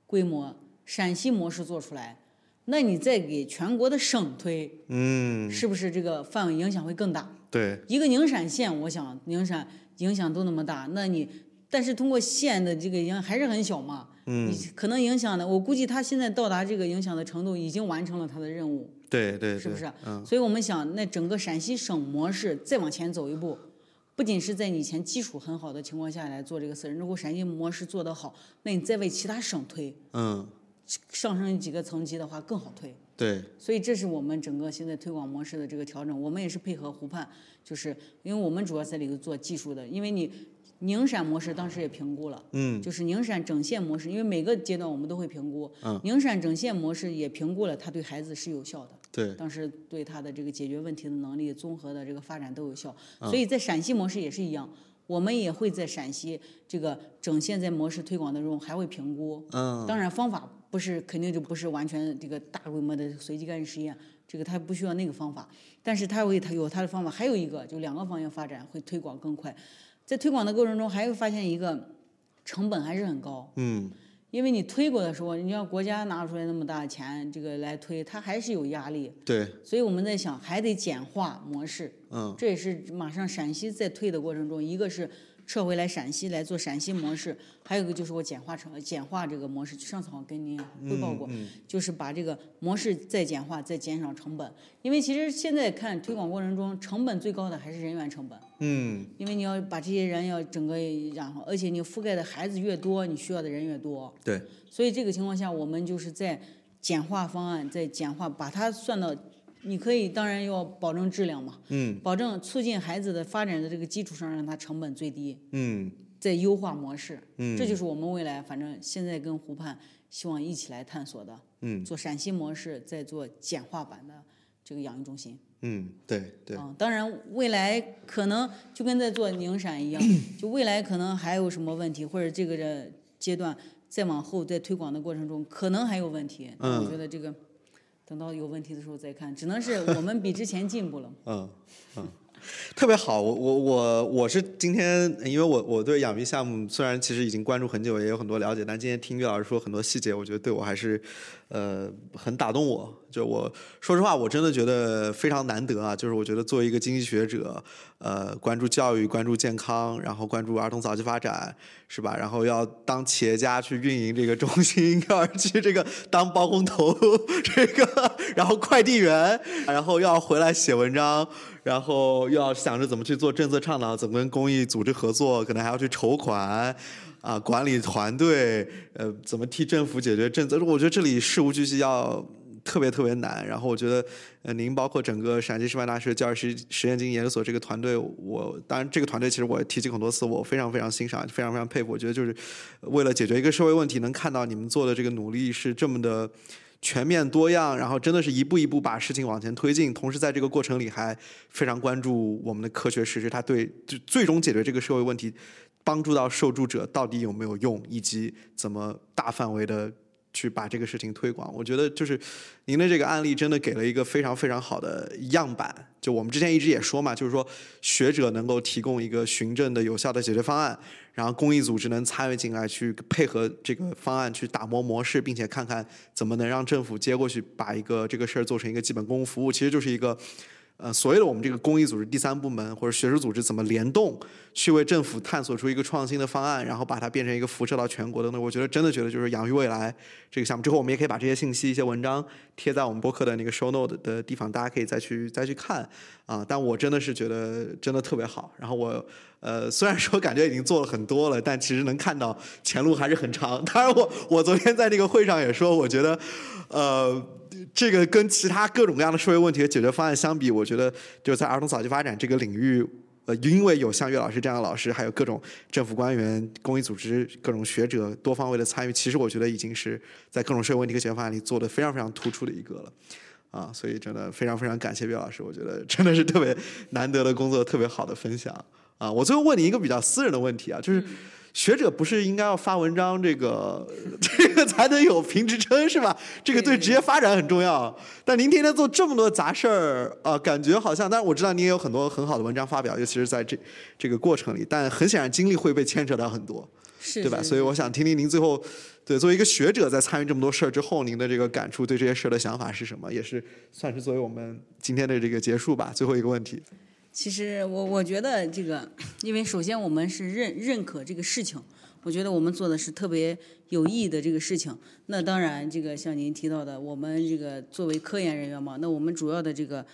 规模、陕西模式做出来。那你再给全国的省推，嗯。是不是这个范围影响会更大？对，一个宁陕县，我想宁陕影响都那么大，那你但是通过县的这个影响还是很小嘛，嗯，可能影响的，我估计他现在到达这个影响的程度，已经完成了他的任务，对对，是不是？嗯所以我们想，那整个陕西省模式再往前走一步，不仅是在你以前基础很好的情况下来做这个事儿，如果陕西模式做得好，那你再为其他省推，嗯上升几个层级的话更好推。对，所以这是我们整个现在推广模式的这个调整，我们也是配合湖畔，就是因为我们主要在里头做技术的，因为你宁陕模式当时也评估了，嗯。就是宁陕整线模式，因为每个阶段我们都会评估，嗯。宁陕整线模式也评估了它对孩子是有效的，对，当时对他的这个解决问题的能力、综合的这个发展都有效，嗯。所以在陕西模式也是一样。我们也会在陕西这个整县在模式推广当中还会评估，嗯。当然方法不是肯定就不是完全这个大规模的随机干预实验，这个它不需要那个方法，但是它会它有它的方法，还有一个就两个方向发展会推广更快，在推广的过程中还会发现一个成本还是很高，嗯。因为你推过的时候，你要国家拿出来那么大的钱这个来推，它还是有压力，对，所以我们在想还得简化模式，嗯。这也是马上陕西在推的过程中，一个是撤回来陕西来做陕西模式，还有一个就是我简化成简化这个模式。上次好像跟您汇报过，就是把这个模式再简化，再减少成本。因为其实现在看推广过程中，成本最高的还是人员成本，嗯因为你要把这些人要整个然后，而且你覆盖的孩子越多，你需要的人越多。对，所以这个情况下，我们就是在简化方案，在简化，把它算到，你可以当然要保证质量嘛，嗯。保证促进孩子的发展的这个基础上，让他成本最低，嗯。在优化模式。嗯。这就是我们未来反正现在跟湖畔希望一起来探索的，嗯。做陕西模式，再做简化版的这个养育中心。嗯，对对，嗯，当然未来可能就跟在做宁陕一样，就未来可能还有什么问题，或者这个的阶段再往后在推广的过程中可能还有问题。嗯。我觉得这个等到有问题的时候再看，只能是我们比之前进步了。嗯嗯。特别好，我我我我是今天，因为我我对养鱼项目虽然其实已经关注很久，也有很多了解，但今天听岳老师说很多细节，我觉得对我还是，呃，很打动我。就我说实话，我真的觉得非常难得啊！就是我觉得作为一个经济学者，呃，关注教育、关注健康，然后关注儿童早期发展，是吧？然后要当企业家去运营这个中心，要去这个当包工头，这个然后快递员，然后要回来写文章，然后又要想着怎么去做政策倡导，怎么跟公益组织合作，可能还要去筹款。啊，管理团队，呃，怎么替政府解决政策？我觉得这里事无巨细，要特别特别难。然后我觉得，呃，您包括整个陕西师范大学教育实实验经济研究所这个团队，我当然这个团队其实我提及很多次，我非常非常欣赏，非常非常佩服。我觉得就是为了解决一个社会问题，能看到你们做的这个努力是这么的全面多样，然后真的是一步一步把事情往前推进，同时在这个过程里还非常关注我们的科学事实，它对就最终解决这个社会问题。帮助到受助者到底有没有用，以及怎么大范围的去把这个事情推广？我觉得就是您的这个案例真的给了一个非常非常好的样板。就我们之前一直也说嘛，就是说学者能够提供一个循证的有效的解决方案，然后公益组织能参与进来去配合这个方案去打磨模式，并且看看怎么能让政府接过去把一个这个事儿做成一个基本公共服务，其实就是一个。呃，所谓的我们这个公益组织第三部门或者学术组织怎么联动，去为政府探索出一个创新的方案，然后把它变成一个辐射到全国的呢？我觉得真的觉得就是养育未来这个项目。之后我们也可以把这些信息、一些文章贴在我们播客的那个 show note 的地方，大家可以再去再去看啊。但我真的是觉得真的特别好。然后我呃，虽然说感觉已经做了很多了，但其实能看到前路还是很长。当然，我我昨天在那个会上也说，我觉得呃。这个跟其他各种各样的社会问题的解决方案相比，我觉得就在儿童早期发展这个领域，呃，因为有像岳老师这样的老师，还有各种政府官员、公益组织、各种学者多方位的参与，其实我觉得已经是在各种社会问题和解决方案里做的非常非常突出的一个了，啊，所以真的非常非常感谢岳老师，我觉得 真的是特别难得的工作，特别好的分享啊。我最后问你一个比较私人的问题啊，就是。学者不是应该要发文章，这个 这个才能有评职称是吧？这个对职业发展很重要。但您天天做这么多杂事儿啊，感觉好像……但是我知道您也有很多很好的文章发表，尤其是在这这个过程里。但很显然，精力会被牵扯到很多，对吧？所以我想听听您最后对作为一个学者，在参与这么多事儿之后，您的这个感触，对这些事儿的想法是什么？也是算是作为我们今天的这个结束吧。最后一个问题。其实我我觉得这个，因为首先我们是认认可这个事情，我觉得我们做的是特别有意义的这个事情。那当然，这个像您提到的，我们这个作为科研人员嘛，那我们主要的这个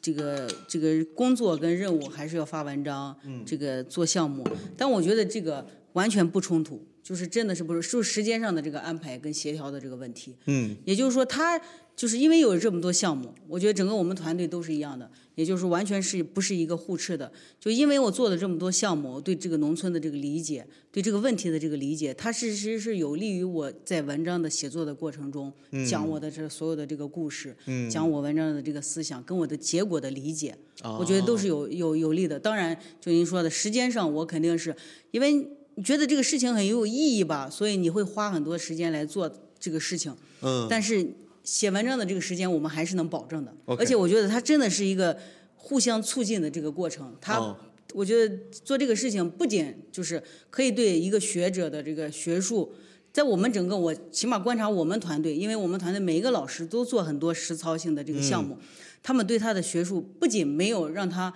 这个这个工作跟任务还是要发文章，这个做项目。但我觉得这个完全不冲突，就是真的是不是就时间上的这个安排跟协调的这个问题。嗯，也就是说，他就是因为有这么多项目，我觉得整个我们团队都是一样的。也就是完全是不是一个互斥的？就因为我做了这么多项目，我对这个农村的这个理解，对这个问题的这个理解，它其实是有利于我在文章的写作的过程中讲我的这所有的这个故事，讲我文章的这个思想跟我的结果的理解，我觉得都是有有有利的。当然，就您说的时间上，我肯定是因为你觉得这个事情很有意义吧，所以你会花很多时间来做这个事情。嗯，但是。写文章的这个时间，我们还是能保证的。而且我觉得它真的是一个互相促进的这个过程。它，我觉得做这个事情不仅就是可以对一个学者的这个学术，在我们整个我起码观察我们团队，因为我们团队每一个老师都做很多实操性的这个项目，他们对他的学术不仅没有让他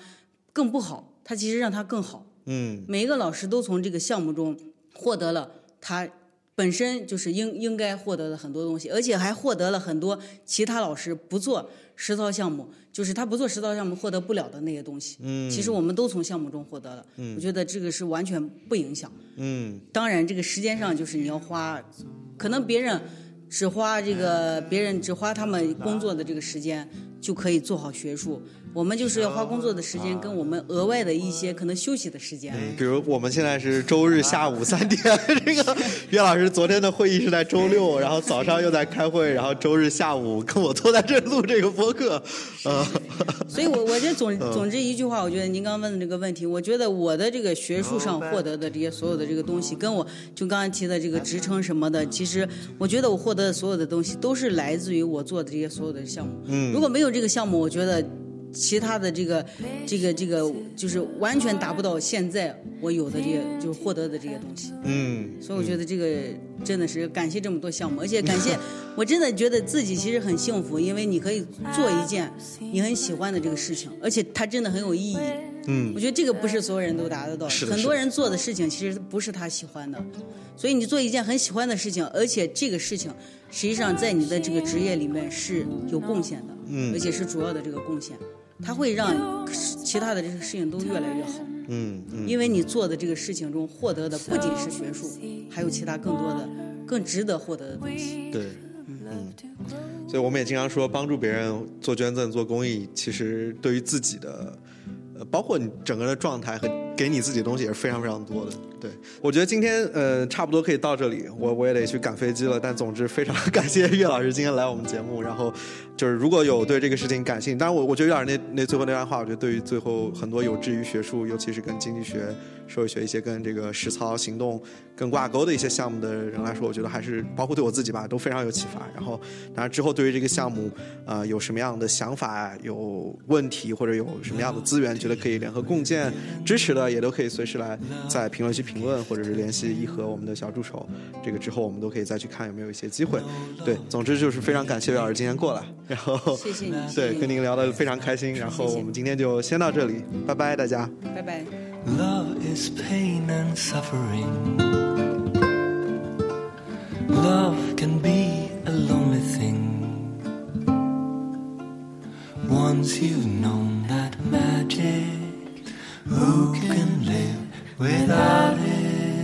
更不好，他其实让他更好。嗯，每一个老师都从这个项目中获得了他。本身就是应应该获得的很多东西，而且还获得了很多其他老师不做实操项目，就是他不做实操项目获得不了的那些东西。嗯，其实我们都从项目中获得了。嗯，我觉得这个是完全不影响。嗯，当然这个时间上就是你要花，可能别人只花这个，别人只花他们工作的这个时间就可以做好学术。我们就是要花工作的时间，跟我们额外的一些可能休息的时间。嗯，比如我们现在是周日下午三点，这个 岳老师昨天的会议是在周六，然后早上又在开会，然后周日下午跟我坐在这录这个播客，嗯。所以，我我觉得总总之一句话，我觉得您刚问的这个问题，我觉得我的这个学术上获得的这些所有的这个东西，跟我就刚才提的这个职称什么的，其实我觉得我获得的所有的东西，都是来自于我做的这些所有的项目。嗯。如果没有这个项目，我觉得。其他的这个这个这个就是完全达不到现在我有的这些就是获得的这些东西。嗯，所以我觉得这个真的是感谢这么多项目，而且感谢 我真的觉得自己其实很幸福，因为你可以做一件你很喜欢的这个事情，而且它真的很有意义。嗯，我觉得这个不是所有人都达得到，是的很多人做的事情其实不是他喜欢的，所以你做一件很喜欢的事情，而且这个事情实际上在你的这个职业里面是有贡献的，嗯。而且是主要的这个贡献，它会让其他的这个事情都越来越好。嗯嗯，因为你做的这个事情中获得的不仅是学术，还有其他更多的、更值得获得的东西。对，嗯，所以我们也经常说，帮助别人做捐赠、做公益，其实对于自己的，呃，包括你整个的状态和给你自己的东西也是非常非常多的。对，我觉得今天呃差不多可以到这里，我我也得去赶飞机了。但总之非常感谢岳老师今天来我们节目，然后就是如果有对这个事情感兴趣，当然我我觉得岳老师那那最后那段话，我觉得对于最后很多有志于学术，尤其是跟经济学、社会学一些跟这个实操行动更挂钩的一些项目的人来说，我觉得还是包括对我自己吧，都非常有启发。然后当然之后对于这个项目，呃有什么样的想法、有问题或者有什么样的资源，觉得可以联合共建支持的，也都可以随时来在评论区评论，或者是联系一和我们的小助手。这个之后我们都可以再去看有没有一些机会。对，总之就是非常感谢魏老师今天过来，然后谢谢你，对，跟您聊得非常开心。然后我们今天就先到这里，拜拜大家，拜拜。Love can be a lonely thing. Once you know that magic. Who can live without it?